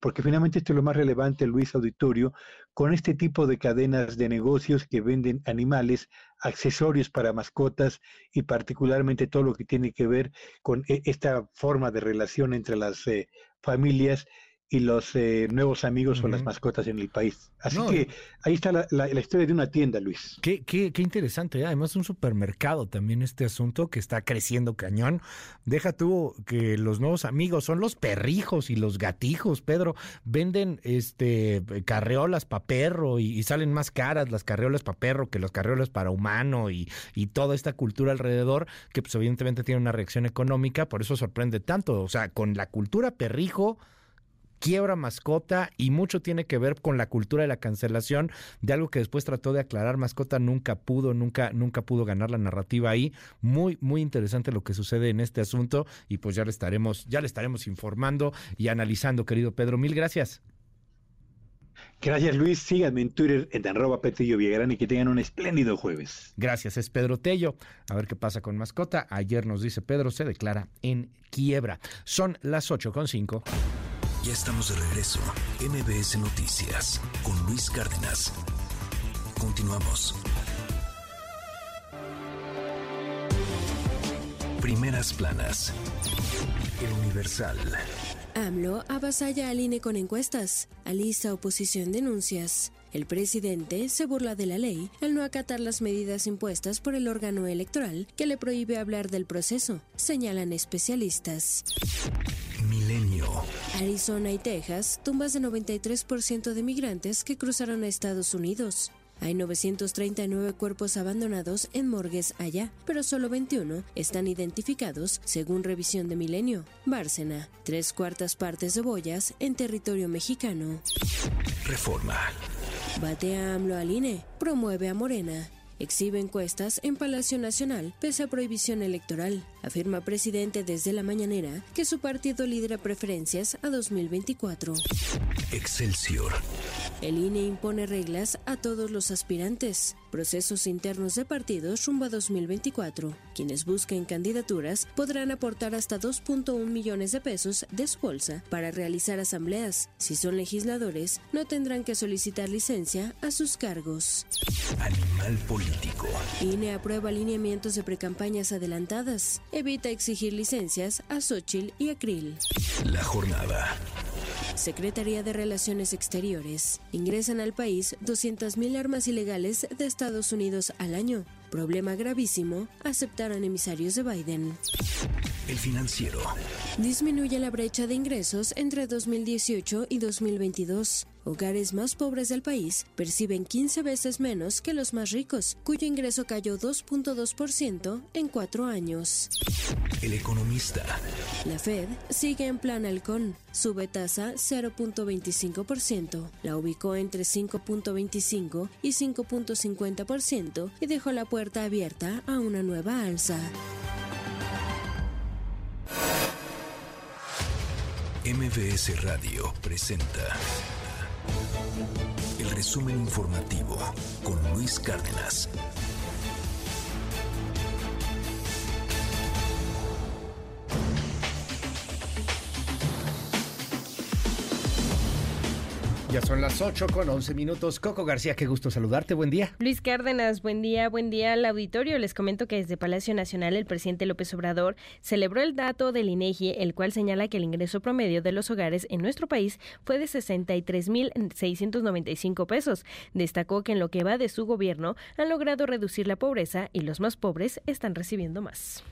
porque finalmente esto es lo más relevante, Luis Auditorio, con este tipo de cadenas de negocios que venden animales, accesorios para mascotas y particularmente todo lo que tiene que ver con eh, esta forma de relación entre las eh, familias y los eh, nuevos amigos o las mascotas en el país. Así que ahí está la, historia de una tienda, Luis. Qué, qué, qué interesante, ¿eh? además un supermercado también este asunto que está creciendo cañón. Deja tú que los nuevos amigos son los perrijos y los gatijos, Pedro. Venden este carreolas para perro y, salen más caras las carreolas para perro que las carreolas para humano y, y toda esta cultura alrededor que pues evidentemente tiene una reacción económica, por eso sorprende tanto. O sea, con la cultura perrijo quiebra mascota y mucho tiene que ver con la cultura de la cancelación de algo que después trató de aclarar. Mascota nunca pudo, nunca, nunca pudo ganar la narrativa ahí. Muy, muy interesante lo que sucede en este asunto y pues ya le estaremos, ya le estaremos informando y analizando, querido Pedro. Mil gracias. Gracias Luis, síganme en Twitter en arroba Petrillo Villagrán y que tengan un espléndido jueves. Gracias, es Pedro Tello. A ver qué pasa con mascota. Ayer nos dice Pedro, se declara en quiebra. Son las 8 con 5. Ya estamos de regreso. MBS Noticias con Luis Cárdenas. Continuamos. Primeras planas. El Universal. AMLO avasalla al INE con encuestas. Alista oposición denuncias. El presidente se burla de la ley al no acatar las medidas impuestas por el órgano electoral que le prohíbe hablar del proceso, señalan especialistas. Milenio. Arizona y Texas, tumbas de 93% de migrantes que cruzaron a Estados Unidos. Hay 939 cuerpos abandonados en morgues allá, pero solo 21 están identificados según revisión de Milenio. Bárcena, tres cuartas partes de boyas en territorio mexicano. Reforma. Batea AMLO al INE, promueve a Morena. Exhibe encuestas en Palacio Nacional pese a prohibición electoral. Afirma presidente desde la mañanera que su partido lidera preferencias a 2024. Excelsior. El INE impone reglas a todos los aspirantes. Procesos internos de partidos rumbo a 2024. Quienes busquen candidaturas podrán aportar hasta 2.1 millones de pesos de su bolsa para realizar asambleas. Si son legisladores, no tendrán que solicitar licencia a sus cargos. Animal político. INE aprueba alineamientos de precampañas adelantadas. Evita exigir licencias a Xochitl y a Krill. La jornada. Secretaría de Relaciones Exteriores. Ingresan al país 200.000 armas ilegales de Estados Unidos al año. Problema gravísimo, aceptaron emisarios de Biden. El financiero. Disminuye la brecha de ingresos entre 2018 y 2022. Hogares más pobres del país perciben 15 veces menos que los más ricos, cuyo ingreso cayó 2.2% en cuatro años. El economista. La Fed sigue en plan halcón. Sube tasa 0.25%. La ubicó entre 5.25 y 5.50% y dejó la puerta abierta a una nueva alza. MBS Radio presenta el resumen informativo con Luis Cárdenas. Ya son las 8 con 11 minutos. Coco García, qué gusto saludarte. Buen día. Luis Cárdenas, buen día, buen día al auditorio. Les comento que desde Palacio Nacional el presidente López Obrador celebró el dato del INEGI, el cual señala que el ingreso promedio de los hogares en nuestro país fue de 63.695 pesos. Destacó que en lo que va de su gobierno han logrado reducir la pobreza y los más pobres están recibiendo más.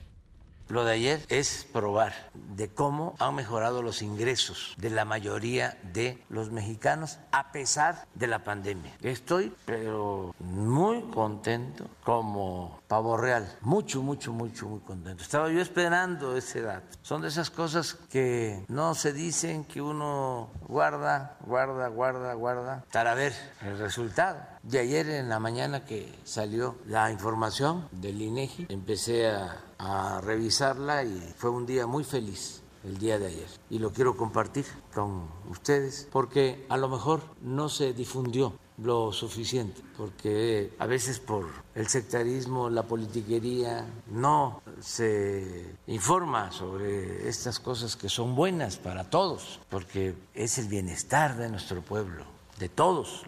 Lo de ayer es probar de cómo han mejorado los ingresos de la mayoría de los mexicanos a pesar de la pandemia. Estoy pero muy contento como pavo real, mucho, mucho, mucho, muy contento. Estaba yo esperando ese dato. Son de esas cosas que no se dicen, que uno guarda, guarda, guarda, guarda para ver el resultado. De ayer en la mañana que salió la información del INEGI, empecé a a revisarla y fue un día muy feliz el día de ayer y lo quiero compartir con ustedes porque a lo mejor no se difundió lo suficiente, porque a veces por el sectarismo, la politiquería, no se informa sobre estas cosas que son buenas para todos, porque es el bienestar de nuestro pueblo, de todos.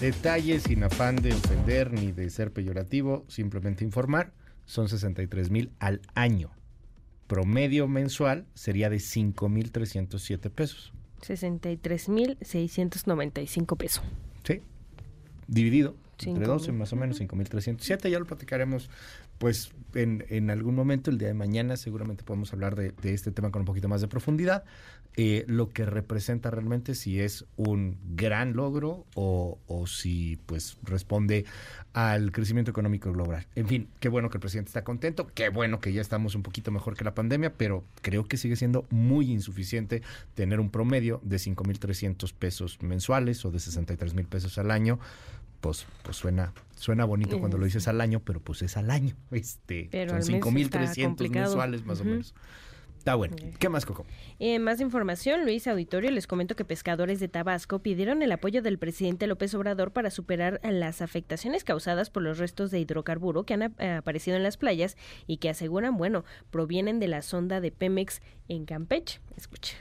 Detalles sin afán de ofender ni de ser peyorativo, simplemente informar son 63 mil al año. Promedio mensual sería de 5 mil 307 pesos. 63 mil 695 pesos. Sí. Dividido entre 12 más o menos, 5.307. Ya lo platicaremos pues en, algún momento, el día de mañana, seguramente podemos hablar de, este tema con un poquito más de profundidad. Eh, lo que representa realmente si es un gran logro o, si pues responde al crecimiento económico global. En fin, qué bueno que el presidente está contento, qué bueno que ya estamos un poquito mejor que la pandemia, pero creo que sigue siendo muy insuficiente tener un promedio de 5.300 pesos mensuales o de 63 mil pesos al año pues, pues suena, suena bonito cuando lo dices al año, pero pues es al año. [laughs] Este, pero son 5.300 mensuales más uh -huh. o menos. Está bueno. ¿Qué más, Coco? Eh, más información, Luis Auditorio. Les comento que pescadores de Tabasco pidieron el apoyo del presidente López Obrador para superar las afectaciones causadas por los restos de hidrocarburo que han ap aparecido en las playas y que aseguran, bueno, provienen de la sonda de Pemex en Campeche. Escucha.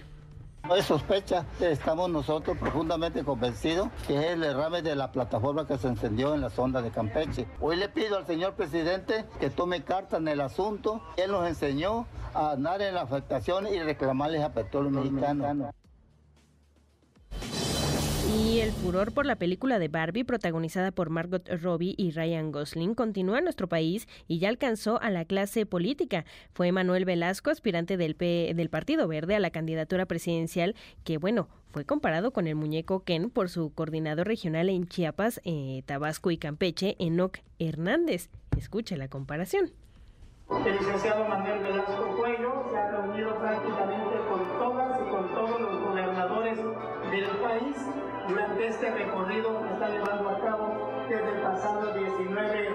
No es sospecha, estamos nosotros profundamente convencidos que es el derrame de la plataforma que se encendió en la sonda de Campeche. Hoy le pido al señor presidente que tome carta en el asunto. Él nos enseñó a andar en la afectación y reclamarles a petróleo mexicano. Y el furor por la película de Barbie, protagonizada por Margot Robbie y Ryan Gosling, continúa en nuestro país y ya alcanzó a la clase política. Fue Manuel Velasco, aspirante del, P del Partido Verde a la candidatura presidencial, que bueno, fue comparado con el muñeco Ken por su coordinador regional en Chiapas, eh, Tabasco y Campeche, Enoc Hernández. Escuche la comparación. El licenciado Manuel Velasco Cuello se ha reunido prácticamente este recorrido que está llevando a cabo desde el pasado 19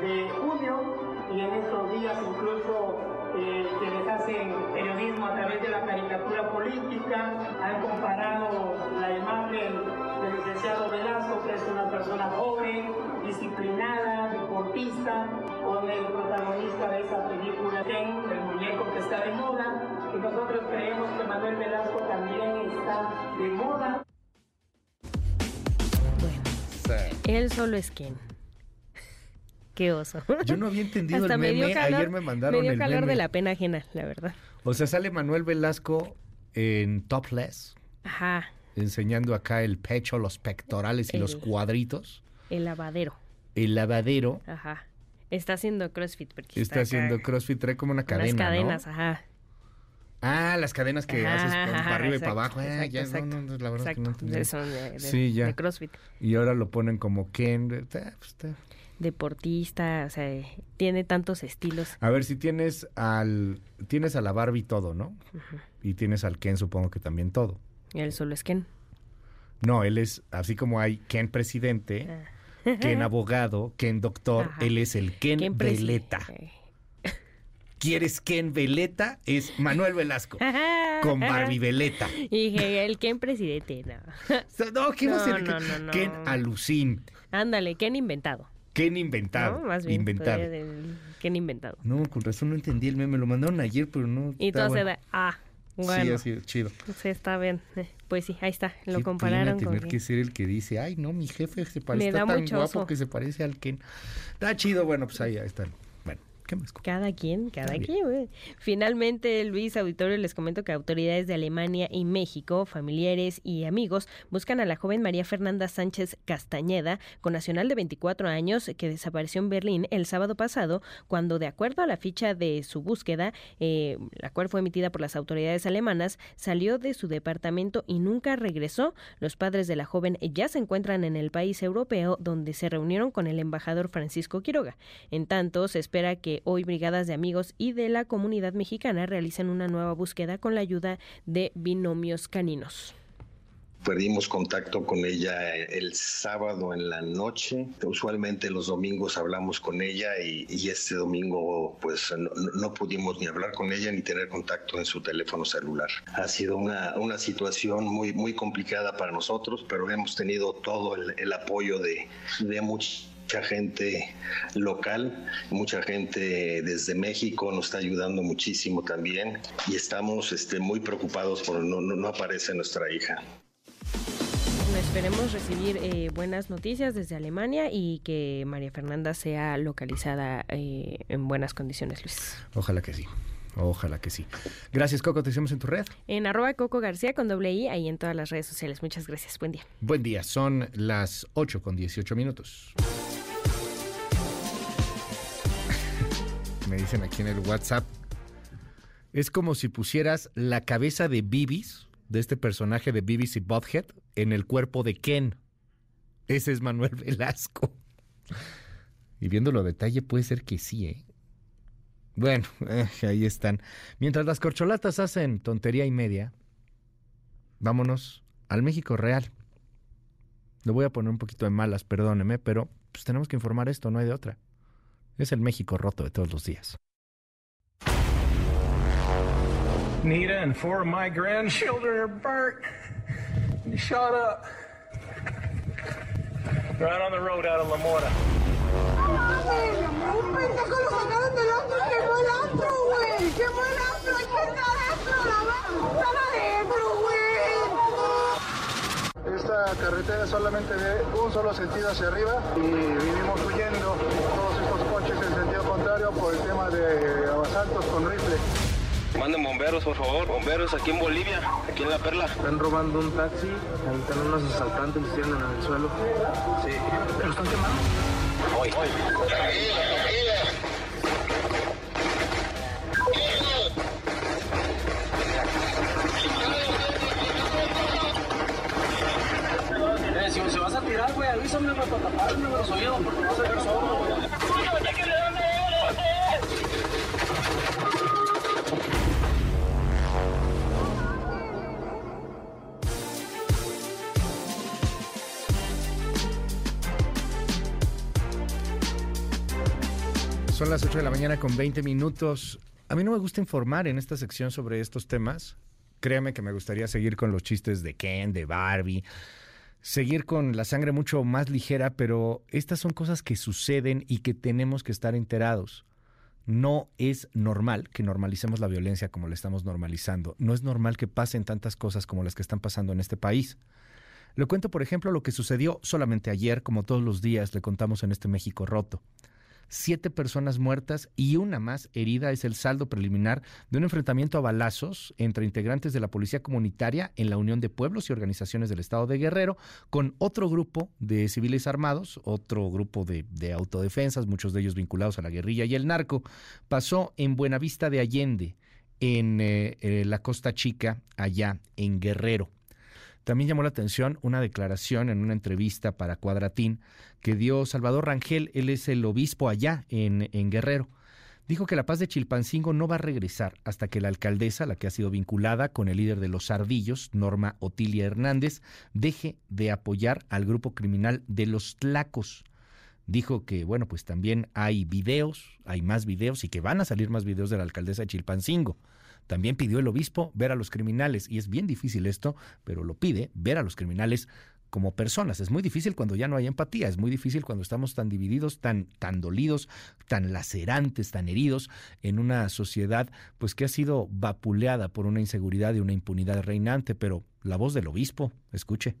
de junio y en estos días incluso eh, quienes hacen periodismo a través de la caricatura política han comparado la imagen del licenciado Velasco, que es una persona joven, disciplinada, deportista, con el protagonista de esa película, el muñeco que está de moda, y nosotros creemos que Manuel Velasco también está de moda. Él solo es Ken. [laughs] Qué oso. Yo no había entendido Hasta el me meme. dio calor, Ayer me mandaron me dio el calor meme. de la pena ajena, la verdad. O sea, sale Manuel Velasco en topless, Ajá, enseñando acá el pecho, los pectorales y los cuadritos. el lavadero. El lavadero Ajá. Está haciendo CrossFit porque está haciendo crossfit, trae como una cadena, ¿no? cadenas, ajá. Ah, las cadenas que Ajá, haces ajá, para arriba y para abajo. Ah, exacto, ya, no, exacto, no, la verdad es que no entendí. De- son de- de- sí, ya. de CrossFit. Y ahora lo ponen como Ken. pues, Deportista, o sea, tiene tantos estilos. A ver, si tienes al tienes a la Barbie todo, ¿no? Y tienes al Ken, supongo que también todo. Él solo es Ken. No, él es, así como hay Ken presidente, Ken [laughs] abogado, Ken doctor, él es el Ken, Ken Veleta. ¿Quieres Ken Veleta? Es Manuel Velasco. con Barbie Veleta. [laughs] Y el Ken presidente, no. [laughs] No, ¿qué va a ser? No, no, no, Ken no. Alucin. Ándale, Ken inventado. Ken inventado. ¿no? Más bien. inventado. del Ken inventado. No, con razón no entendí el meme. Lo mandaron ayer, pero no. Y todo se da, ah, bueno. Sí, así, chido. Sí, está bien. Eh, Pues sí, ahí está. Lo Qué compararon pena con tener que ser el que dice, ay, no, mi jefe se parece está tan guapo oso. que se parece al Ken. Está chido, bueno, pues ahí, ahí están. ¿Qué más? Cada quien, cada quien. güey. Finalmente, Luis Auditorio, les comento que autoridades de Alemania y México, familiares y amigos, buscan a la joven María Fernanda Sánchez Castañeda, con nacional de 24 años, que desapareció en Berlín el sábado pasado, cuando, de acuerdo a la ficha de su búsqueda, eh, la cual fue emitida por las autoridades alemanas, salió de su departamento y nunca regresó. Los padres de la joven ya se encuentran en el país europeo, donde se reunieron con el embajador Francisco Quiroga. En tanto, se espera que hoy brigadas de amigos y de la comunidad mexicana realicen una nueva búsqueda con la ayuda de binomios caninos. Perdimos contacto con ella el sábado en la noche. Usualmente los domingos hablamos con ella y, y este domingo pues no, no pudimos ni hablar con ella ni tener contacto en su teléfono celular. Ha sido una, una situación muy, muy complicada para nosotros, pero hemos tenido todo el, el apoyo de, de muchos mucha gente local, mucha gente desde México nos está ayudando muchísimo también y estamos este, muy preocupados por no, no, no aparece nuestra hija. Bueno, esperemos recibir eh, buenas noticias desde Alemania y que María Fernanda sea localizada eh, en buenas condiciones, Luis. Ojalá que sí. Ojalá que sí. Gracias, Coco. Te hacemos en tu red. En arroba Coco García con doble I, ahí en todas las redes sociales. Muchas gracias. Buen día. Buen día. Son las 8 con 18 minutos. Me dicen aquí en el WhatsApp. Es como si pusieras la cabeza de Bibis, de este personaje de Bibis y Butthead, en el cuerpo de Ken. Ese es Manuel Velasco. Y viéndolo a detalle, puede ser que sí, ¿eh? Bueno, eh, ahí están. Mientras las corcholatas hacen tontería y media, vámonos al México real. Lo voy a poner un poquito de malas, perdóneme, pero pues tenemos que informar esto, no hay de otra. Es el México roto de todos los días. Nita and four of my grandchildren are burnt. Shut up. Right on the road out of La Mora. Un pendejo lo sacaron del antro y quemó el antro, güey. Quemó el gente adentro, la están adentro, güey. Esta carretera solamente de un solo sentido hacia arriba y vinimos huyendo todos estos por el tema de asaltos con rifle. Manden bomberos, por favor. Bomberos aquí en Bolivia, aquí en La Perla. Están robando un taxi, están unos asaltantes que en el suelo. Sí. ¿Pero están quemando? Hoy. Eh, si se vas a tirar, güey, avísame para taparme los oídos porque vas a ir solo, güey. Son las 8 de la mañana con 20 minutos. A mí no me gusta informar en esta sección sobre estos temas. Créame que me gustaría seguir con los chistes de Ken, de Barbie, seguir con la sangre mucho más ligera, pero estas son cosas que suceden y que tenemos que estar enterados. No es normal que normalicemos la violencia como la estamos normalizando. No es normal que pasen tantas cosas como las que están pasando en este país. Le cuento, por ejemplo, lo que sucedió solamente ayer, como todos los días le contamos en este México roto siete personas muertas y una más herida es el saldo preliminar de un enfrentamiento a balazos entre integrantes de la Policía Comunitaria en la Unión de Pueblos y Organizaciones del Estado de Guerrero con otro grupo de civiles armados, otro grupo de, autodefensas, muchos de ellos vinculados a la guerrilla y el narco. Pasó en Buenavista de Allende, en eh, eh, la Costa Chica, allá en Guerrero. También llamó la atención una declaración en una entrevista para Cuadratín que dio Salvador Rangel, él es el obispo allá en, en Guerrero. Dijo que la paz de Chilpancingo no va a regresar hasta que la alcaldesa, la que ha sido vinculada con el líder de los ardillos, Norma Otilia Hernández, deje de apoyar al grupo criminal de los Tlacos. Dijo que, bueno, pues también hay videos, hay más videos y que van a salir más videos de la alcaldesa de Chilpancingo. También pidió el obispo ver a los criminales, y es bien difícil esto, pero lo pide, ver a los criminales como personas. Es muy difícil cuando ya no hay empatía, es muy difícil cuando estamos tan divididos, tan, tan dolidos, tan lacerantes, tan heridos en una sociedad pues que ha sido vapuleada por una inseguridad y una impunidad reinante, pero la voz del obispo, escuche.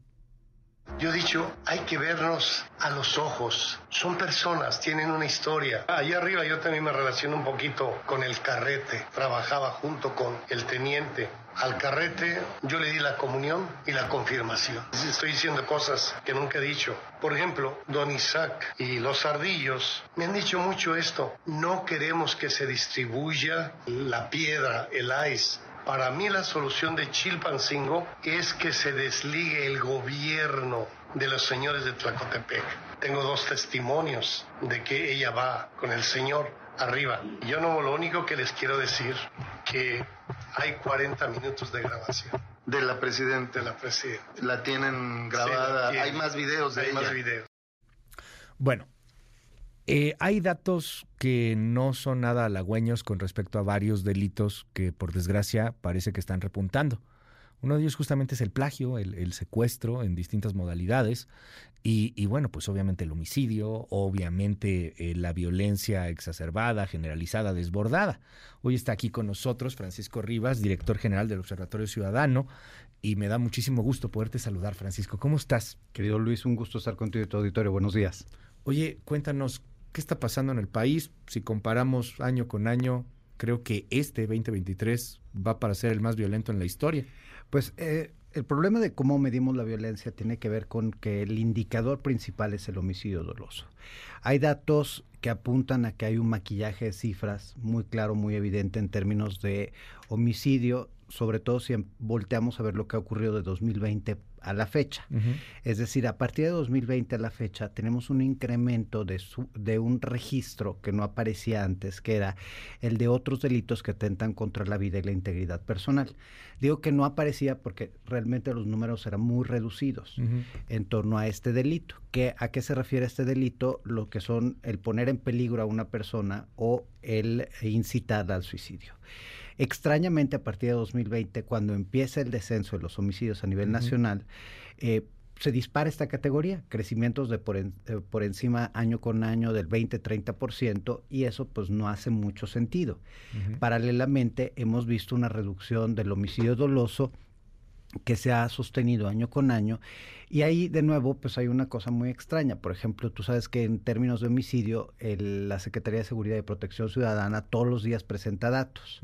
Yo he dicho, hay que vernos a los ojos. Son personas, tienen una historia. Allá arriba yo también me relaciono un poquito con el carrete. Trabajaba junto con el teniente. Al carrete yo le di la comunión y la confirmación. Estoy diciendo cosas que nunca he dicho. Por ejemplo, don Isaac y los ardillos me han dicho mucho esto. No queremos que se distribuya la piedra, el ice, para mí la solución de Chilpancingo es que se desligue el gobierno de los señores de Tlacotepec. Tengo dos testimonios de que ella va con el señor arriba. Yo no, lo único que les quiero decir que hay 40 minutos de grabación. De la presidenta. De la presidenta. La tienen grabada. hay más videos de hay ella. más videos. Bueno, eh, hay datos que no son nada halagüeños con respecto a varios delitos que, por desgracia, parece que están repuntando. Uno de ellos justamente es el plagio, el, secuestro en distintas modalidades y, bueno, pues obviamente el homicidio, obviamente eh, la violencia exacerbada, generalizada, desbordada. Hoy está aquí con nosotros Francisco Rivas, director general del Observatorio Ciudadano y me da muchísimo gusto poderte saludar, Francisco. ¿Cómo estás? Querido Luis, un gusto estar contigo y tu auditorio. Buenos días. Oye, cuéntanos, ¿qué está pasando en el país? Si comparamos año con año, creo que este 2023 va para ser el más violento en la historia. Pues eh, el problema de cómo medimos la violencia tiene que ver con que el indicador principal es el homicidio doloso. Hay datos que apuntan a que hay un maquillaje de cifras muy claro, muy evidente en términos de homicidio, sobre todo si volteamos a ver lo que ha ocurrido de 2020 a la fecha. Es decir, a partir de 2020 a la fecha tenemos un incremento de, de un registro que no aparecía antes, que era el de otros delitos que atentan contra la vida y la integridad personal. Digo que no aparecía porque realmente los números eran muy reducidos en torno a este delito. ¿Qué, ¿A qué se refiere este delito? Lo que son el poner en peligro a una persona o el incitar al suicidio. Extrañamente, a partir de 2020, cuando empieza el descenso de los homicidios a nivel nacional, eh, se dispara esta categoría, crecimientos de por, eh, por encima año con año del 20-30% y eso pues no hace mucho sentido. Paralelamente hemos visto una reducción del homicidio doloso que se ha sostenido año con año. Y ahí, de nuevo, pues hay una cosa muy extraña. Por ejemplo, tú sabes que en términos de homicidio, la Secretaría de Seguridad y Protección Ciudadana todos los días presenta datos.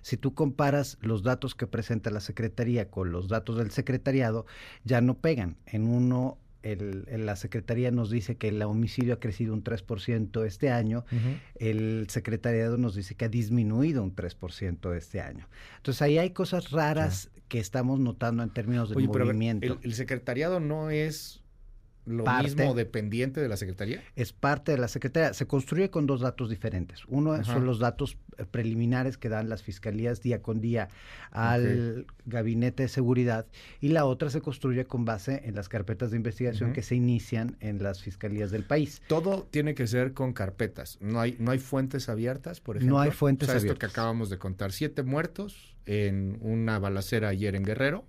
Si tú comparas los datos que presenta la Secretaría con los datos del secretariado, ya no pegan. En uno el, la Secretaría nos dice que el homicidio ha crecido un 3% este año, el Secretariado nos dice que ha disminuido un 3% este año. Entonces ahí hay cosas raras que estamos notando en términos de movimiento. el, secretariado no es lo mismo dependiente de la Secretaría? Es parte de la Secretaría. Se construye con dos datos diferentes. Uno son los datos eh, preliminares que dan las fiscalías día con día al gabinete de seguridad y la otra se construye con base en las carpetas de investigación que se inician en las fiscalías del país. Todo tiene que ser con carpetas. No hay, no hay fuentes abiertas, por ejemplo. No hay fuentes o sea, abiertas. Esto que acabamos de contar, siete muertos en una balacera ayer en Guerrero,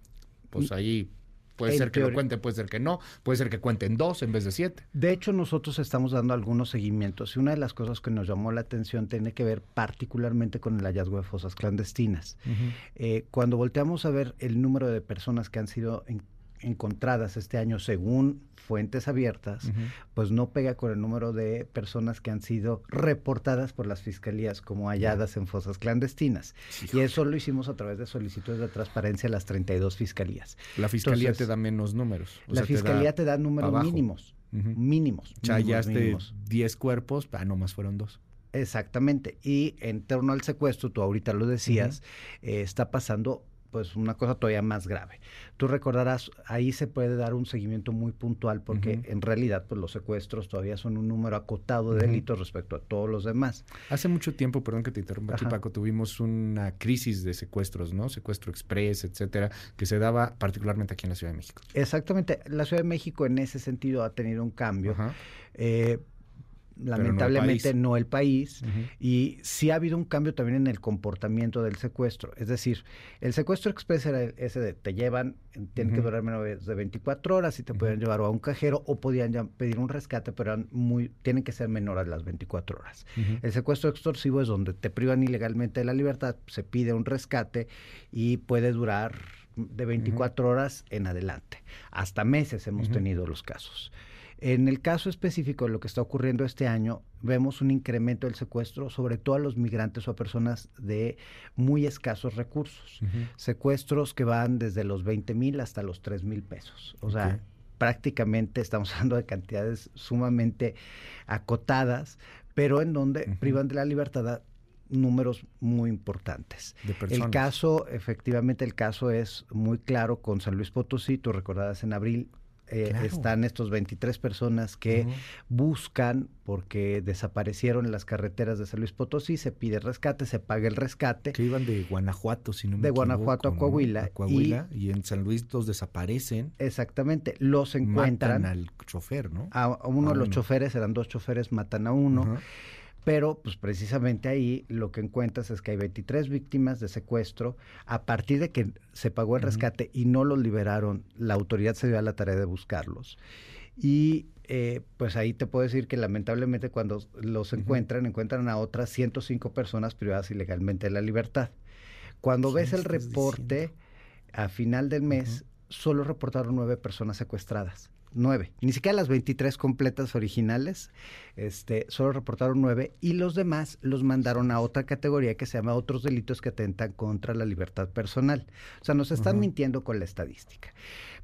pues ahí Puede ser que lo cuente, puede ser que no, puede ser que cuenten dos en vez de siete. De hecho, nosotros estamos dando algunos seguimientos y una de las cosas que nos llamó la atención tiene que ver particularmente con el hallazgo de fosas clandestinas. Eh, cuando volteamos a ver el número de personas que han sido encontradas este año según fuentes abiertas, pues no pega con el número de personas que han sido reportadas por las fiscalías como halladas en fosas clandestinas. y eso lo hicimos a través de solicitudes de transparencia a las 32 fiscalías. La fiscalía te da menos números. la fiscalía te da, números mínimos. Mínimos. O sea, hallaste 10 cuerpos, ah, nomás fueron dos. Exactamente. Y en torno al secuestro, tú ahorita lo decías, eh, está pasando pues una cosa todavía más grave. Tú recordarás, ahí se puede dar un seguimiento muy puntual porque en realidad pues los secuestros todavía son un número acotado de delitos respecto a todos los demás. Hace mucho tiempo, perdón que te interrumpa aquí Paco, tuvimos una crisis de secuestros, ¿no? Secuestro express, etcétera, que se daba particularmente aquí en la Ciudad de México. Exactamente, la Ciudad de México en ese sentido ha tenido un cambio. Eh, lamentablemente no el país, y sí ha habido un cambio también en el comportamiento del secuestro. Es decir, el secuestro express era ese de te llevan, tienen que durar menos de 24 horas y te pueden llevar a un cajero o podían ya pedir un rescate, pero eran muy, tienen que ser menores las 24 horas. El secuestro extorsivo es donde te privan ilegalmente de la libertad, se pide un rescate y puede durar de 24 horas en adelante. Hasta meses hemos tenido los casos. En el caso específico de lo que está ocurriendo este año, vemos un incremento del secuestro, sobre todo a los migrantes o a personas de muy escasos recursos. Secuestros que van desde los 20 mil hasta los 3 mil pesos. O sea, prácticamente estamos [laughs] hablando de cantidades sumamente acotadas, pero en donde privan de la libertad números muy importantes. el caso, efectivamente, el caso es muy claro con San Luis Potosí, tú recordarás en abril eh, están estos 23 personas que buscan porque desaparecieron en las carreteras de San Luis Potosí, se pide rescate, se paga el rescate. Que iban de Guanajuato, si no me De Guanajuato a Coahuila. Coahuila y, en San Luis los desaparecen. Exactamente, los encuentran. Matan al chofer, ¿no? A, uno de los choferes, eran dos choferes, matan a uno. Pero, pues precisamente ahí lo que encuentras es que hay 23 víctimas de secuestro. A partir de que se pagó el rescate y no los liberaron, la autoridad se dio a la tarea de buscarlos. Y eh, pues ahí te puedo decir que lamentablemente cuando los encuentran, encuentran a otras 105 personas privadas ilegalmente de la libertad. Cuando ves el reporte, a final del mes, solo reportaron nueve personas secuestradas. nueve, ni siquiera las 23 completas originales, este, solo reportaron nueve y los demás los mandaron a otra categoría que se llama otros delitos que atentan contra la libertad personal. O sea, nos están mintiendo con la estadística.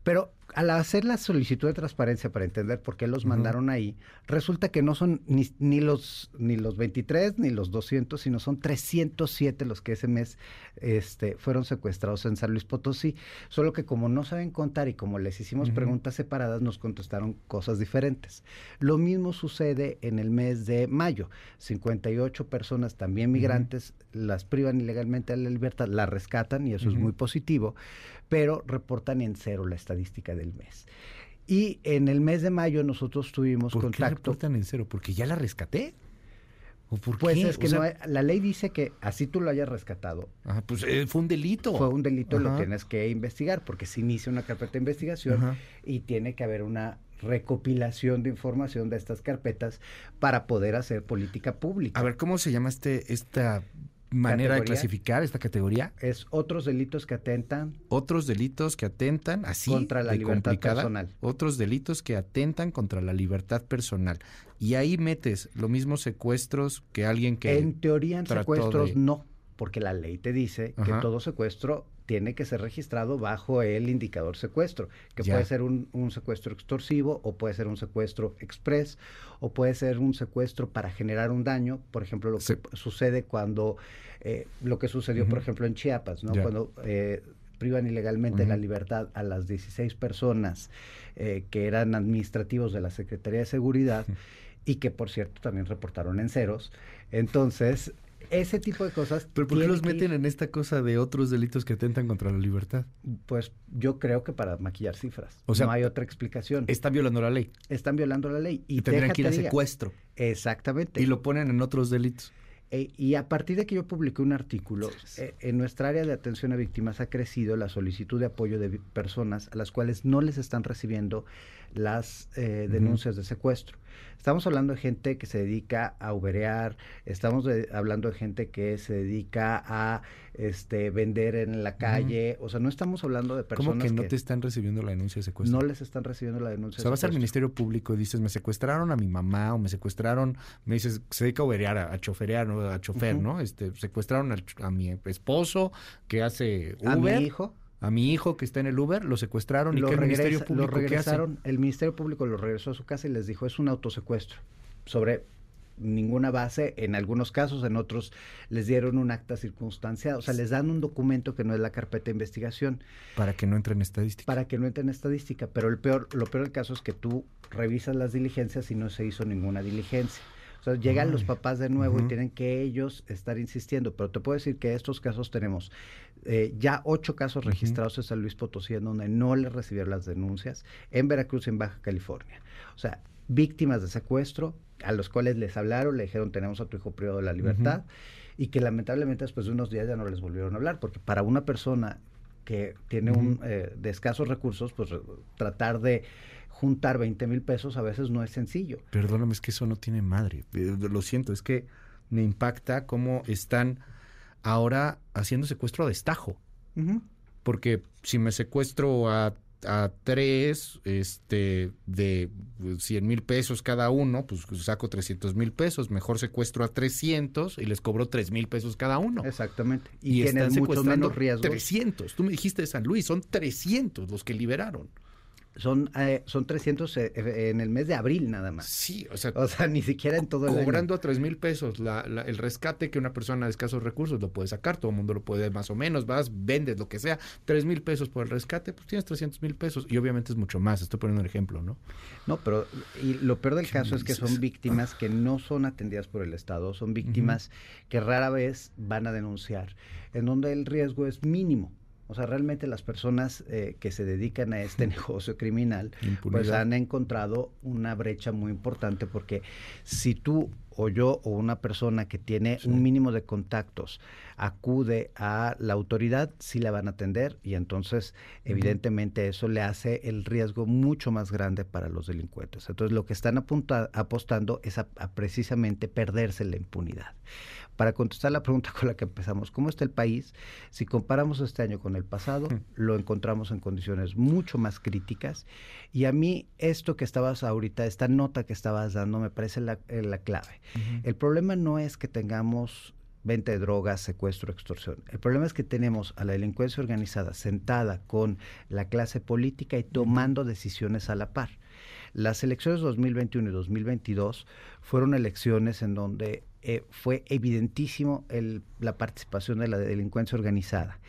Pero al hacer la solicitud de transparencia para entender por qué los mandaron ahí, resulta que no son ni, ni, los ni los 23 ni los 200, sino son 307 los que ese mes este, fueron secuestrados en San Luis Potosí. Solo que como no saben contar y como les hicimos preguntas separadas, nos contestaron cosas diferentes. Lo mismo sucede en el mes de mayo. 58 personas también migrantes las privan ilegalmente de la libertad, la rescatan y eso es muy positivo, pero reportan en cero la estadística del mes. Y en el mes de mayo nosotros tuvimos ¿Por qué contacto. reportan en cero? ¿Porque ya la rescaté? ¿O por Pues qué? es que O sea, no hay- la ley dice que así tú lo hayas rescatado. Ajá, pues eh, fue un delito. Fue un delito y lo Ajá. tienes que investigar porque se inicia una carpeta de investigación Ajá. y tiene que haber una recopilación de información de estas carpetas para poder hacer política pública. A ver, ¿cómo se llama este esta manera de clasificar esta categoría? Es otros delitos que atentan Otros delitos que atentan así Contra la de libertad complicada, personal. Otros delitos que atentan contra la libertad personal. Y ahí metes lo mismo secuestros que alguien que En teoría en secuestros de- no, porque la ley te dice que todo secuestro tiene que ser registrado bajo el indicador secuestro, que Ya. puede ser un, un secuestro extorsivo o puede ser un secuestro express o puede ser un secuestro para generar un daño, por ejemplo, lo que sucede cuando, eh, lo que sucedió, por ejemplo, en Chiapas, ¿no? Ya. Cuando eh, privan ilegalmente la libertad a las 16 personas eh, que eran administrativos de la Secretaría de Seguridad y que, por cierto, también reportaron en ceros. Entonces, ese tipo de cosas. ¿Pero por qué los ir- meten en esta cosa de otros delitos que atentan contra la libertad? Pues yo creo que para maquillar cifras. O sea, no hay otra explicación. Están violando la ley. Están violando la ley. Y, Y tendrían que ir a secuestro. Exactamente. Y lo ponen en otros delitos. E- y a partir de que yo publiqué un artículo, eh, en nuestra área de atención a víctimas ha crecido la solicitud de apoyo de personas a las cuales no les están recibiendo las eh, denuncias de secuestro. Estamos hablando de gente que se dedica a uberear, estamos de- hablando de gente que se dedica a este, vender en la calle, o sea, no estamos hablando de ¿Cómo personas que no te están recibiendo la denuncia de secuestro? no les están recibiendo la denuncia. O sea, de vas al. Ministerio Público y dices, me secuestraron a mi mamá o me secuestraron, me dices, se dedica a uberear, a, a choferear, ¿no? a chofer. ¿no? Este, secuestraron ch- a, mi esposo que hace A mi Uber. hijo. A mi hijo que está en el Uber, lo secuestraron y Lo que el Ministerio regresa- lo Público ¿qué hace? regresaron, el Ministerio Público lo regresó a su casa y les dijo, es un autosecuestro. Sobre ninguna base, en algunos casos, en otros les dieron un acta circunstanciada, o sea, les dan un documento que no es la carpeta de investigación Para que no entre en estadística. para que no entre en estadística, pero el peor, lo peor del caso es que tú revisas las diligencias y no se hizo ninguna diligencia. O sea, llegan los papás de nuevo y tienen que ellos estar insistiendo, pero te puedo decir que estos casos tenemos eh, ya ocho casos registrados en San Luis Potosí en donde no le recibieron las denuncias, en Veracruz y en Baja California. O sea, víctimas de secuestro a los cuales les hablaron, le dijeron tenemos a tu hijo privado de la libertad y que lamentablemente después de unos días ya no les volvieron a hablar, porque para una persona que tiene un eh, de escasos recursos, pues tratar de juntar 20 mil pesos a veces no es sencillo. Perdóname, es que eso no tiene madre. Eh, Lo siento, es que me impacta cómo están ahora haciendo secuestro a destajo. Porque si me secuestro a, a tres este, de 100 mil pesos cada uno, pues saco 300 mil pesos. Mejor secuestro a 300 y les cobro 3 mil pesos cada uno. Exactamente. Y, Y, están mucho menos riesgos. 300. Tú me dijiste de San Luis, son 300 los que liberaron. Son, eh, son 300 eh, eh, en el mes de abril nada más. Sí, o sea, O sea, ni siquiera en todo el año. cobrando a tres mil pesos la- la- el rescate que una persona de escasos recursos lo puede sacar, todo el mundo lo puede más o menos, vas, vendes lo que sea, tres mil pesos por el rescate, pues tienes 300 mil pesos y obviamente es mucho más, estoy poniendo un ejemplo, ¿no? No, pero y lo peor del ¿Qué caso es que son víctimas que no son atendidas por el Estado, son víctimas que rara vez van a denunciar, en donde el riesgo es mínimo. O sea, realmente las personas eh, que se dedican a este [laughs] negocio criminal, pues han encontrado una brecha muy importante porque si tú o yo o una persona que tiene un mínimo de contactos acude a la autoridad, sí la van a atender y entonces evidentemente eso le hace el riesgo mucho más grande para los delincuentes. Entonces lo que están apostando es a precisamente perderse la impunidad para contestar la pregunta [laughs] con la que empezamos, ¿cómo está el país? Si comparamos este año con el pasado, lo encontramos en condiciones mucho más críticas. Y a mí esto que estabas ahorita, esta nota que estabas dando, me parece la, eh, clave. El problema no es que tengamos venta de drogas, secuestro, extorsión. El problema es que tenemos a la delincuencia organizada sentada con la clase política y tomando decisiones a la par. Las elecciones 2021 y 2022 fueron elecciones en donde eh, fue evidentísimo la participación de la delincuencia organizada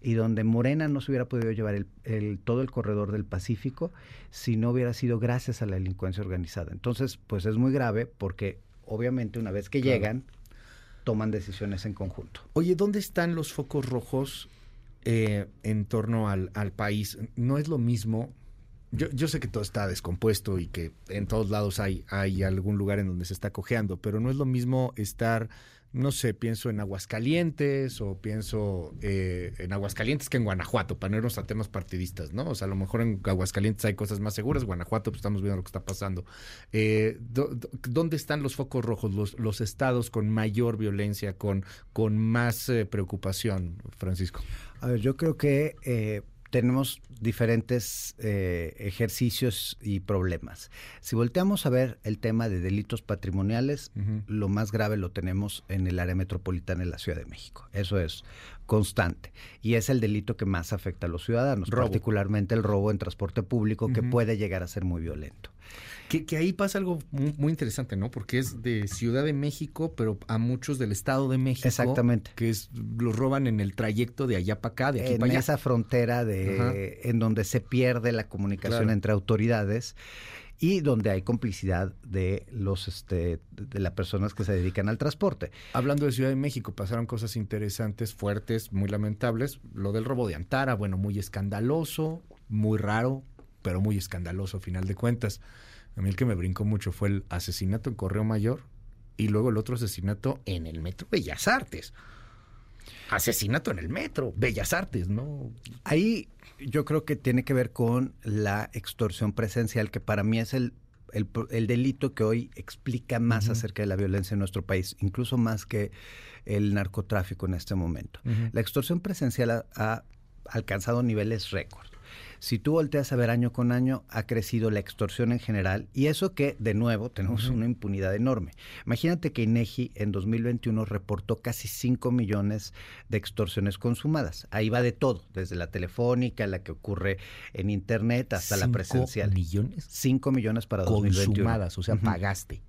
y donde Morena no se hubiera podido llevar el, todo el corredor del Pacífico si no hubiera sido gracias a la delincuencia organizada. Entonces, pues es muy grave porque obviamente una vez que llegan, toman decisiones en conjunto. Oye, ¿dónde están los focos rojos eh, en torno al, al país? No es lo mismo yo, yo, sé que todo está descompuesto y que en todos lados hay, hay algún lugar en donde se está cojeando, pero no es lo mismo estar, no sé, pienso en Aguascalientes o pienso eh, en Aguascalientes que en Guanajuato, para no irnos a temas partidistas, ¿no? O sea, a lo mejor en Aguascalientes hay cosas más seguras, Guanajuato, pues estamos viendo lo que está pasando. Eh, ¿Dónde están los focos rojos, los, los estados con mayor violencia, con, con más eh, preocupación, Francisco? A ver, yo creo que tenemos diferentes eh, ejercicios y problemas. Si volteamos a ver el tema de delitos patrimoniales, lo más grave lo tenemos en el área metropolitana de la Ciudad de México. Eso es constante. Y es el delito que más afecta a los ciudadanos, particularmente el robo en transporte público, que puede llegar a ser muy violento. Que, ahí pasa algo muy, interesante, ¿no? Porque es de Ciudad de México, pero a muchos del Estado de México. Exactamente. Que es, los roban en el trayecto de allá para acá, de aquí en para allá. esa frontera de, en donde se pierde la comunicación entre autoridades y donde hay complicidad de los este de las personas que se dedican al transporte. Hablando de Ciudad de México, pasaron cosas interesantes, fuertes, muy lamentables. Lo del robo de Antara, bueno, muy escandaloso, muy raro, pero muy escandaloso a final de cuentas. A mí el que me brincó mucho fue el asesinato en Correo Mayor y luego el otro asesinato en el Metro Bellas Artes. Asesinato en el Metro, Bellas Artes, ¿no? Ahí yo creo que tiene que ver con la extorsión presencial, que para mí es el, el, delito que hoy explica más acerca de la violencia en nuestro país, incluso más que el narcotráfico en este momento. La extorsión presencial ha alcanzado niveles récord. Si tú volteas a ver año con año, ha crecido la extorsión en general y eso que, de nuevo, tenemos una impunidad enorme. Imagínate que INEGI en 2021 reportó casi 5 millones de extorsiones consumadas. Ahí va de todo, desde la telefónica, la que ocurre en Internet, hasta la presencial. millones? 5 millones para 2021. Consumadas, o sea, pagaste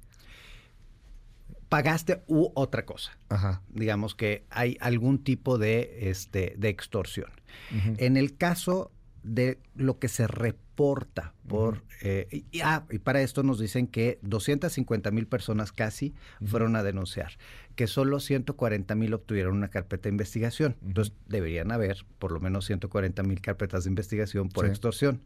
pagaste u otra cosa. Digamos que hay algún tipo de, este, de extorsión. En el caso de lo que se reporta por... Eh, y, ah, y para esto nos dicen que 250 mil personas casi fueron a denunciar, que solo 140 mil obtuvieron una carpeta de investigación. Entonces deberían haber por lo menos 140 mil carpetas de investigación por extorsión.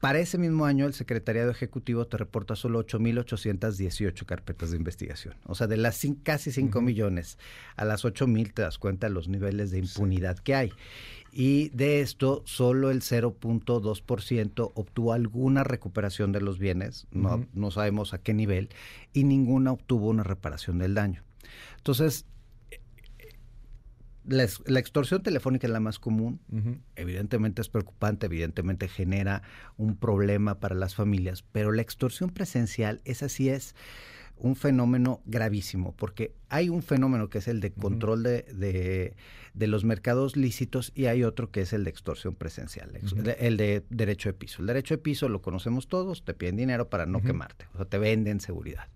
Para ese mismo año, el Secretariado Ejecutivo te reporta solo 8.818 carpetas de investigación. O sea, de las casi 5 millones a las 8.000 te das cuenta los niveles de impunidad que hay y de esto solo el 0.2% obtuvo alguna recuperación de los bienes, no, no sabemos a qué nivel, y ninguna obtuvo una reparación del daño. Entonces, la, extorsión telefónica es la más común, evidentemente es preocupante, evidentemente genera un problema para las familias, pero la extorsión presencial, esa sí es un fenómeno gravísimo, porque hay un fenómeno que es el de control de, de, los mercados lícitos y hay otro que es el de extorsión presencial, el de derecho de piso. El derecho de piso lo conocemos todos, te piden dinero para no quemarte, o sea, te venden seguridad.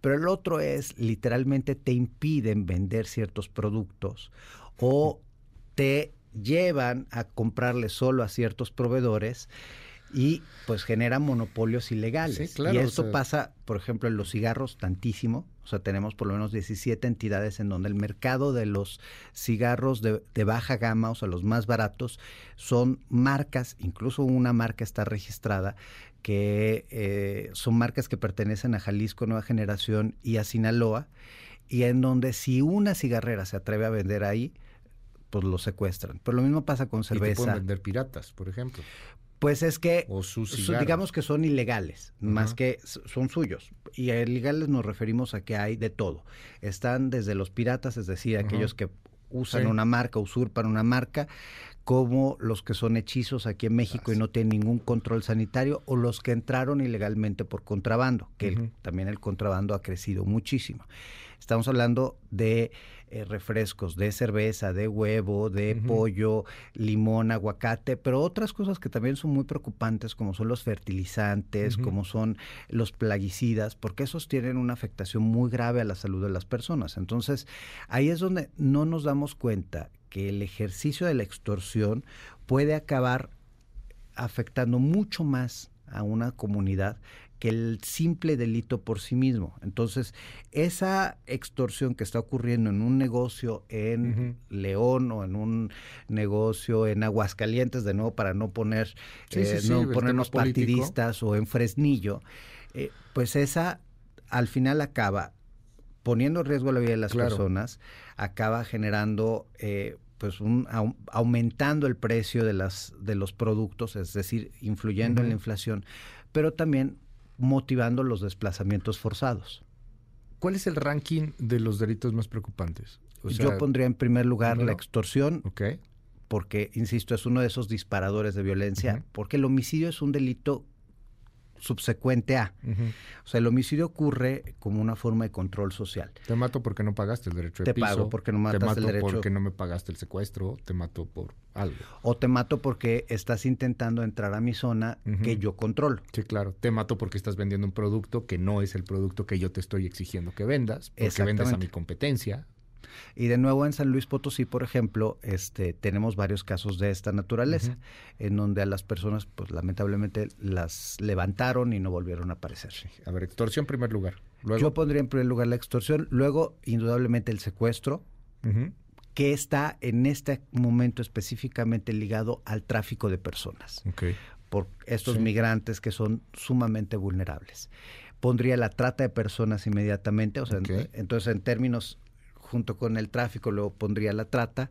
Pero el otro es, literalmente, te impiden vender ciertos productos o te llevan a comprarle solo a ciertos proveedores y pues genera monopolios ilegales. claro, y o esto sea- pasa, por ejemplo, en los cigarros tantísimo. O sea, tenemos por lo menos 17 entidades en donde el mercado de los cigarros de, de baja gama, o sea, los más baratos, son marcas, incluso una marca está registrada, que eh, son marcas que pertenecen a Jalisco Nueva Generación y a Sinaloa, y en donde si una cigarrera se atreve a vender ahí, pues lo secuestran. Pero lo mismo pasa con Y te cerveza. pueden vender piratas, por ejemplo. Pues es que O digamos que son ilegales, más que son suyos. Y a ilegales nos referimos a que hay de todo. Están desde los piratas, es decir, aquellos que usan Sí. una marca, usurpan una marca, como los que son hechizos aquí en México y no tienen ningún control sanitario, o los que entraron ilegalmente por contrabando, que el- también el contrabando ha crecido muchísimo. Estamos hablando de eh, refrescos, de cerveza, de huevo, de pollo, limón, aguacate, pero otras cosas que también son muy preocupantes, como son los fertilizantes, como son los plaguicidas, porque esos tienen una afectación muy grave a la salud de las personas. Entonces, ahí es donde no nos damos cuenta que el ejercicio de la extorsión puede acabar afectando mucho más a una comunidad que el simple delito por sí mismo. Entonces, esa extorsión que está ocurriendo en un negocio en León o en un negocio en Aguascalientes, de nuevo para no poner, Sí, eh, sí, no ponernos político. partidistas o en Fresnillo, eh, pues esa al final acaba poniendo en riesgo la vida de las Claro. personas, acaba generando eh, pues un au- aumentando el precio de las de los productos, es decir, influyendo en la inflación, pero también motivando los desplazamientos forzados. ¿Cuál es el ranking de los delitos más preocupantes? O sea, Yo pondría en primer lugar la extorsión, porque, insisto, es uno de esos disparadores de violencia, porque el homicidio es un delito subsecuente a. O sea, el homicidio ocurre como una forma de control social. Te mato porque no pagaste el derecho de Te piso. pago porque no Te matas el mato derecho. porque no me pagaste el secuestro. Te mato por algo. O te mato porque estás intentando entrar a mi zona que yo controlo. Sí, claro. Te mato porque estás vendiendo un producto que no es el producto que yo te estoy exigiendo que vendas. Porque vendes a mi competencia. Y de nuevo en San Luis Potosí, por ejemplo, este, tenemos varios casos de esta naturaleza, en donde a las personas, pues lamentablemente, las levantaron y no volvieron a aparecer. A ver, extorsión en primer lugar. Luego. Yo pondría en primer lugar la extorsión, luego, indudablemente, el secuestro, que está en este momento específicamente ligado al tráfico de personas. Por estos Sí. migrantes que son sumamente vulnerables. Pondría la trata de personas inmediatamente, o sea, entonces en términos junto con el tráfico luego pondría la trata,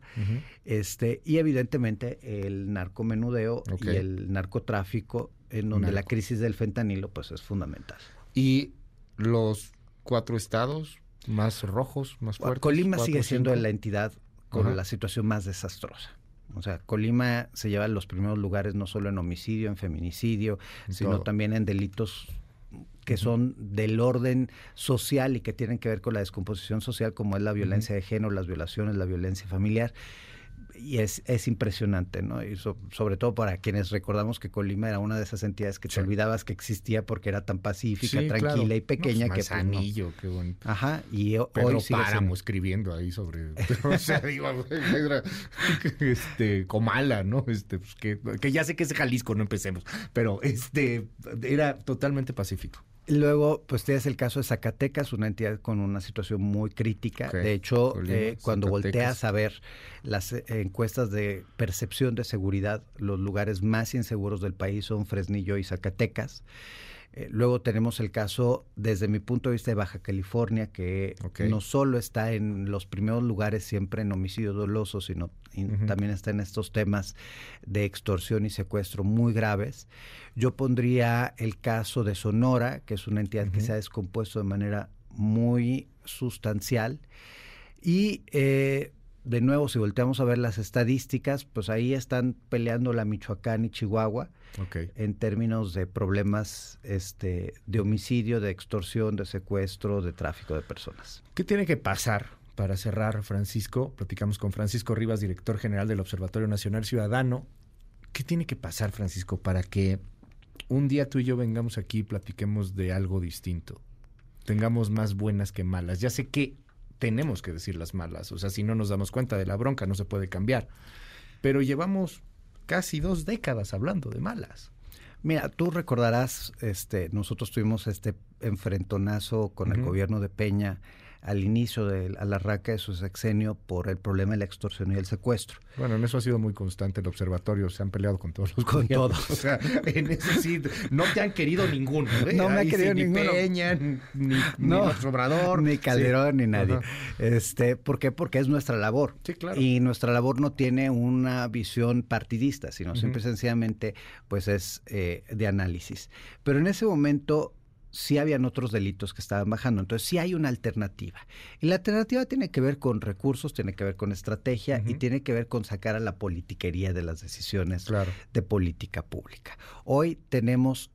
este y evidentemente el narcomenudeo y el narcotráfico en donde la crisis del fentanilo pues es fundamental. Y los cuatro estados más rojos, más fuertes. Colima cuatro, sigue siendo cinco. la entidad con la situación más desastrosa. O sea, Colima se lleva los primeros lugares no solo en homicidio, en feminicidio, En sino todo. también en delitos que son del orden social y que tienen que ver con la descomposición social, como es la violencia de género, las violaciones, la violencia familiar. Y es, es impresionante, ¿no? Y so- sobre todo para quienes recordamos que Colima era una de esas entidades que te olvidabas que existía porque era tan pacífica, Sí, tranquila claro. y pequeña No, que pues, pues, no. Manzanillo, qué bonito. Ajá, y Pedro hoy Páramo escribiendo ahí sobre, [laughs] [laughs] o sea, digo, [laughs] este, Comala, ¿no? Este, pues, que, que ya sé que es de Jalisco, no empecemos, pero este, era totalmente pacífico. Luego, pues tienes el caso de Zacatecas, una entidad con una situación muy crítica. De hecho, Colima, eh, cuando Zacatecas. volteas a ver las eh, encuestas de percepción de seguridad, los lugares más inseguros del país son Fresnillo y Zacatecas. Eh, luego tenemos el caso, desde mi punto de vista, de Baja California, que no solo está en los primeros lugares siempre en homicidio doloso, sino también está en estos temas de extorsión y secuestro muy graves. Yo pondría el caso de Sonora, que es una entidad que se ha descompuesto de manera muy sustancial. Y eh, de nuevo, si volteamos a ver las estadísticas, pues ahí están peleando la Michoacán y Chihuahua En términos de problemas este, de homicidio, de extorsión, de secuestro, de tráfico de personas. ¿Qué tiene que pasar para cerrar, Francisco? Platicamos con Francisco Rivas, director general del Observatorio Nacional Ciudadano. ¿Qué tiene que pasar, Francisco, para que un día tú y yo vengamos aquí y platiquemos de algo distinto? Tengamos más buenas que malas. Ya sé que tenemos que decir las malas, o sea, si no nos damos cuenta de la bronca no se puede cambiar. Pero llevamos casi dos décadas hablando de malas. Mira, tú recordarás, este, nosotros tuvimos este enfrentonazo con el gobierno de Peña al inicio de la arranque de su sexenio por el problema de la extorsión y el secuestro. Bueno, en eso ha sido muy constante el observatorio, se han peleado con todos los Con todos. [laughs] O sea, en eso sí, no te han querido ninguno. ¿eh? No me ha sí, querido ni ninguno. Peña, ni, [laughs] No, Obrador. Ni Calderón, Sí. ni nadie. Ajá. Este, ¿Por qué? Porque es nuestra labor. Sí, claro. Y nuestra labor no tiene una visión partidista, sino Ujú. simple y sencillamente pues es eh, de análisis. Pero en ese momento sí habían otros delitos que estaban bajando, entonces sí hay una alternativa. Y la alternativa tiene que ver con recursos, tiene que ver con estrategia y tiene que ver con sacar a la politiquería de las decisiones de política pública. Hoy tenemos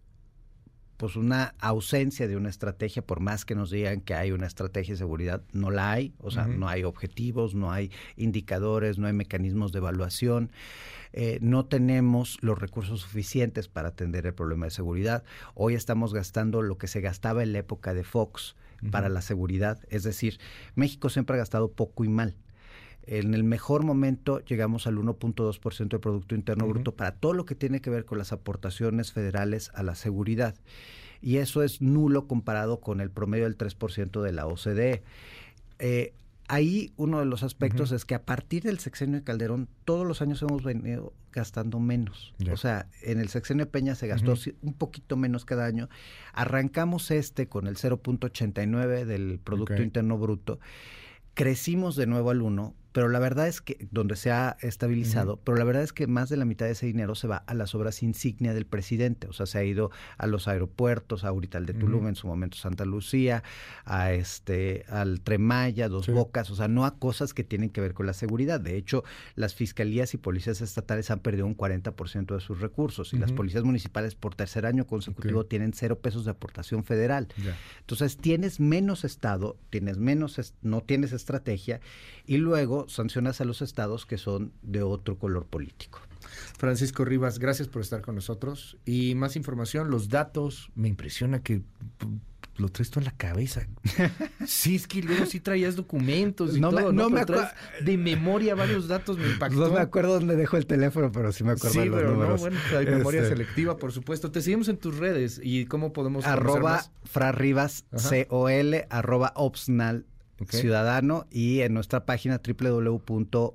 pues una ausencia de una estrategia, por más que nos digan que hay una estrategia de seguridad, no la hay, o sea, no hay objetivos, no hay indicadores, no hay mecanismos de evaluación, eh, no tenemos los recursos suficientes para atender el problema de seguridad. Hoy estamos gastando lo que se gastaba en la época de Fox para la seguridad, es decir, México siempre ha gastado poco y mal. En el mejor momento llegamos al 1.2% del Producto Interno Bruto para todo lo que tiene que ver con las aportaciones federales a la seguridad. Y eso es nulo comparado con el promedio del 3% de la OCDE. Eh, ahí uno de los aspectos es que a partir del sexenio de Calderón, todos los años hemos venido gastando menos. O sea, en el sexenio de Peña se gastó un poquito menos cada año. Arrancamos este con el 0.89 del Producto. Interno Bruto. Crecimos de nuevo al 1, pero la verdad es que, donde se ha estabilizado, pero la verdad es que más de la mitad de ese dinero se va a las obras insignia del presidente. O sea, se ha ido a los aeropuertos, ahorita al de Tulum, en su momento Santa Lucía, a este, al Tremaya, Dos Bocas, o sea, no a cosas que tienen que ver con la seguridad. De hecho, las fiscalías y policías estatales han perdido un 40% de sus recursos y las policías municipales por tercer año consecutivo tienen cero pesos de aportación federal. Entonces tienes menos Estado, tienes menos, no tienes estrategia y luego sancionas a los estados que son de otro color político. Francisco Rivas, gracias por estar con nosotros. Y más información, los datos, me impresiona que lo traes tú en la cabeza. [laughs] Sí, es que luego sí traías documentos y No me- todo, no ¿no? me traes de memoria varios datos, me impactó. No me acuerdo dónde dejo el teléfono, pero sí me acuerdo Sí, de los pero no, números. bueno, hay memoria Este, selectiva, por supuesto. Te seguimos en tus redes y cómo podemos Arroba más? Fra Rivas, Ajá. C-O-L, arroba Opsnal ciudadano y en nuestra página www.onc.org.mx,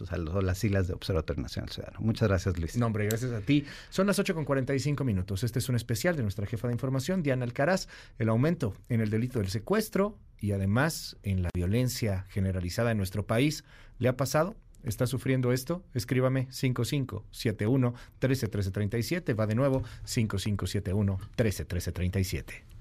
o sea, las siglas de Observatorio Nacional Ciudadano. Muchas gracias, Luis. No, hombre, gracias a ti. Son las 8 con 45 minutos. Este es un especial de nuestra jefa de información, Diana Alcaraz, el aumento en el delito del secuestro y además en la violencia generalizada en nuestro país. ¿Le ha pasado? ¿Está sufriendo esto? Escríbame 5571 13 13 37. Va de nuevo 5571 13 13 37.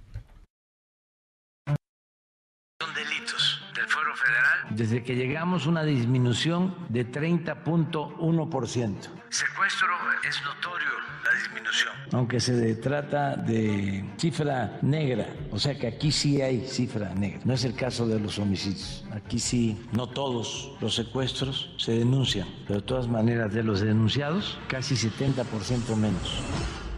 Desde que llegamos una disminución de 30.1%. Secuestro es notorio la disminución. Aunque se trata de cifra negra, o sea que aquí sí hay cifra negra. No es el caso de los homicidios. Aquí sí, no todos los secuestros se denuncian, pero de todas maneras de los denunciados, casi 70% menos.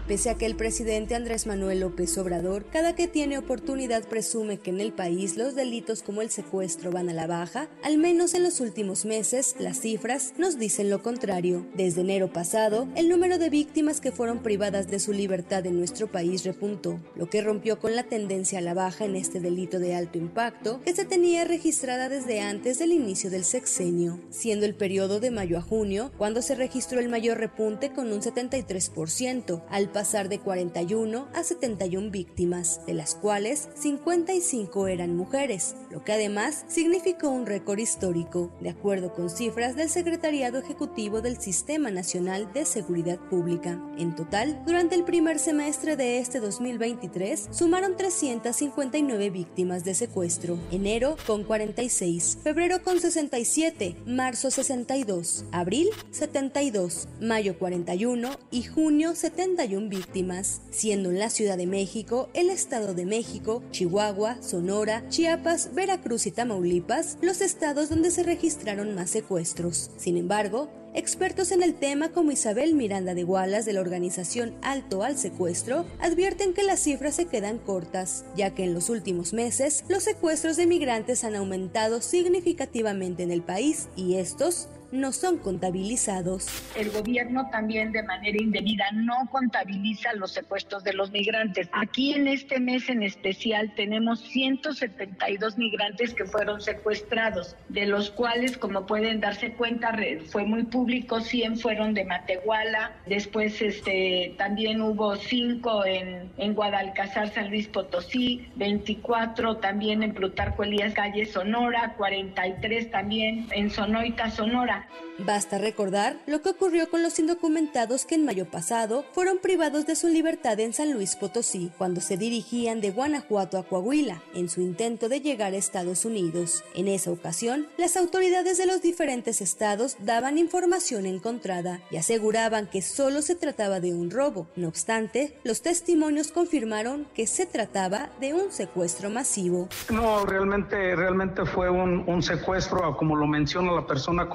Pese a que el presidente Andrés Manuel López Obrador cada que tiene oportunidad presume que en el país los delitos como el secuestro van a la baja, al menos en los últimos meses las cifras nos dicen lo contrario. Desde enero pasado, el número de víctimas que fueron privadas de su libertad en nuestro país repuntó, lo que rompió con la tendencia a la baja en este delito de alto impacto que se tenía registrada desde antes del inicio del sexenio, siendo el periodo de mayo a junio cuando se registró el mayor repunte con un 73%, al pasar de 41 a 71 víctimas, de las cuales 55 eran mujeres, lo que además significó un récord histórico, de acuerdo con cifras del Secretariado Ejecutivo del Sistema Nacional de Seguridad Pública. En total, durante el primer semestre de este 2023, sumaron 359 víctimas de secuestro, enero con 46, febrero con 67, marzo 62, abril 72, mayo 41 y junio 71 víctimas, siendo en la Ciudad de México, el Estado de México, Chihuahua, Sonora, Chiapas, Veracruz y Tamaulipas los estados donde se registraron más secuestros. Sin embargo, Expertos en el tema como Isabel Miranda de Wallace de la organización Alto al Secuestro advierten que las cifras se quedan cortas, ya que en los últimos meses los secuestros de migrantes han aumentado significativamente en el país y estos no son contabilizados. El gobierno también de manera indebida no contabiliza los secuestros de los migrantes. Aquí en este mes en especial tenemos 172 migrantes que fueron secuestrados, de los cuales, como pueden darse cuenta, fue muy público, 100 fueron de Matehuala, después este, también hubo 5 en, en Guadalcazar, San Luis Potosí, 24 también en Plutarco Elías Calle Sonora, 43 también en Sonoita, Sonora. Basta recordar lo que ocurrió con los indocumentados que en mayo pasado fueron privados de su libertad en San Luis Potosí, cuando se dirigían de Guanajuato a Coahuila, en su intento de llegar a Estados Unidos. En esa ocasión, las autoridades de los diferentes estados daban información encontrada y aseguraban que solo se trataba de un robo. No obstante, los testimonios confirmaron que se trataba de un secuestro masivo. No, realmente, realmente fue un, un secuestro, como lo menciona la persona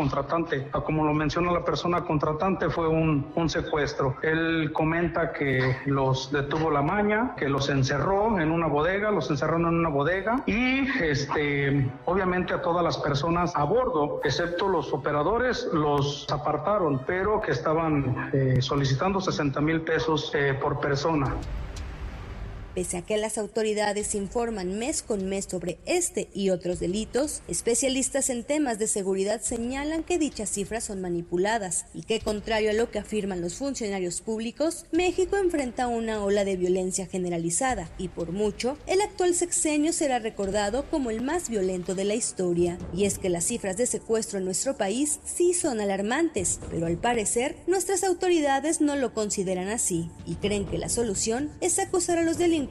contratante como lo menciona la persona contratante, fue un, un secuestro. Él comenta que los detuvo la maña, que los encerró en una bodega, los encerraron en una bodega y este, obviamente a todas las personas a bordo, excepto los operadores, los apartaron, pero que estaban eh, solicitando 60 mil pesos eh, por persona. Pese a que las autoridades informan mes con mes sobre este y otros delitos, especialistas en temas de seguridad señalan que dichas cifras son manipuladas y que, contrario a lo que afirman los funcionarios públicos, México enfrenta una ola de violencia generalizada y por mucho, el actual sexenio será recordado como el más violento de la historia. Y es que las cifras de secuestro en nuestro país sí son alarmantes, pero al parecer nuestras autoridades no lo consideran así y creen que la solución es acusar a los delincuentes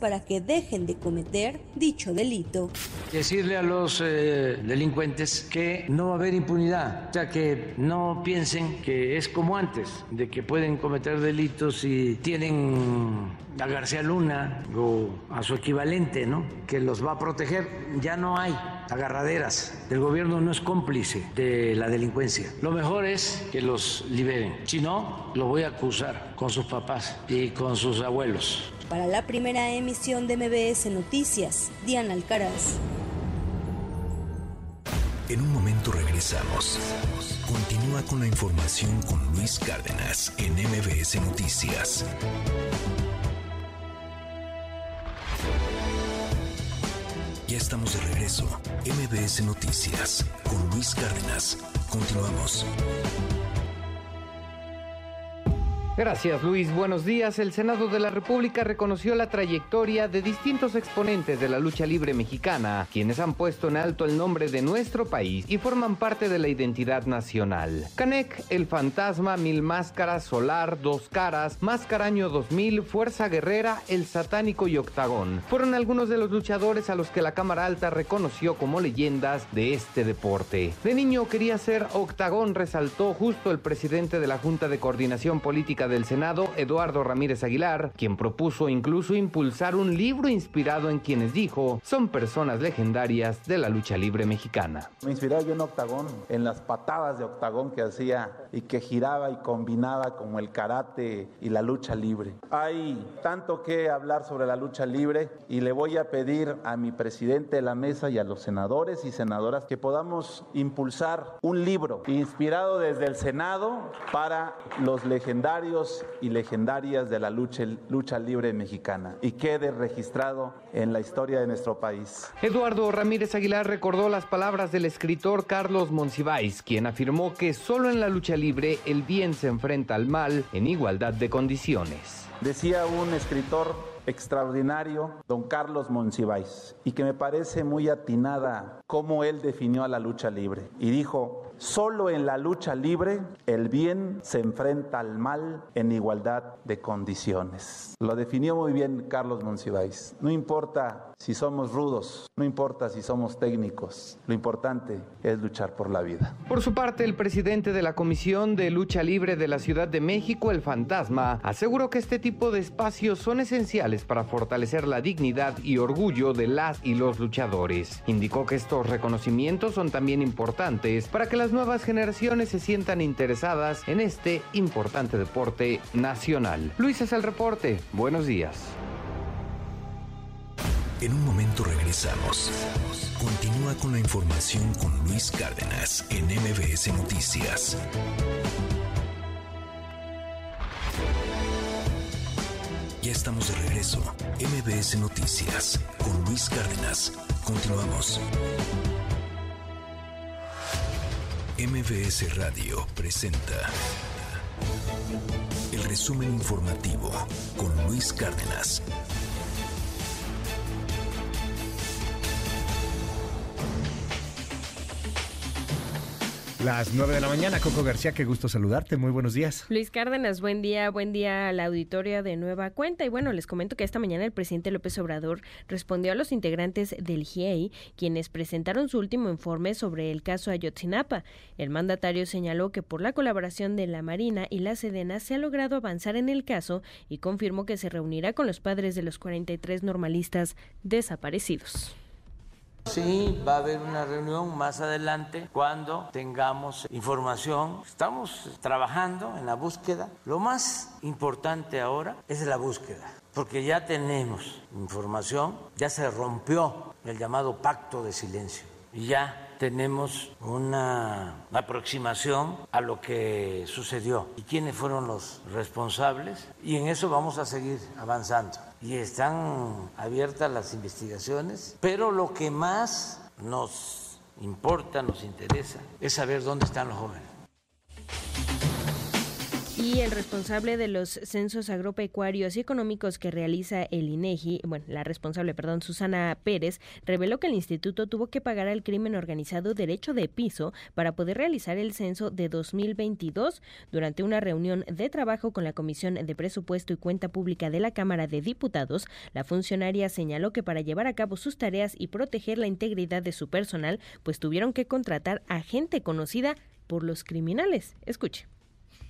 para que dejen de cometer dicho delito. Decirle a los eh, delincuentes que no va a haber impunidad, o sea, que no piensen que es como antes, de que pueden cometer delitos y tienen a García Luna o a su equivalente, ¿no? Que los va a proteger. Ya no hay agarraderas. El gobierno no es cómplice de la delincuencia. Lo mejor es que los liberen. Si no, lo voy a acusar con sus papás y con sus abuelos. Para la primera emisión de MBS Noticias, Diana Alcaraz. En un momento regresamos. Continúa con la información con Luis Cárdenas en MBS Noticias. Ya estamos de regreso. MBS Noticias con Luis Cárdenas. Continuamos. Gracias Luis, buenos días. El Senado de la República reconoció la trayectoria de distintos exponentes de la lucha libre mexicana, quienes han puesto en alto el nombre de nuestro país y forman parte de la identidad nacional. Canek, El Fantasma, Mil Máscaras, Solar, Dos Caras, Mascaraño 2000, Fuerza Guerrera, El Satánico y Octagón fueron algunos de los luchadores a los que la Cámara Alta reconoció como leyendas de este deporte. De niño quería ser Octagón, resaltó justo el presidente de la Junta de Coordinación Política del Senado, Eduardo Ramírez Aguilar, quien propuso incluso impulsar un libro inspirado en quienes dijo son personas legendarias de la lucha libre mexicana. Me inspiraba yo en Octagón, en las patadas de Octagón que hacía y que giraba y combinaba como el karate y la lucha libre. Hay tanto que hablar sobre la lucha libre y le voy a pedir a mi presidente de la mesa y a los senadores y senadoras que podamos impulsar un libro inspirado desde el Senado para los legendarios y legendarias de la lucha, lucha libre mexicana y quede registrado en la historia de nuestro país. Eduardo Ramírez Aguilar recordó las palabras del escritor Carlos Monsiváis, quien afirmó que solo en la lucha libre el bien se enfrenta al mal en igualdad de condiciones. Decía un escritor extraordinario, don Carlos Monsiváis, y que me parece muy atinada cómo él definió a la lucha libre. Y dijo, Solo en la lucha libre el bien se enfrenta al mal en igualdad de condiciones. Lo definió muy bien Carlos Monsiváis. No importa si somos rudos, no importa si somos técnicos, lo importante es luchar por la vida. Por su parte, el presidente de la Comisión de Lucha Libre de la Ciudad de México, el Fantasma, aseguró que este tipo de espacios son esenciales para fortalecer la dignidad y orgullo de las y los luchadores. Indicó que estos reconocimientos son también importantes para que las nuevas generaciones se sientan interesadas en este importante deporte nacional. Luis es el reporte. Buenos días. En un momento regresamos. Continúa con la información con Luis Cárdenas en MBS Noticias. Ya estamos de regreso. MBS Noticias con Luis Cárdenas. Continuamos. MBS Radio presenta el resumen informativo con Luis Cárdenas. Las 9 de la mañana, Coco García, qué gusto saludarte. Muy buenos días. Luis Cárdenas, buen día, buen día a la auditoria de Nueva Cuenta. Y bueno, les comento que esta mañana el presidente López Obrador respondió a los integrantes del GIEI, quienes presentaron su último informe sobre el caso Ayotzinapa. El mandatario señaló que por la colaboración de la Marina y la Sedena se ha logrado avanzar en el caso y confirmó que se reunirá con los padres de los 43 normalistas desaparecidos. Sí, va a haber una reunión más adelante cuando tengamos información. Estamos trabajando en la búsqueda. Lo más importante ahora es la búsqueda, porque ya tenemos información, ya se rompió el llamado pacto de silencio y ya tenemos una aproximación a lo que sucedió y quiénes fueron los responsables y en eso vamos a seguir avanzando y están abiertas las investigaciones, pero lo que más nos importa, nos interesa, es saber dónde están los jóvenes. Y el responsable de los censos agropecuarios y económicos que realiza el INEGI, bueno, la responsable, perdón, Susana Pérez, reveló que el instituto tuvo que pagar al crimen organizado derecho de piso para poder realizar el censo de 2022. Durante una reunión de trabajo con la Comisión de Presupuesto y Cuenta Pública de la Cámara de Diputados, la funcionaria señaló que para llevar a cabo sus tareas y proteger la integridad de su personal, pues tuvieron que contratar a gente conocida por los criminales. Escuche.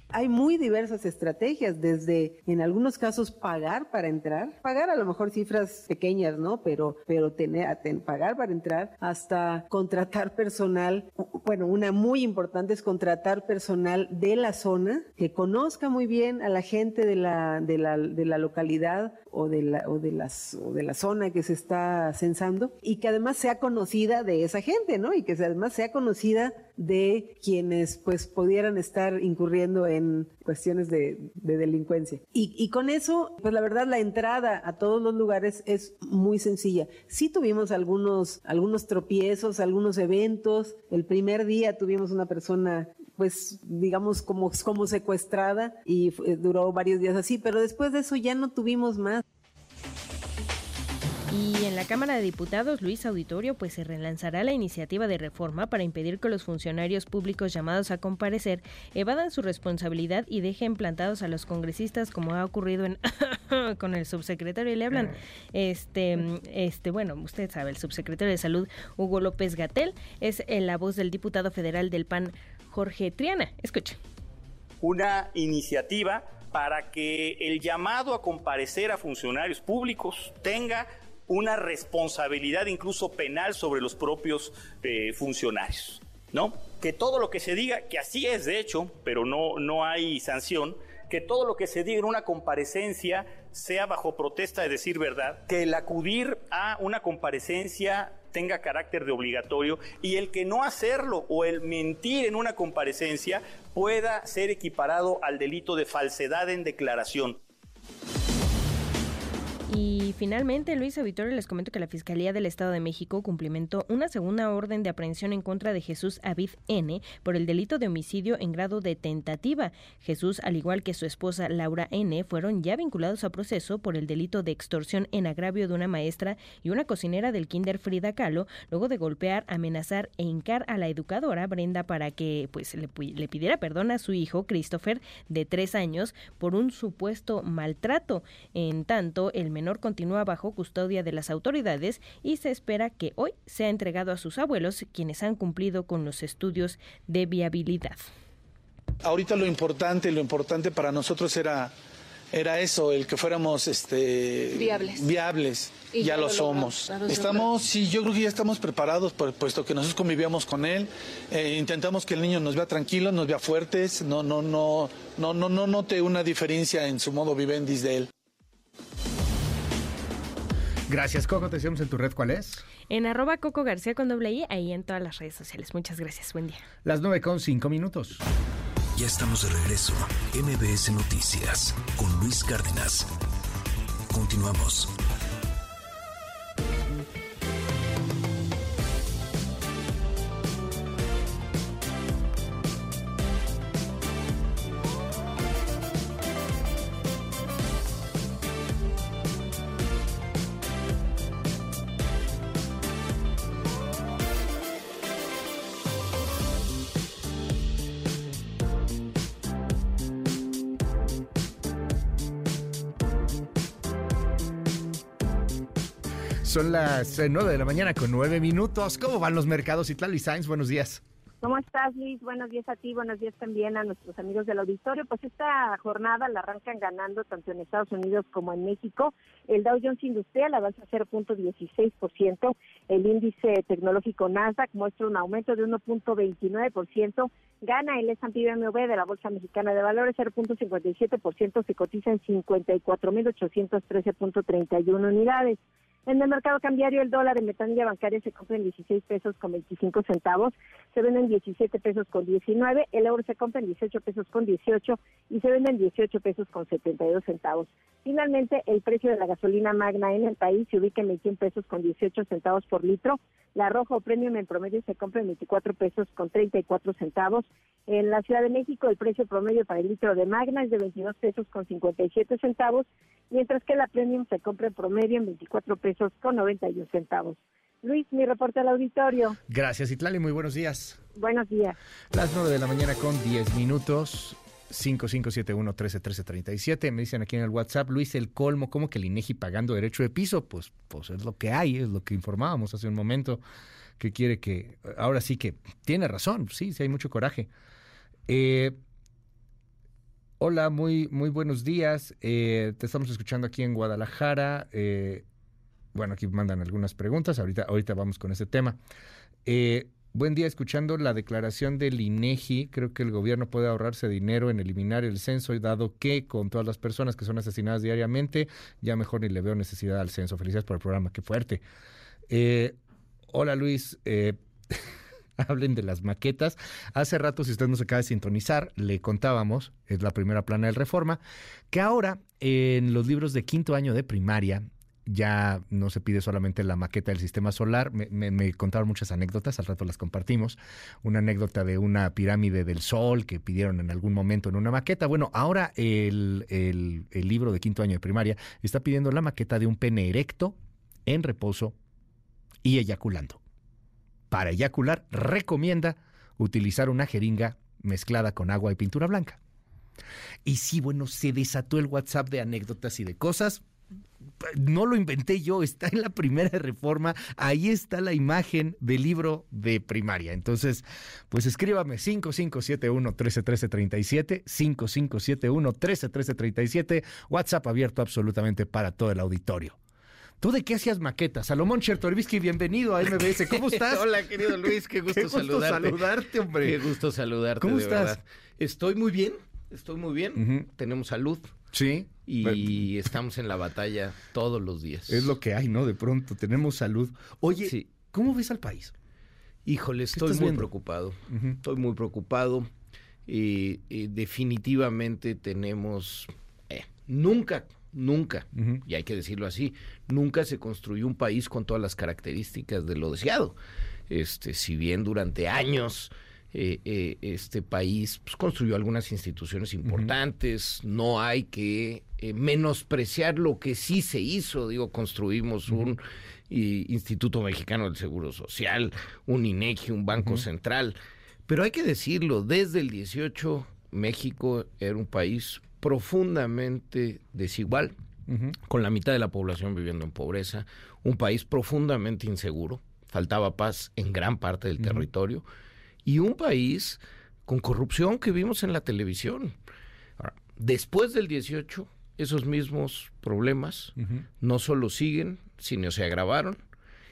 Hay muy diversas estrategias, desde en algunos casos pagar para entrar, pagar a lo mejor cifras pequeñas, ¿no? Pero, pero tener, pagar para entrar, hasta contratar personal. Bueno, una muy importante es contratar personal de la zona que conozca muy bien a la gente de la, de la, de la localidad o de la, o de las, o de la zona que se está censando y que además sea conocida de esa gente, ¿no? Y que además sea conocida de quienes pues pudieran estar incurriendo en cuestiones de, de delincuencia. Y, y, con eso, pues la verdad, la entrada a todos los lugares es muy sencilla. Sí tuvimos algunos, algunos tropiezos, algunos eventos. El primer día tuvimos una persona pues digamos como, como secuestrada y duró varios días así, pero después de eso ya no tuvimos más. Y en la Cámara de Diputados, Luis Auditorio, pues se relanzará la iniciativa de reforma para impedir que los funcionarios públicos llamados a comparecer evadan su responsabilidad y dejen plantados a los congresistas, como ha ocurrido en [laughs] con el subsecretario. Y le hablan, este, este, bueno, usted sabe, el subsecretario de Salud, Hugo López Gatel, es la voz del diputado federal del PAN, Jorge Triana. Escucha. Una iniciativa para que el llamado a comparecer a funcionarios públicos tenga una responsabilidad incluso penal sobre los propios eh, funcionarios, ¿no? Que todo lo que se diga, que así es de hecho, pero no, no hay sanción, que todo lo que se diga en una comparecencia sea bajo protesta de decir verdad, que el acudir a una comparecencia tenga carácter de obligatorio y el que no hacerlo o el mentir en una comparecencia pueda ser equiparado al delito de falsedad en declaración. Y finalmente, Luis Auditorio, les comento que la Fiscalía del Estado de México cumplimentó una segunda orden de aprehensión en contra de Jesús Avid N por el delito de homicidio en grado de tentativa. Jesús, al igual que su esposa Laura N, fueron ya vinculados a proceso por el delito de extorsión en agravio de una maestra y una cocinera del Kinder Frida Kahlo, luego de golpear, amenazar e hincar a la educadora Brenda para que pues le, le pidiera perdón a su hijo Christopher de tres años por un supuesto maltrato. En tanto, el menor continúa bajo custodia de las autoridades y se espera que hoy sea entregado a sus abuelos, quienes han cumplido con los estudios de viabilidad. Ahorita lo importante, lo importante para nosotros era era eso, el que fuéramos este viables. viables. Y ya, lo, somos. Estamos, sí, yo creo que ya estamos preparados, puesto que nosotros convivíamos con él. Eh, intentamos que el niño nos vea tranquilos, nos vea fuertes, no, no, no, no, no, no note una diferencia en su modo vivendis de él. Gracias, Coco. Te decimos en tu red, ¿cuál es? En arroba Coco García con doble I, ahí en todas las redes sociales. Muchas gracias. Buen día. Las 9 con 5 minutos. Ya estamos de regreso. MBS Noticias con Luis Cárdenas. Continuamos. Son las 9 de la mañana con 9 minutos. ¿Cómo van los mercados? Itlali Sainz, buenos días. ¿Cómo estás, Luis? Buenos días a ti, buenos días también a nuestros amigos del auditorio. Pues esta jornada la arrancan ganando tanto en Estados Unidos como en México. El Dow Jones Industrial avanza 0.16%, el índice tecnológico Nasdaq muestra un aumento de 1.29%, gana el S&P BMW de la Bolsa Mexicana de Valores 0.57%, se cotiza en 54.813.31 unidades. En el mercado cambiario, el dólar en metanilla bancaria se compra en 16 pesos con 25 centavos, se vende en 17 pesos con 19, el euro se compra en 18 pesos con 18 y se vende en 18 pesos con 72 centavos. Finalmente, el precio de la gasolina magna en el país se ubica en 21 pesos con 18 centavos por litro, la roja o premium en promedio se compra en 24 pesos con 34 centavos. En la Ciudad de México, el precio promedio para el litro de magna es de 22 pesos con 57 centavos, mientras que la premium se compra en promedio en 24 pesos con 91 centavos. Luis, mi reporte al auditorio. Gracias, Itlali. Muy buenos días. Buenos días. Las 9 de la mañana con 10 minutos. 5571-131337. Me dicen aquí en el WhatsApp, Luis, el colmo, ¿cómo que el INEGI pagando derecho de piso? Pues, pues es lo que hay, es lo que informábamos hace un momento, que quiere que, ahora sí que tiene razón, sí, sí hay mucho coraje. Eh, hola, muy, muy buenos días. Eh, te estamos escuchando aquí en Guadalajara. Eh, bueno, aquí mandan algunas preguntas, ahorita, ahorita vamos con ese tema. Eh, buen día, escuchando la declaración del INEGI, creo que el gobierno puede ahorrarse dinero en eliminar el censo, dado que con todas las personas que son asesinadas diariamente, ya mejor ni le veo necesidad al censo. Felicidades por el programa, qué fuerte. Eh, hola Luis, eh, [laughs] hablen de las maquetas. Hace rato, si usted nos acaba de sintonizar, le contábamos, es la primera plana del Reforma, que ahora en los libros de quinto año de primaria ya no se pide solamente la maqueta del sistema solar. Me, contaron muchas anécdotas, al rato las compartimos. Una anécdota de una pirámide del sol que pidieron en algún momento en una maqueta. Bueno, ahora el, el, el libro de quinto año de primaria está pidiendo la maqueta de un pene erecto, en reposo y eyaculando. Para eyacular, recomienda utilizar una jeringa mezclada con agua y pintura blanca. Y sí, bueno, se desató el WhatsApp de anécdotas y de cosas no lo inventé yo, [laughs] está en la primera reforma, ahí está la imagen del libro de primaria. Entonces, pues escríbame 5571-131337, 5571-131337, WhatsApp abierto absolutamente para todo el auditorio. ¿Tú de qué hacías maquetas? Salomón Chertoribisky, bienvenido a MBS. [laughs] ¿Cómo estás? Hola, querido [laughs] Luis, qué gusto, saludarte. hombre. Qué gusto saludarte. ¿Cómo estás? Estoy muy bien, estoy muy bien. Tenemos salud. Sí. Y estamos en la batalla todos los días. Es lo que hay, ¿no? De pronto tenemos salud. Oye, ¿cómo ves al país? Híjole, estoy muy preocupado. Estoy muy preocupado. Y, definitivamente tenemos... Eh, nunca, nunca, y hay que decirlo así, nunca se construyó un país con todas las características de lo deseado. Este, si bien durante años eh, eh, este país pues, construyó algunas instituciones importantes, no hay que eh, menospreciar lo que sí se hizo, digo, construimos un Instituto Mexicano del Seguro Social, un INEGI, un Banco Central, pero hay que decirlo, desde el 18 México era un país profundamente desigual, con la mitad de la población viviendo en pobreza, un país profundamente inseguro, faltaba paz en gran parte del territorio y un país con corrupción que vimos en la televisión. después del 18, esos mismos problemas no solo siguen, sino se agravaron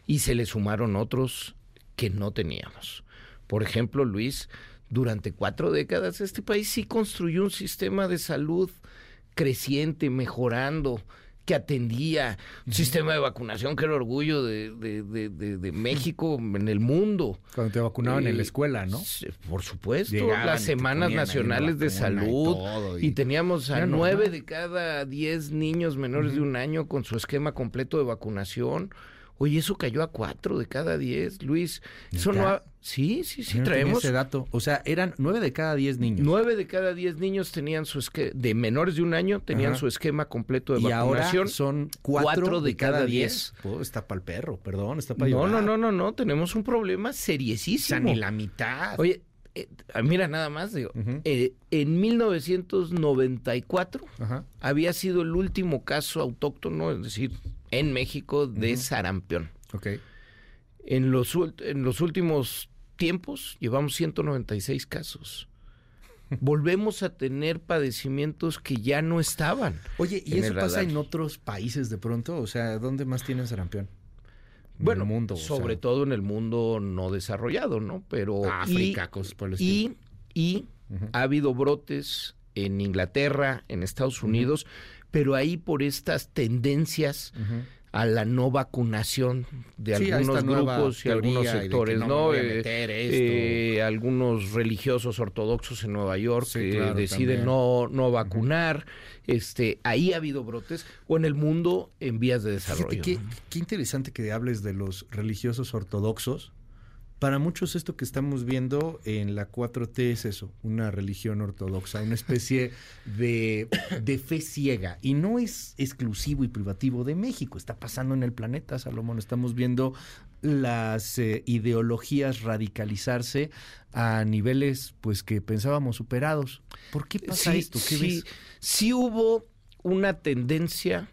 y se le sumaron otros que no teníamos. Por ejemplo, Luis, durante cuatro décadas este país sí construyó un sistema de salud creciente, mejorando, que atendía, un sistema de vacunación que era orgullo de, de, México en el mundo. Cuando te vacunaban en la escuela, ¿no? Por supuesto, las semanas nacionales de salud. Y, teníamos a nueve de cada diez niños menores de un año con su esquema completo de vacunación. Oye, eso cayó a cuatro de cada diez, Luis. Eso no Sí, sí, sí, traemos. ese dato. O sea, eran nueve de cada diez niños. Nueve de cada diez niños tenían su esquema, de menores de un año, tenían su esquema completo de y vacunación. Ahora son cuatro, de, cada diez. Oh, está para el perro, perdón, está para No, no, no, no, no, tenemos un problema seriesísimo. O sea, ni la mitad. Oye, eh, mira nada más, digo, eh, en 1994 había sido el último caso autóctono, es decir, en México, de sarampión. Ok. En los, en los últimos tiempos llevamos 196 casos. [laughs] Volvemos a tener padecimientos que ya no estaban. Oye, ¿y eso pasa en otros países de pronto? O sea, ¿dónde más tienen sarampión? bueno, mundo, sobre todo en el mundo no desarrollado, ¿no? Pero África, cosas por el y, y ha habido brotes en Inglaterra, en Estados Unidos, pero ahí por estas tendencias a la no vacunación de algunos grupos y algunos sectores, ¿no? Eh, eh, algunos religiosos ortodoxos en Nueva York que deciden no, no vacunar. Este, ahí ha habido brotes o en el mundo en vías de desarrollo. qué, qué interesante que hables de los religiosos ortodoxos para muchos esto que estamos viendo en la 4T es eso, una religión ortodoxa, una especie de, fe ciega. Y no es exclusivo y privativo de México, está pasando en el planeta, Salomón. Estamos viendo las eh, ideologías radicalizarse a niveles pues que pensábamos superados. ¿Por qué pasa esto? ¿Qué sí, sí hubo una tendencia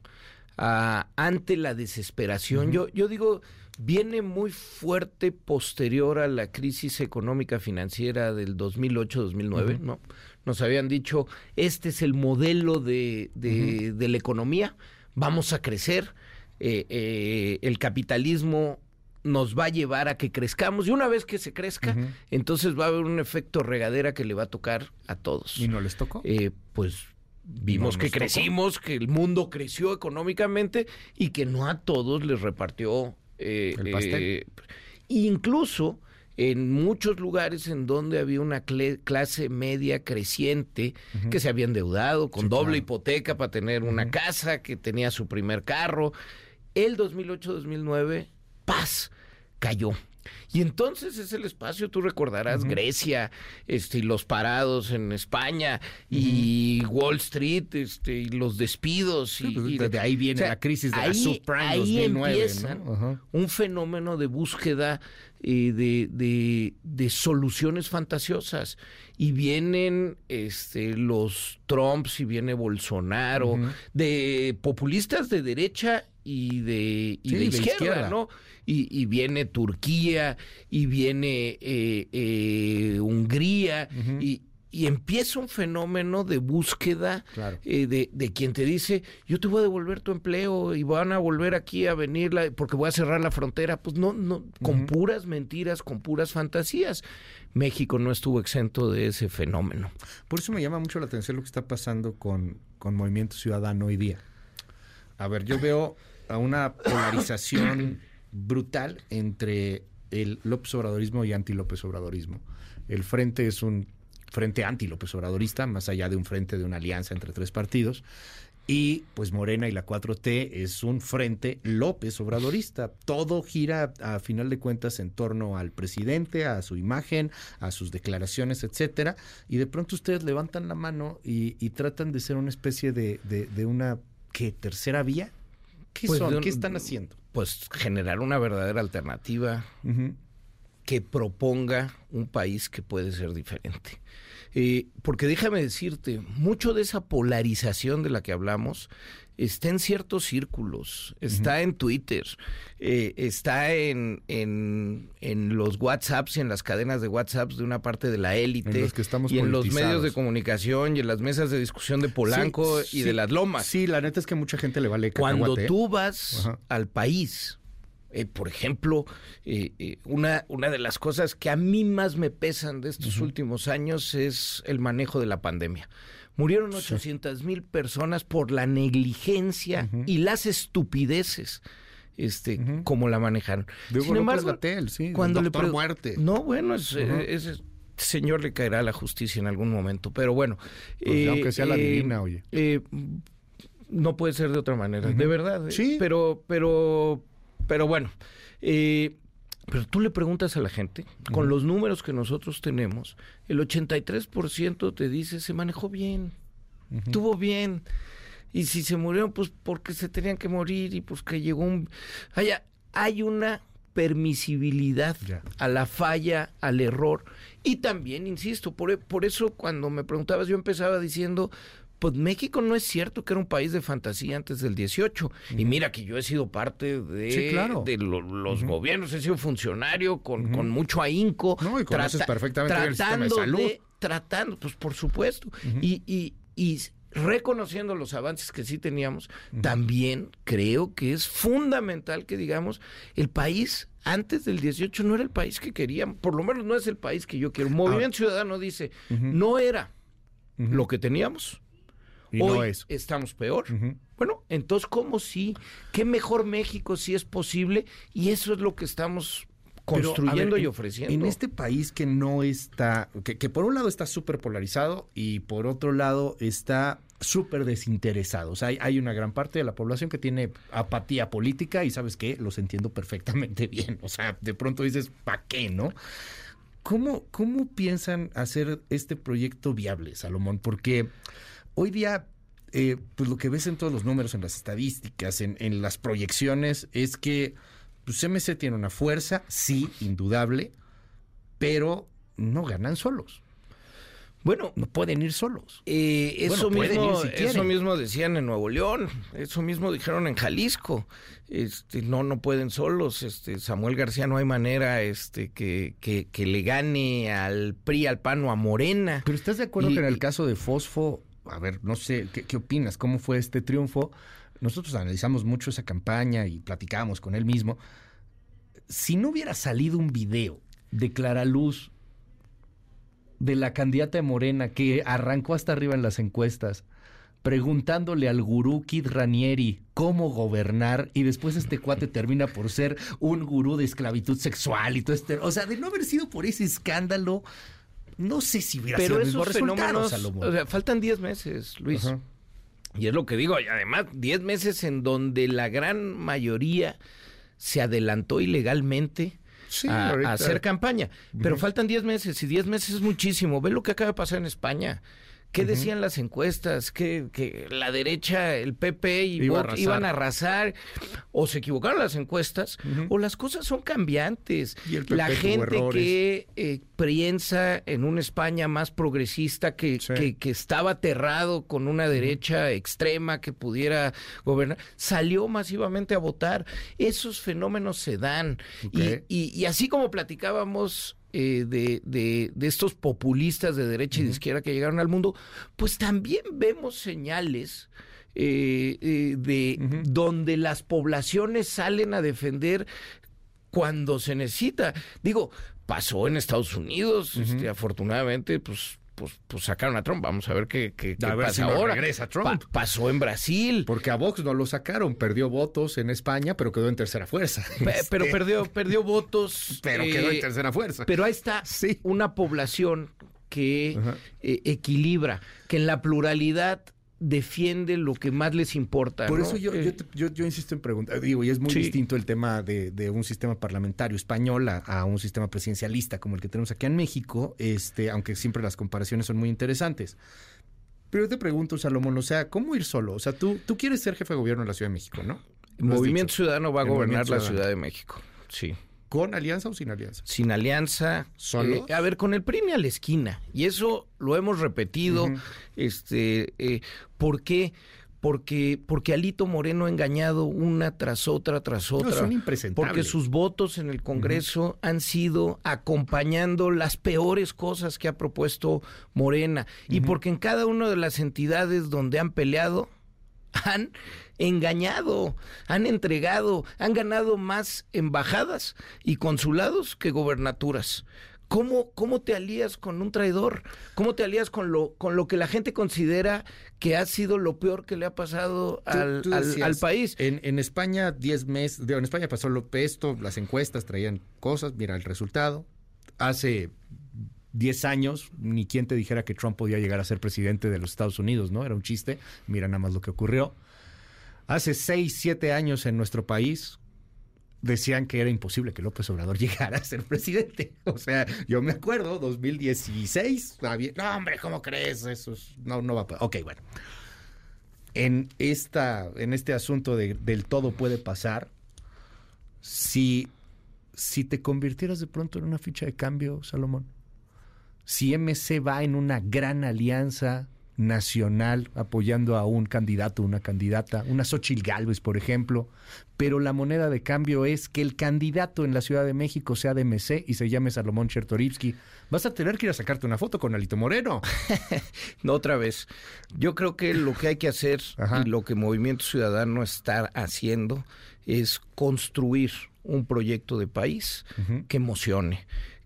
ante la desesperación. yo, yo digo viene muy fuerte posterior a la crisis económica financiera del 2008-2009, ¿no? Nos habían dicho, este es el modelo de, de, la economía, vamos a crecer, eh, eh, el capitalismo nos va a llevar a que crezcamos y una vez que se crezca, entonces va a haber un efecto regadera que le va a tocar a todos. ¿Y no les tocó? Eh, pues vimos que crecimos, que el mundo creció económicamente y que no a todos les repartió eh, eh, incluso en muchos lugares en donde había una clase media creciente que se había endeudado con doble hipoteca para tener una casa, que tenía su primer carro. El 2008-2009, paz, cayó. Y entonces es el espacio, tú recordarás Grecia, este, y los parados en España, y Wall Street, este, y los despidos. y, pues, de ahí viene la crisis de ahí, la subprime ahí 2009, un fenómeno de búsqueda eh, de, de, soluciones fantasiosas. Y vienen este, los Trumps y viene Bolsonaro, de populistas de derecha y de, y de, izquierda, ¿no? Y, viene Turquía y viene eh, eh, Hungría y, empieza un fenómeno de búsqueda eh, de, quien te dice, yo te voy a devolver tu empleo y van a volver aquí a venir porque voy a cerrar la frontera. Pues no, no, con puras mentiras, con puras fantasías. México no estuvo exento de ese fenómeno. Por eso me llama mucho la atención lo que está pasando con, con Movimiento Ciudadano hoy día. A ver, yo veo a una polarización [coughs] brutal entre el López Obradorismo y anti-López Obradorismo. El frente es un frente anti-López Obradorista, más allá de un frente de una alianza entre tres partidos. Y pues Morena y la 4T es un frente López Obradorista. Todo gira a final de cuentas en torno al presidente, a su imagen, a sus declaraciones, etcétera. Y de pronto ustedes levantan la mano y, tratan de ser una especie de, de, una ¿qué? tercera vía. ¿Qué pues son? ¿Qué están haciendo? pues generar una verdadera alternativa que proponga un país que puede ser diferente. Eh, porque déjame decirte, mucho de esa polarización de la que hablamos está en ciertos círculos, está en Twitter, eh, está en, en, los WhatsApps y en las cadenas de WhatsApps de una parte de la élite y en los medios de comunicación y en las mesas de discusión de Polanco y de las lomas. Sí, la neta es que mucha gente le vale Cuando tú vas al país eh, por ejemplo, eh, eh, una, una de las cosas que a mí más me pesan de estos últimos años es el manejo de la pandemia. Murieron 800 mil personas por la negligencia y las estupideces este, como la manejaron. Sin embargo, sí, cuando le muerte. No, bueno, ese señor le caerá a la justicia en algún momento, pero bueno. Pues aunque sea la divina, oye. no puede ser de otra manera, de verdad. Sí. Pero, pero pero bueno, eh, pero tú le preguntas a la gente, con los números que nosotros tenemos, el 83% te dice se manejó bien, estuvo bien. Y si se murieron, pues porque se tenían que morir y pues que llegó un... Hay, hay una permisibilidad a la falla, al error. Y también, insisto, por, por eso cuando me preguntabas, yo empezaba diciendo, pues México no es cierto que era un país de fantasía antes del 18. Y mira que yo he sido parte de, de los gobiernos, he sido funcionario con, con mucho ahínco. No, y conoces perfectamente el sistema de salud. tratando, pues por supuesto. y, y, y reconociendo los avances que sí teníamos, también creo que es fundamental que digamos, el país antes del 18 no era el país que queríamos, por lo menos no es el país que yo quiero. Movimiento Ciudadano dice, no era lo que teníamos, Hoy estamos peor. Bueno, entonces, ¿cómo sí? ¿Qué mejor México si es posible? Y eso es lo que estamos construyendo y ofreciendo. En este país que no está, que, que por un lado está súper polarizado y por otro lado está súper desinteresado. O sea, hay, hay, una gran parte de la población que tiene apatía política y sabes qué, los entiendo perfectamente [laughs] bien. O sea, de pronto dices, ¿para qué, no? ¿Cómo, ¿Cómo piensan hacer este proyecto viable, Salomón? Porque Hoy día, eh, pues lo que ves en todos los números, en las estadísticas, en, en las proyecciones, es que pues, CMC tiene una fuerza, sí, indudable, pero no ganan solos. Bueno, no pueden ir solos. Eh, eso, mismo, eso mismo decían en Nuevo León, eso mismo dijeron en Jalisco. Este, no, no pueden solos. Este, Samuel García no hay manera este, que, que, le gane al PRI, al PAN o a Morena. Pero ¿estás de acuerdo que en el caso de Fosfo a ver, no sé, ¿qué, opinas? ¿Cómo fue este triunfo? Nosotros analizamos mucho esa campaña y platicábamos con él mismo. Si no hubiera salido un video de Clara Luz, de la candidata de Morena, que arrancó hasta arriba en las encuestas, preguntándole al gurú Kid Ranieri cómo gobernar y después este cuate termina por ser un gurú de esclavitud sexual y todo este... O sea, de no haber sido por ese escándalo, no sé si hubiera Pero sido esos fenómenos, o sea, faltan 10 meses, Luis. Y es lo que digo, y además 10 meses en donde la gran mayoría se adelantó ilegalmente a, hacer campaña. Pero faltan 10 meses y 10 meses es muchísimo. Ve lo que acaba de pasar en España. ¿Qué decían las encuestas? Que, que, la derecha, el PP y iban a arrasar. O se equivocaron las encuestas, o las cosas son cambiantes. la gente que eh, piensa en una España más progresista, que, que, estaba aterrado con una derecha extrema que pudiera gobernar, salió masivamente a votar. Esos fenómenos se dan. Y, y así como platicábamos eh, de, de, estos populistas de derecha y de izquierda que llegaron al mundo, pues también vemos señales eh, eh, de donde las poblaciones salen a defender cuando se necesita. Digo, pasó en Estados Unidos, este, afortunadamente, pues pues, pues, sacaron a Trump. Vamos a ver qué, qué, pasa ahora. regresa Trump. pasó en Brasil. Porque a Vox no lo sacaron. Perdió votos en España, pero quedó en tercera fuerza. pero este, perdió, perdió votos. Pero quedó en eh, tercera fuerza. Pero ahí está una población que eh, equilibra, que en la pluralidad defiende lo que más les importa. Por eso yo, eh, yo, yo, insisto en preguntar, digo, y es muy distinto el tema de, un sistema parlamentario español a, un sistema presidencialista como el que tenemos aquí en México, este, aunque siempre las comparaciones son muy interesantes. Pero yo te pregunto, Salomón, o sea, ¿cómo ir solo? O sea, tú, tú quieres ser jefe de gobierno en la Ciudad de México, ¿no? El Movimiento Ciudadano va a gobernar la Ciudad de México, sí. ¿Con alianza o sin alianza? Sin alianza. ¿Solo? Eh, a ver, con el PRI a la esquina. Y eso lo hemos repetido. este, eh, ¿Por qué? Porque, porque Alito Moreno ha engañado una tras otra, tras otra. No, son impresentables. Porque sus votos en el Congreso han sido acompañando las peores cosas que ha propuesto Morena. Y porque en cada una de las entidades donde han peleado han engañado, han entregado, han ganado más embajadas y consulados que gobernaturas. ¿Cómo, ¿Cómo te alías con un traidor? ¿Cómo te alías con lo, con lo que la gente considera que ha sido lo peor que le ha pasado al, al, país? En, en España, 10 meses, en España pasó lo esto, las encuestas traían cosas, mira el resultado. Hace 10 años, ni quien te dijera que Trump podía llegar a ser presidente de los Estados Unidos, ¿no? Era un chiste, mira nada más lo que ocurrió. Hace 6, 7 años en nuestro país, decían que era imposible que López Obrador [laughs] llegara a ser presidente. O sea, yo me acuerdo, 2016, no, hombre, ¿cómo crees? Eso no, no va a pasar. Ok, bueno. En, esta, en este asunto de, del todo puede pasar, si, si te convirtieras de pronto en una ficha de cambio, Salomón, si MC va en una gran alianza nacional apoyando a un candidato, una candidata, una Xochil Gálvez, por ejemplo, pero la moneda de cambio es que el candidato en la Ciudad de México sea de MC y se llame Salomón Chertorivsky. Vas a tener que ir a sacarte una foto con Alito Moreno. [laughs] no, otra vez. Yo creo que lo que hay que hacer y lo que Movimiento Ciudadano está haciendo es construir un proyecto de país que emocione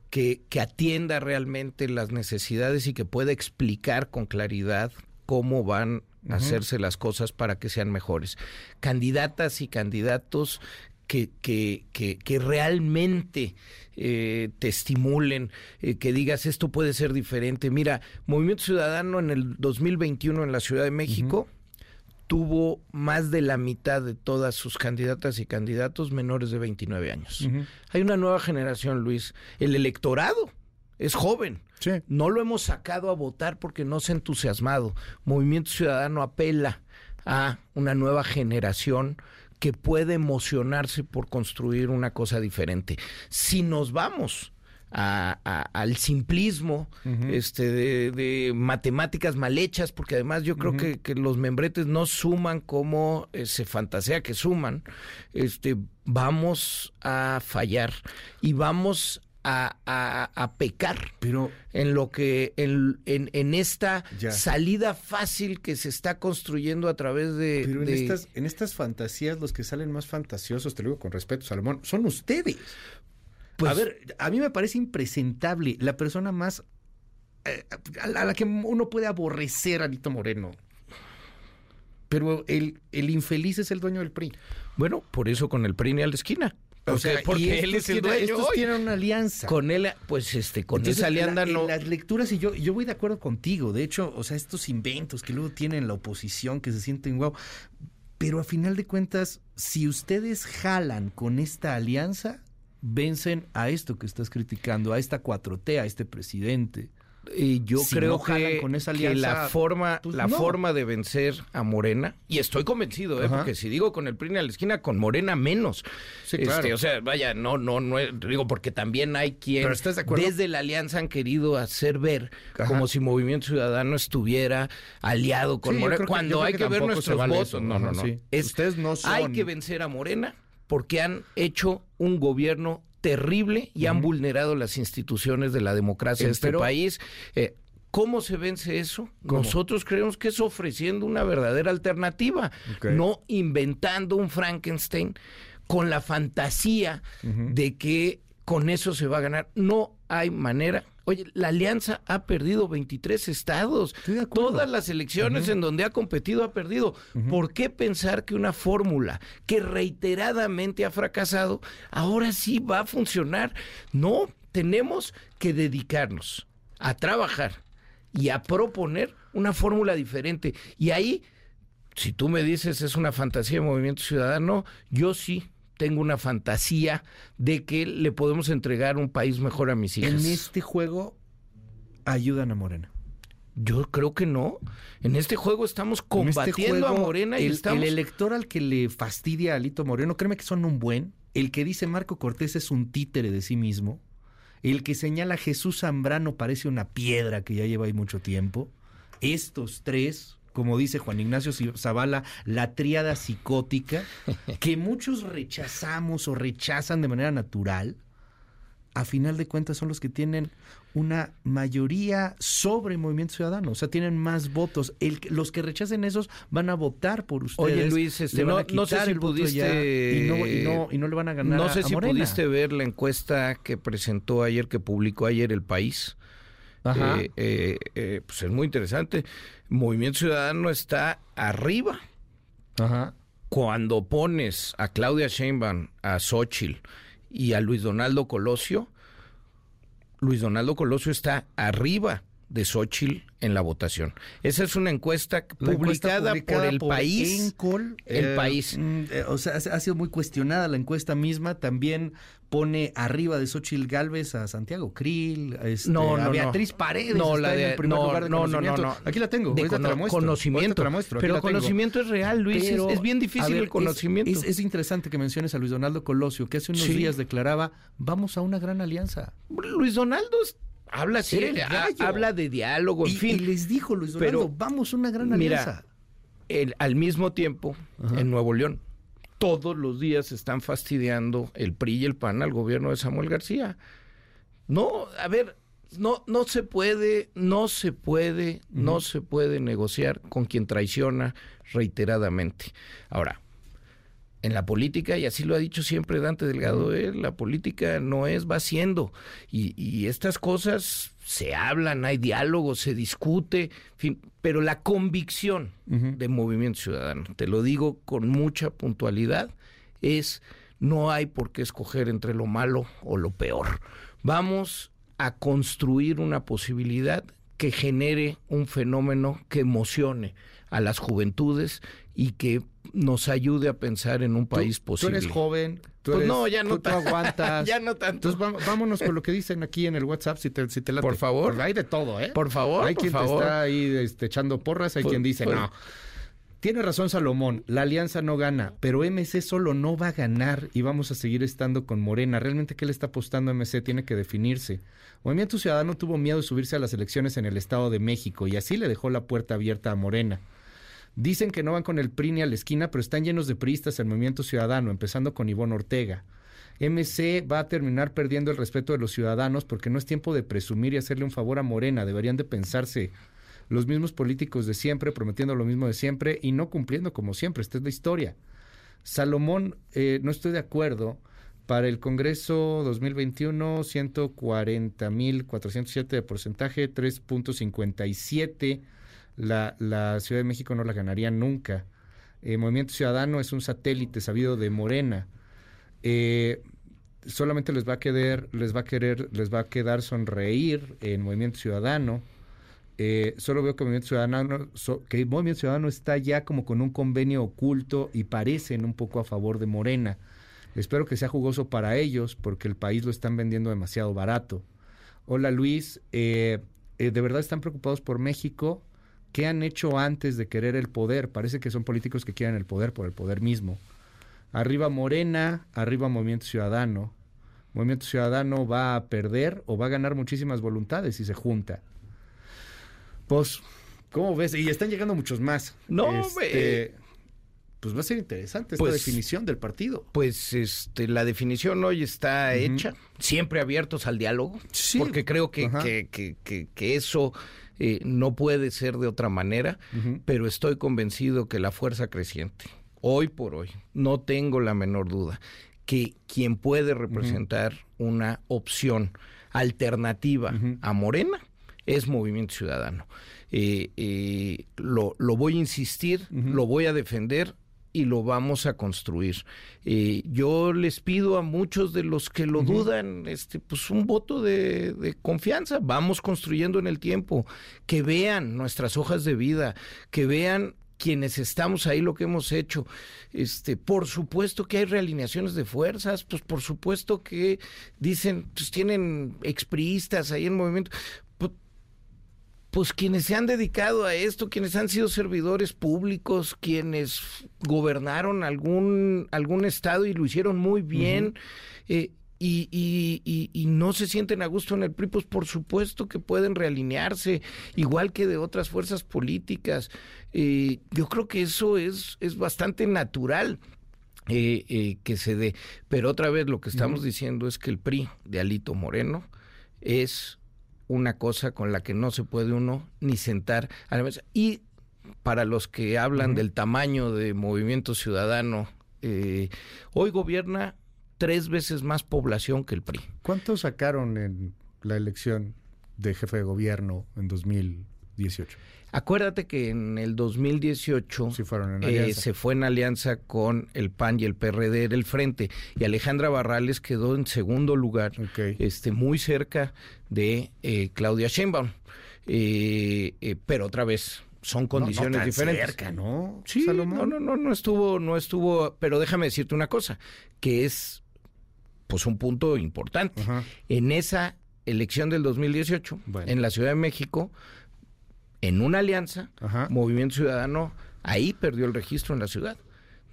que, atienda realmente las necesidades y que pueda explicar con claridad cómo van a hacerse las cosas para que sean mejores. Candidatas y candidatos que, que, que, realmente eh, te estimulen, eh, que digas esto puede ser diferente. Mira, Movimiento Ciudadano en el 2021 en la Ciudad de México tuvo más de la mitad de todas sus candidatas y candidatos menores de 29 años. Hay una nueva generación, Luis. El electorado es joven. No lo hemos sacado a votar porque no se ha entusiasmado. Movimiento Ciudadano apela a una nueva generación que puede emocionarse por construir una cosa diferente. Si nos vamos al simplismo este, de, matemáticas mal hechas, porque además yo creo que, los membretes no suman como eh, se fantasea que suman, este, vamos a fallar y vamos a, pecar pero en lo que en, en, esta salida fácil que se está construyendo a través de pero en estas en estas fantasías los que salen más fantasiosos te lo digo con respeto Salomón son ustedes pues, a ver, a mí me parece impresentable la persona más eh, a, la, que uno puede aborrecer a Lito Moreno. Pero el, el infeliz es el dueño del PRI. Bueno, por eso con el PRI ni a la esquina. O sea, porque él es el dueño. Estos tienen una alianza. Con él, pues este, con esa alianza no. las lecturas, y yo, yo voy de acuerdo contigo. De hecho, o sea, estos inventos que luego tienen la oposición, que se sienten guau. Pero a final de cuentas, si ustedes jalan con esta alianza, vencen a esto que estás criticando, a esta 4T, a este presidente. Y yo creo que, con esa la forma pues la forma de vencer a Morena y estoy convencido ¿eh? porque si digo con el PRI a la esquina con Morena menos. Este, o sea vaya no no no digo porque también hay quien desde la alianza han querido hacer ver como si Movimiento Ciudadano estuviera aliado con Morena cuando hay que, ver nuestros votos. No no no, Ustedes no son... hay que vencer a Morena porque han hecho un gobierno terrible y han vulnerado las instituciones de la democracia de este país. Eh, ¿Cómo se vence eso? Nosotros creemos que es ofreciendo una verdadera alternativa, no inventando un Frankenstein con la fantasía de que con eso se va a ganar. No hay manera Oye, la alianza ha perdido 23 estados. Todas las elecciones en donde ha competido ha perdido. ¿Por qué pensar que una fórmula que reiteradamente ha fracasado ahora sí va a funcionar? No, tenemos que dedicarnos a trabajar y a proponer una fórmula diferente. Y ahí, si tú me dices es una fantasía de movimiento ciudadano, yo sí tengo una fantasía de que le podemos entregar un país mejor a mis hijas. En este juego ayudan a Morena. Yo creo que no. En este juego estamos este combatiendo a Morena y el, estamos... el elector al que le fastidia a Alito Moreno, créeme que son un buen. El que dice Marco Cortés es un títere de sí mismo. El que señala Jesús Zambrano parece una piedra que ya lleva ahí mucho tiempo. Estos tres como dice Juan Ignacio Zavala, la tríada psicótica, [laughs] que muchos rechazamos o rechazan de manera natural, a final de cuentas son los que tienen una mayoría sobre Movimiento Ciudadano, o sea, tienen más votos. El, los que rechacen esos van a votar por ustedes. Oye, Luis, este, no, sé si pudiste... Y no, y, no, le van a ganar No sé si pudiste ver la encuesta que presentó ayer, que publicó ayer El País. Eh, eh, eh, pues es muy interesante. Movimiento Ciudadano está arriba. Ajá. Cuando pones a Claudia Sheinbaum, a Xochitl y a Luis Donaldo Colosio, Luis Donaldo Colosio está arriba de Xochitl en la votación. Esa es una encuesta, publicada, por el país. el eh, país. Mm, eh, o sea, ha sido muy cuestionada la encuesta misma. También pone arriba de Xochitl Galvez a Santiago Krill, este, no, a Beatriz Paredes. No, la de, no, no, no, no, Aquí la tengo. De conocimiento. pero conocimiento es real, Luis. es, bien difícil el conocimiento. Es, interesante que menciones a Luis Donaldo Colosio, que hace unos días declaraba, vamos a una gran alianza. Luis Donaldo habla, habla de diálogo, en y, fin. Y les dijo Luis Donaldo, pero, vamos una gran alianza. Mira, al mismo tiempo, en Nuevo León, todos los días están fastidiando el PRI y el PAN al gobierno de Samuel García. No, a ver, no, no se puede, no se puede, no se puede negociar con quien traiciona reiteradamente. Ahora, en la política, y así lo ha dicho siempre Dante Delgado, eh, la política no es va siendo. Y, y, estas cosas se hablan, hay diálogo, se discute, fin, pero la convicción de Movimiento Ciudadano, te lo digo con mucha puntualidad, es no hay por qué escoger entre lo malo o lo peor. Vamos a construir una posibilidad que genere un fenómeno que emocione a las juventudes y que nos ayude a pensar en un país posible. Tú eres joven, tú, pues eres, no, ya no tú, aguantas. [laughs] ya no tanto. Entonces vámonos con lo que dicen aquí en el WhatsApp, si te, si te Por favor. hay de todo, ¿eh? Por favor, Hay por quien favor. te está ahí este, echando porras, hay Por- quien dice, por- no. Tiene razón Salomón, la alianza no gana, pero MC solo no va a ganar y vamos a seguir estando con Morena. ¿Realmente qué le está apostando a MC? Tiene que definirse. Movimiento Ciudadano tuvo miedo de subirse a las elecciones en el Estado de México y así le dejó la puerta abierta a Morena. Dicen que no van con el PRI ni a la esquina, pero están llenos de priistas el Movimiento Ciudadano, empezando con Ivonne Ortega. MC va a terminar perdiendo el respeto de los ciudadanos porque no es tiempo de presumir y hacerle un favor a Morena. Deberían de pensarse los mismos políticos de siempre, prometiendo lo mismo de siempre y no cumpliendo como siempre. Esta es la historia. Salomón, eh, no estoy de acuerdo. Para el Congreso 2021, 140.407 de porcentaje, 3.57. La, la Ciudad de México no la ganaría nunca. Eh, Movimiento Ciudadano es un satélite sabido de Morena. Eh, solamente les va a querer, les va a querer, les va a quedar sonreír en Movimiento Ciudadano. Eh, solo veo que Movimiento Ciudadano, que Movimiento Ciudadano está ya como con un convenio oculto y parecen un poco a favor de Morena. Espero que sea jugoso para ellos porque el país lo están vendiendo demasiado barato. Hola Luis, ¿de verdad están preocupados por México? ¿Qué han hecho antes de querer el poder? Parece que son políticos que quieren el poder por el poder mismo. Arriba Morena, arriba Movimiento Ciudadano. Movimiento Ciudadano va a perder o va a ganar muchísimas voluntades si se junta. Pues, ¿cómo ves? Y están llegando muchos más. No, Este, pues va a ser interesante esta Pues- definición del partido. Pues este, la definición hoy está hecha, siempre abiertos al diálogo, porque creo que- que- que eso eh, no puede ser de otra manera, pero estoy convencido que la fuerza creciente, hoy por hoy, no tengo la menor duda, que quien puede representar una opción alternativa a Morena es Movimiento Ciudadano. Eh, eh, lo, lo voy a insistir, lo voy a defender y lo vamos a construir. Eh, yo les pido a muchos de los que lo dudan, este, pues un voto de, de confianza. Vamos construyendo en el tiempo, que vean nuestras hojas de vida, que vean quienes estamos ahí lo que hemos hecho. Este, por supuesto que hay realineaciones de fuerzas, pues por supuesto que dicen, pues tienen expriistas ahí en movimiento. Pues, quienes se han dedicado a esto, quienes han sido servidores públicos, quienes gobernaron algún, algún estado y lo hicieron muy bien, eh, y, y- y- y no se sienten a gusto en el PRI, pues por supuesto que pueden realinearse, igual que de otras fuerzas políticas. Eh, yo creo que eso es, es bastante natural. eh, eh, que se dé. Pero otra vez lo que estamos diciendo es que el PRI de Alito Moreno es una cosa con la que no se puede uno ni sentar a la mesa. Y para los que hablan del tamaño de Movimiento Ciudadano, eh, hoy gobierna tres veces más población que el PRI. ¿Cuántos sacaron en la elección de jefe de gobierno en 2018? Acuérdate que en el 2018 eh, se fue en alianza con el PAN y el PRD del frente y Alejandra Barrales quedó en segundo lugar, este, muy cerca de eh, Claudia Sheinbaum. Eh, pero otra vez son condiciones diferentes. Cerca, ¿no? Sí, no, no, no, no estuvo, no estuvo, pero déjame decirte una cosa, que es pues un punto importante. En esa elección del 2018, en la Ciudad de México, en una alianza, Movimiento Ciudadano, ahí perdió el registro en la ciudad.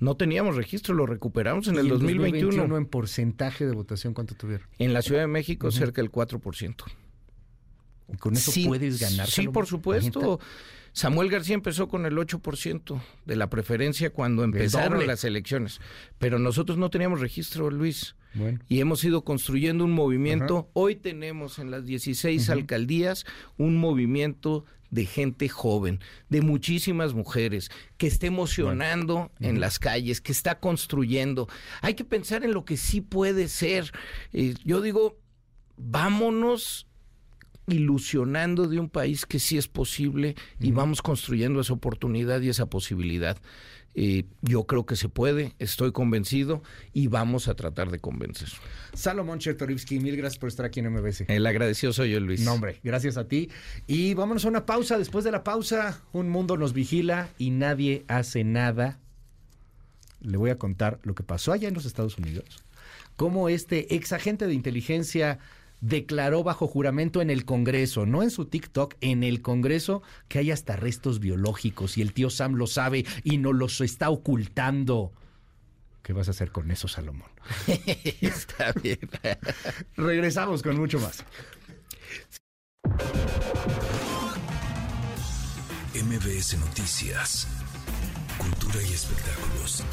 No teníamos registro, lo recuperamos en el 2021. en porcentaje de votación cuánto tuvieron? En la Ciudad de México cerca del 4%. ¿Y con eso puedes ganar? Sí, por supuesto. Samuel García empezó con el 8% de la preferencia cuando empezaron las elecciones, pero nosotros no teníamos registro, Luis. Y hemos ido construyendo un movimiento. Hoy tenemos en las 16 alcaldías un movimiento de gente joven, de muchísimas mujeres, que está emocionando en las calles, que está construyendo. Hay que pensar en lo que sí puede ser. Eh, yo digo, vámonos ilusionando de un país que sí es posible y vamos construyendo esa oportunidad y esa posibilidad. Eh, yo creo que se puede, estoy convencido y vamos a tratar de convencer. Salomón Chertorivsky, mil gracias por estar aquí en MBC. El agradecido soy yo, Luis. No, hombre, gracias a ti. Y vámonos a una pausa. Después de la pausa, un mundo nos vigila y nadie hace nada. Le voy a contar lo que pasó allá en los Estados Unidos. Cómo este ex agente de inteligencia declaró bajo juramento en el Congreso, no en su TikTok, en el Congreso, que hay hasta restos biológicos y el tío Sam lo sabe y no los está ocultando. ¿Qué vas a hacer con eso, Salomón? [laughs] está bien. Regresamos con mucho más. MBS Noticias, Cultura y Espectáculos.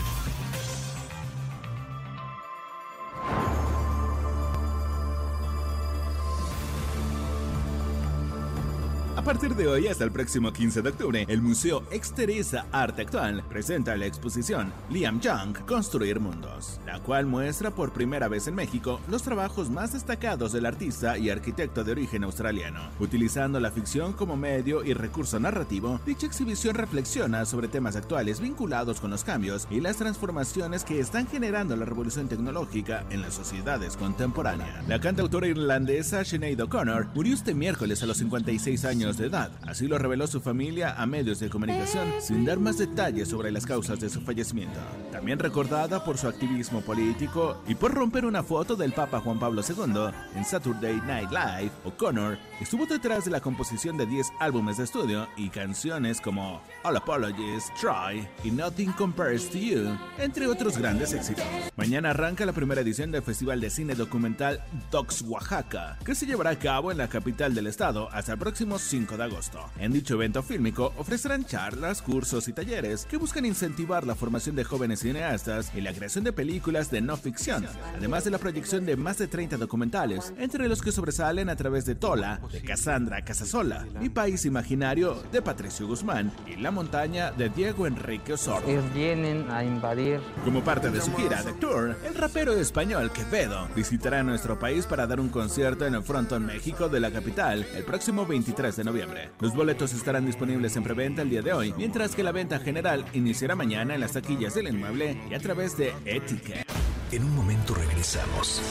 A partir de hoy hasta el próximo 15 de octubre, el Museo Exteresa Arte Actual presenta la exposición Liam Young Construir Mundos, la cual muestra por primera vez en México los trabajos más destacados del artista y arquitecto de origen australiano. Utilizando la ficción como medio y recurso narrativo, dicha exhibición reflexiona sobre temas actuales vinculados con los cambios y las transformaciones que están generando la revolución tecnológica en las sociedades contemporáneas. La cantautora irlandesa Sinead O'Connor murió este miércoles a los 56 años de edad. Así lo reveló su familia a medios de comunicación, sin dar más detalles sobre las causas de su fallecimiento. También recordada por su activismo político y por romper una foto del Papa Juan Pablo II en Saturday Night Live, O'Connor estuvo detrás de la composición de 10 álbumes de estudio y canciones como All Apologies, Try y Nothing Compares to You, entre otros grandes éxitos. Mañana arranca la primera edición del Festival de Cine Documental Docs Oaxaca, que se llevará a cabo en la capital del estado hasta el próximo 5 de agosto. En dicho evento fílmico ofrecerán charlas, cursos y talleres que buscan incentivar la formación de jóvenes cineastas y la creación de películas de no ficción, además de la proyección de más de 30 documentales, entre los que sobresalen a través de Tola, de Cassandra Casasola, Mi País Imaginario de Patricio Guzmán y La Montaña de Diego Enrique Osorno. vienen a invadir. Como parte de su gira de tour, el rapero español Quevedo visitará nuestro país para dar un concierto en el Frontón México de la capital el próximo 23 de noviembre. Los boletos estarán disponibles en preventa el día de hoy, mientras que la venta general iniciará mañana en las taquillas del inmueble y a través de Etiquette. En un momento regresamos.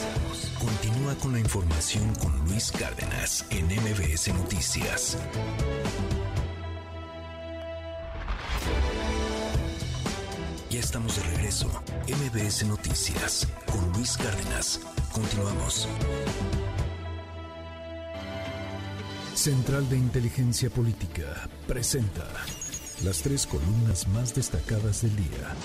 Continúa con la información con Luis Cárdenas en MBS Noticias. Ya estamos de regreso. MBS Noticias con Luis Cárdenas. Continuamos. Central de Inteligencia Política presenta las tres columnas más destacadas del día.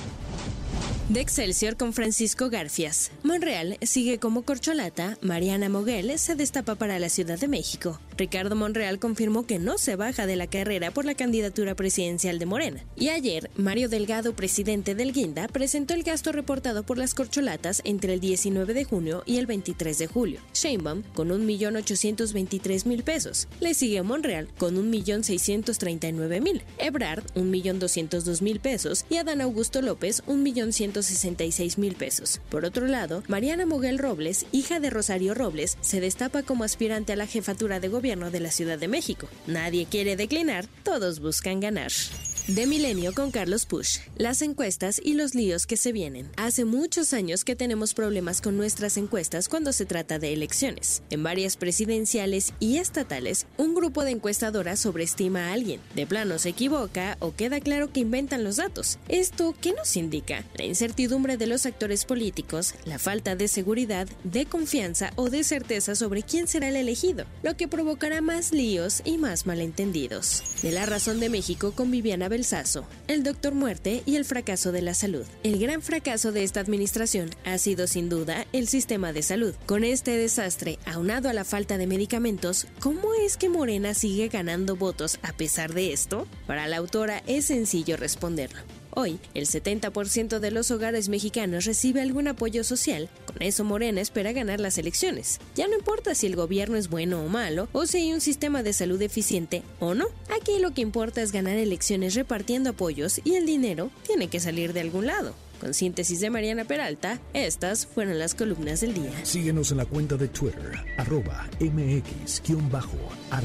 De Excelsior con Francisco Garfias. Monreal sigue como corcholata, Mariana Moguel se destapa para la Ciudad de México. Ricardo Monreal confirmó que no se baja de la carrera por la candidatura presidencial de Morena. Y ayer, Mario Delgado, presidente del Guinda, presentó el gasto reportado por las corcholatas entre el 19 de junio y el 23 de julio. Sheinbaum con 1.823.000 pesos. Le sigue Monreal con 1.639.000. Ebrard 1.202.000 pesos y Adán Augusto López 1.166.000 pesos. Por otro lado, Mariana Moguel Robles, hija de Rosario Robles, se destapa como aspirante a la jefatura de gobierno de la Ciudad de México. Nadie quiere declinar, todos buscan ganar. De Milenio con Carlos Push. Las encuestas y los líos que se vienen. Hace muchos años que tenemos problemas con nuestras encuestas cuando se trata de elecciones. En varias presidenciales y estatales, un grupo de encuestadoras sobreestima a alguien. De plano se equivoca o queda claro que inventan los datos. ¿Esto qué nos indica? La incertidumbre de los actores políticos, la falta de seguridad, de confianza o de certeza sobre quién será el elegido, lo que provocará más líos y más malentendidos. De la razón de México con Viviana Belsazo, el doctor muerte y el fracaso de la salud. El gran fracaso de esta administración ha sido sin duda el sistema de salud. Con este desastre, aunado a la falta de medicamentos, ¿cómo es que Morena sigue ganando votos a pesar de esto? Para la autora es sencillo responderlo. Hoy, el 70% de los hogares mexicanos recibe algún apoyo social. Con eso Morena espera ganar las elecciones. Ya no importa si el gobierno es bueno o malo, o si hay un sistema de salud eficiente o no. Aquí lo que importa es ganar elecciones repartiendo apoyos y el dinero tiene que salir de algún lado. Con síntesis de Mariana Peralta, estas fueron las columnas del día. Síguenos en la cuenta de Twitter, arroba mx-arma.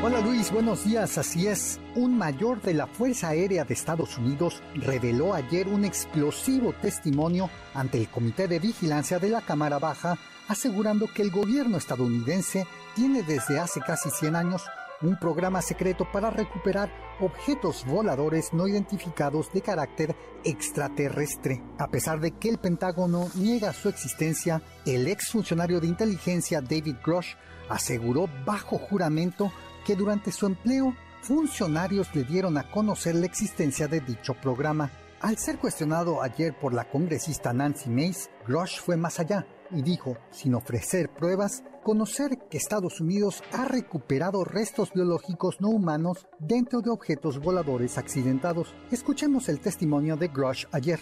Hola Luis, buenos días. Así es, un mayor de la Fuerza Aérea de Estados Unidos reveló ayer un explosivo testimonio ante el Comité de Vigilancia de la Cámara Baja, asegurando que el gobierno estadounidense tiene desde hace casi 100 años un programa secreto para recuperar objetos voladores no identificados de carácter extraterrestre. A pesar de que el Pentágono niega su existencia, el exfuncionario de inteligencia David Grosh aseguró bajo juramento que durante su empleo funcionarios le dieron a conocer la existencia de dicho programa. Al ser cuestionado ayer por la congresista Nancy Mace, Grosh fue más allá y dijo, sin ofrecer pruebas, conocer que Estados Unidos ha recuperado restos biológicos no humanos dentro de objetos voladores accidentados. Escuchemos el testimonio de Grosh ayer.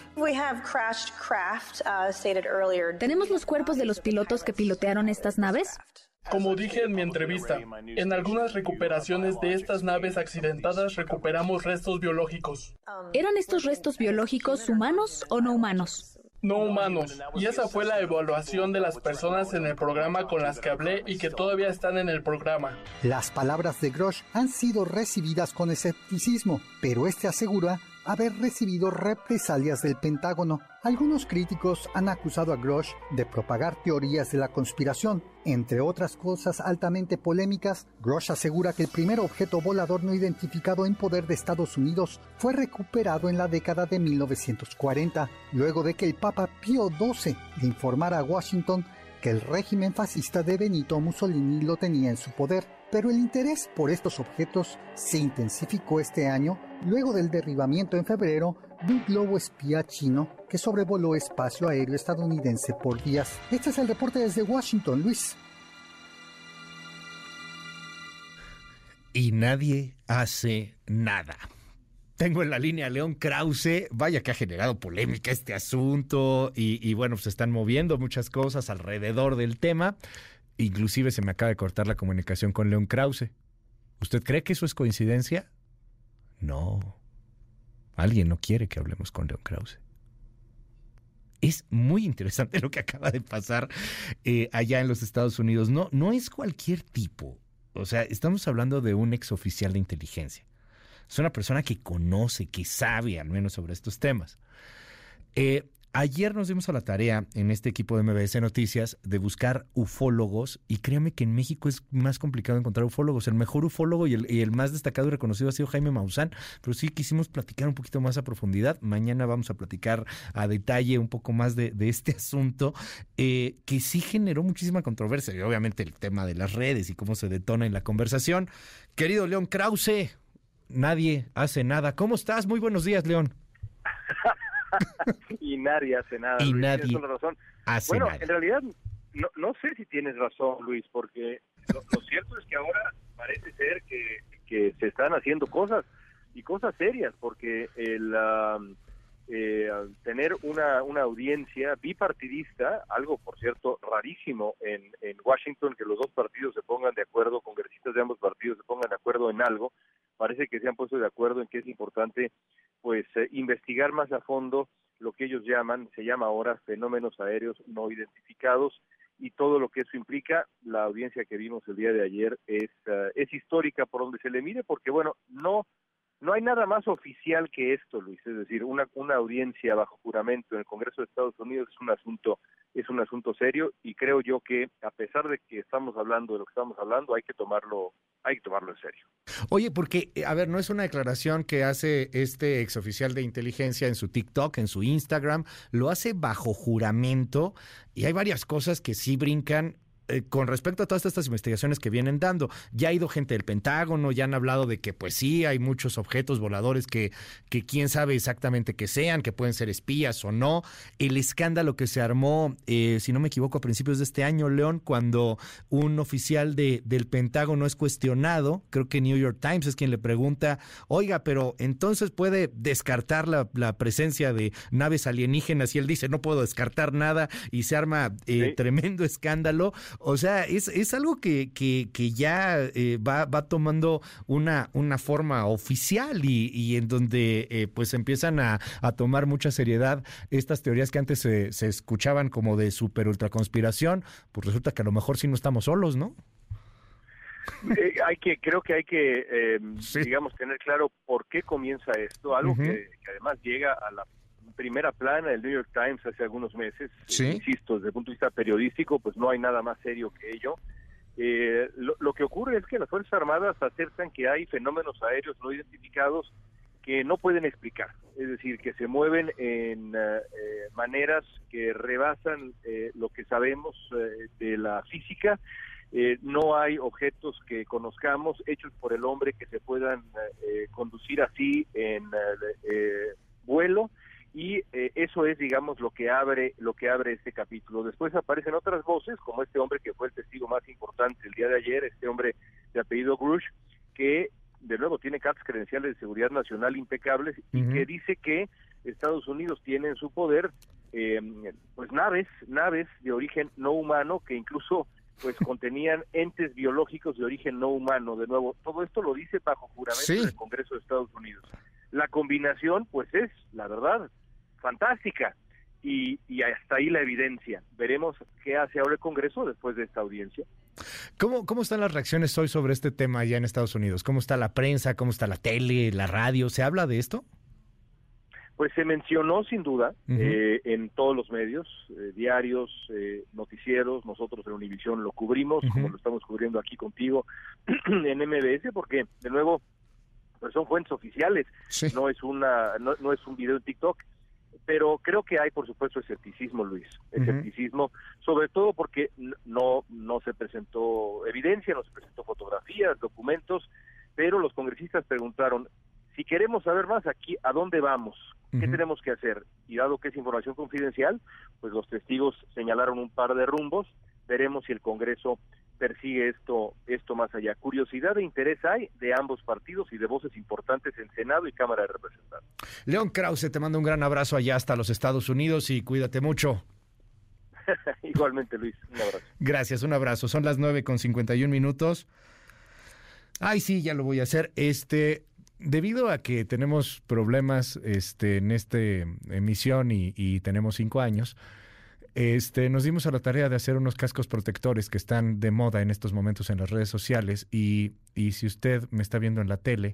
¿Tenemos los cuerpos de los pilotos que pilotearon estas naves? Como dije en mi entrevista, en algunas recuperaciones de estas naves accidentadas recuperamos restos biológicos. ¿Eran estos restos biológicos humanos o no humanos? No humanos. Y esa fue la evaluación de las personas en el programa con las que hablé y que todavía están en el programa. Las palabras de Grosh han sido recibidas con escepticismo, pero este asegura haber recibido represalias del Pentágono. Algunos críticos han acusado a Grosh de propagar teorías de la conspiración. Entre otras cosas altamente polémicas, Grosh asegura que el primer objeto volador no identificado en poder de Estados Unidos fue recuperado en la década de 1940, luego de que el Papa Pío XII informara a Washington que el régimen fascista de Benito Mussolini lo tenía en su poder. Pero el interés por estos objetos se intensificó este año luego del derribamiento en febrero de un globo espía chino que sobrevoló espacio aéreo estadounidense por días. Este es el reporte desde Washington, Luis. Y nadie hace nada. Tengo en la línea a León Krause. Vaya que ha generado polémica este asunto. Y, y, bueno, se están moviendo muchas cosas alrededor del tema. Inclusive se me acaba de cortar la comunicación con León Krause. ¿Usted cree que eso es coincidencia? No. Alguien no quiere que hablemos con León Krause. Es muy interesante [laughs] lo que acaba de pasar eh, allá en los Estados Unidos. No, no es cualquier tipo. O sea, estamos hablando de un exoficial de inteligencia. Es una persona que conoce, que sabe al menos sobre estos temas. Eh, Ayer nos dimos a la tarea en este equipo de MBS Noticias de buscar ufólogos y créame que en México es más complicado encontrar ufólogos. El mejor ufólogo y el, más destacado y reconocido ha sido Jaime Maussan, pero sí quisimos platicar un poquito más a profundidad. Mañana vamos a platicar a detalle un poco más de, este [laughs] asunto eh, que sí generó muchísima controversia y obviamente el tema de las redes y cómo se detona en la conversación. Querido León Krause, nadie hace nada. ¿Cómo estás? Muy buenos días, León. [laughs] [laughs] y nadie hace nada. Y nadie razón. hace bueno, nada. en realidad no, no sé si tienes razón, Luis, porque lo, cierto es que ahora parece ser que, que, se están haciendo cosas y cosas serias, porque el eh, tener una, una audiencia bipartidista, algo por cierto rarísimo en, en Washington, que los dos partidos se pongan de acuerdo, congresistas de ambos partidos se pongan de acuerdo en algo, parece que se han puesto de acuerdo en que es importante pues eh, investigar más a fondo lo que ellos llaman, se llama ahora fenómenos aéreos no identificados y todo lo que eso implica, la audiencia que vimos el día de ayer es, eh, es histórica por donde se le mire, porque bueno, no no hay nada más oficial que esto, Luis, es decir, una, una audiencia bajo juramento en el Congreso de Estados Unidos es un asunto es un asunto serio y creo yo que a pesar de que estamos hablando de lo que estamos hablando, hay que tomarlo hay que tomarlo en serio. Oye, porque a ver, no es una declaración que hace este exoficial de inteligencia en su TikTok, en su Instagram, lo hace bajo juramento y hay varias cosas que sí brincan eh, con respecto a todas estas investigaciones que vienen dando, ya ha ido gente del Pentágono, ya han hablado de que pues sí, hay muchos objetos voladores que, que quién sabe exactamente que sean, que pueden ser espías o no. El escándalo que se armó, eh, si no me equivoco, a principios de este año, León, cuando un oficial de, del Pentágono es cuestionado, creo que New York Times es quien le pregunta, oiga, pero entonces puede descartar la, presencia de naves alienígenas y él dice, no puedo descartar nada y se arma eh, tremendo escándalo. O sea, es, es algo que, que, que ya eh, va, va tomando una, una forma oficial y, y en donde eh, pues empiezan a, a, tomar mucha seriedad estas teorías que antes se, se escuchaban como de super ultra conspiración, pues resulta que a lo mejor sí no estamos solos, ¿no? Eh, hay que, creo que hay que, digamos, tener claro por qué comienza esto, algo que, además llega a la primera plana del New York Times hace algunos meses. insisto, desde el punto de vista periodístico, pues no hay nada más serio que ello. Eh, lo, que ocurre es que las Fuerzas Armadas acertan que hay fenómenos aéreos no identificados que no pueden explicar, es decir, que se mueven en eh, eh, maneras que rebasan lo que sabemos de la física. no hay objetos que conozcamos hechos por el hombre que se puedan conducir así en vuelo y eh, eso es digamos lo que abre lo que abre este capítulo. Después aparecen otras voces como este hombre que fue el testigo más importante el día de ayer este hombre de apellido Grush que de nuevo tiene cartas credenciales de seguridad nacional impecables y que dice que Estados Unidos tiene en su poder eh, pues naves naves de origen no humano que incluso pues contenían [laughs] entes biológicos de origen no humano. De nuevo todo esto lo dice bajo juramento del Congreso de Estados Unidos. La combinación pues es la verdad fantástica. Y, y, hasta ahí la evidencia. Veremos qué hace ahora el Congreso después de esta audiencia. ¿Cómo, ¿Cómo están las reacciones hoy sobre este tema allá en Estados Unidos? ¿Cómo está la prensa? ¿Cómo está la tele, la radio? ¿Se habla de esto? Pues se mencionó sin duda eh, en todos los medios, eh, diarios, eh, noticieros, nosotros en Univisión lo cubrimos, como lo estamos cubriendo aquí contigo [clears throat] en MBS, porque de nuevo pues son fuentes oficiales, no es una no, no es un video en TikTok pero creo que hay, por supuesto, escepticismo, Luis, escepticismo, sobre todo porque no, no se presentó evidencia, no se presentó fotografías, documentos, pero los congresistas preguntaron, si queremos saber más aquí, ¿a dónde vamos? ¿Qué tenemos que hacer? Y dado que es información confidencial, pues los testigos señalaron un par de rumbos, veremos si el Congreso persigue esto, esto más allá. Curiosidad e interés hay de ambos partidos y de voces importantes en Senado y Cámara de Representantes. León Krause, te mando un gran abrazo allá hasta los Estados Unidos y cuídate mucho. [laughs] Igualmente, Luis, un abrazo. Gracias, un abrazo. Son las nueve con 51 minutos. Ay, sí, ya lo voy a hacer. Este, debido a que tenemos problemas este, en esta emisión y, y tenemos cinco años, este, nos dimos a la tarea de hacer unos cascos protectores que están de moda en estos momentos en las redes sociales y, si usted me está viendo en la tele,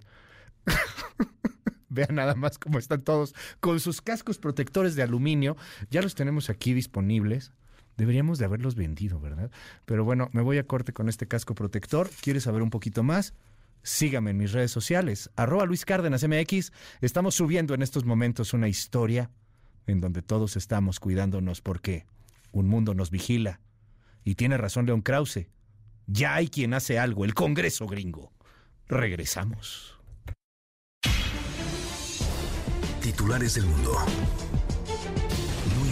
[laughs] vea nada más cómo están todos con sus cascos protectores de aluminio. Ya los tenemos aquí disponibles. Deberíamos de haberlos vendido, ¿verdad? Pero bueno, me voy a corte con este casco protector. ¿Quieres saber un poquito más? Sígame en mis redes sociales, arroba Luis Cárdenas MX. Estamos subiendo en estos momentos una historia en donde todos estamos cuidándonos porque un mundo nos vigila. Y tiene razón León Krause. Ya hay quien hace algo, el Congreso gringo. Regresamos. Titulares del mundo.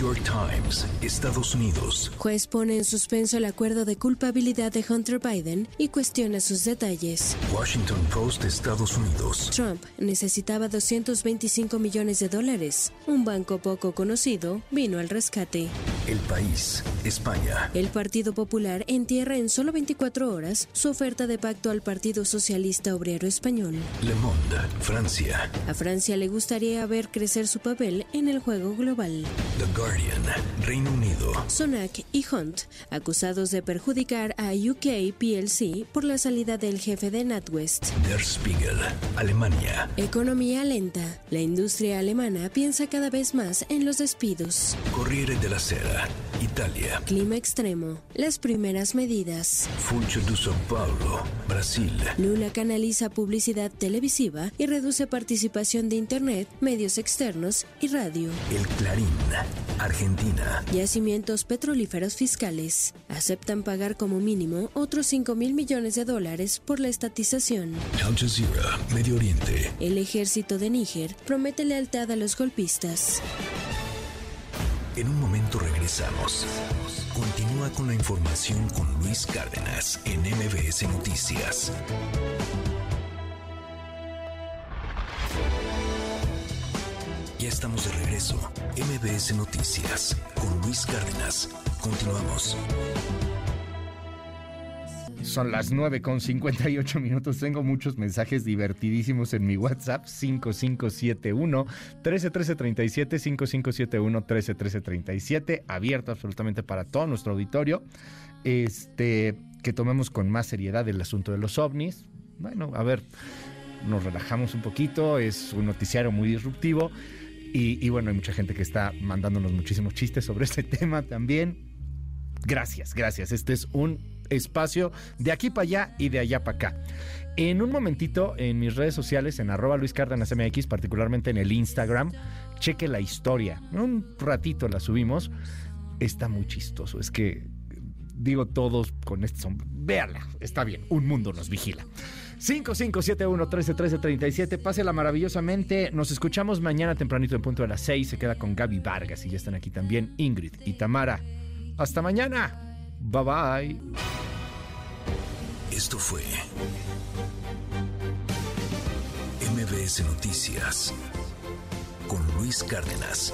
York Times, Estados Unidos. Juez pone en suspenso el acuerdo de culpabilidad de Hunter Biden y cuestiona sus detalles. Washington Post, Estados Unidos. Trump necesitaba 225 millones de dólares. Un banco poco conocido vino al rescate. El país, España. El Partido Popular entierra en solo 24 horas su oferta de pacto al Partido Socialista Obrero Español. Le Monde, Francia. A Francia le gustaría ver crecer su papel en el juego global. The Guardian, Reino Unido. Sonak y Hunt, acusados de perjudicar a UK PLC por la salida del jefe de NatWest. Der Spiegel, Alemania. Economía lenta. La industria alemana piensa cada vez más en los despidos. Corriere della Sera, Italia. Clima extremo. Las primeras medidas. Funcho de São Paulo, Brasil. Lula canaliza publicidad televisiva y reduce participación de Internet, medios externos y radio. El Clarín, Argentina. Yacimientos petrolíferos fiscales. Aceptan pagar como mínimo otros 5 mil millones de dólares por la estatización. Al Jazeera, Medio Oriente. El ejército de Níger promete lealtad a los golpistas. En un momento regresamos. Continúa con la información con Luis Cárdenas en MBS Noticias. Ya estamos de regreso. MBS Noticias con Luis Cárdenas. Continuamos. Son las 9 con 58 minutos. Tengo muchos mensajes divertidísimos en mi WhatsApp 5571 131337 5571 131337 abierto absolutamente para todo nuestro auditorio. Este que tomemos con más seriedad el asunto de los ovnis. Bueno, a ver, nos relajamos un poquito, es un noticiario muy disruptivo y, bueno, hay mucha gente que está mandándonos muchísimos chistes sobre este [laughs] tema también. Gracias, gracias. Este es un espacio de aquí para allá y de allá para acá. En un momentito, en mis redes sociales, en arroba Luis Cárdenas MX, particularmente en el Instagram, cheque la historia. Un ratito la subimos. Está muy chistoso. Es que digo todos con este son. Véanla, está bien. Un mundo nos vigila. 5571-131337. Pásela maravillosamente. Nos escuchamos mañana tempranito en punto de las 6. Se queda con Gaby Vargas y ya están aquí también Ingrid y Tamara. Hasta mañana. Bye bye. Esto fue MBS Noticias con Luis Cárdenas.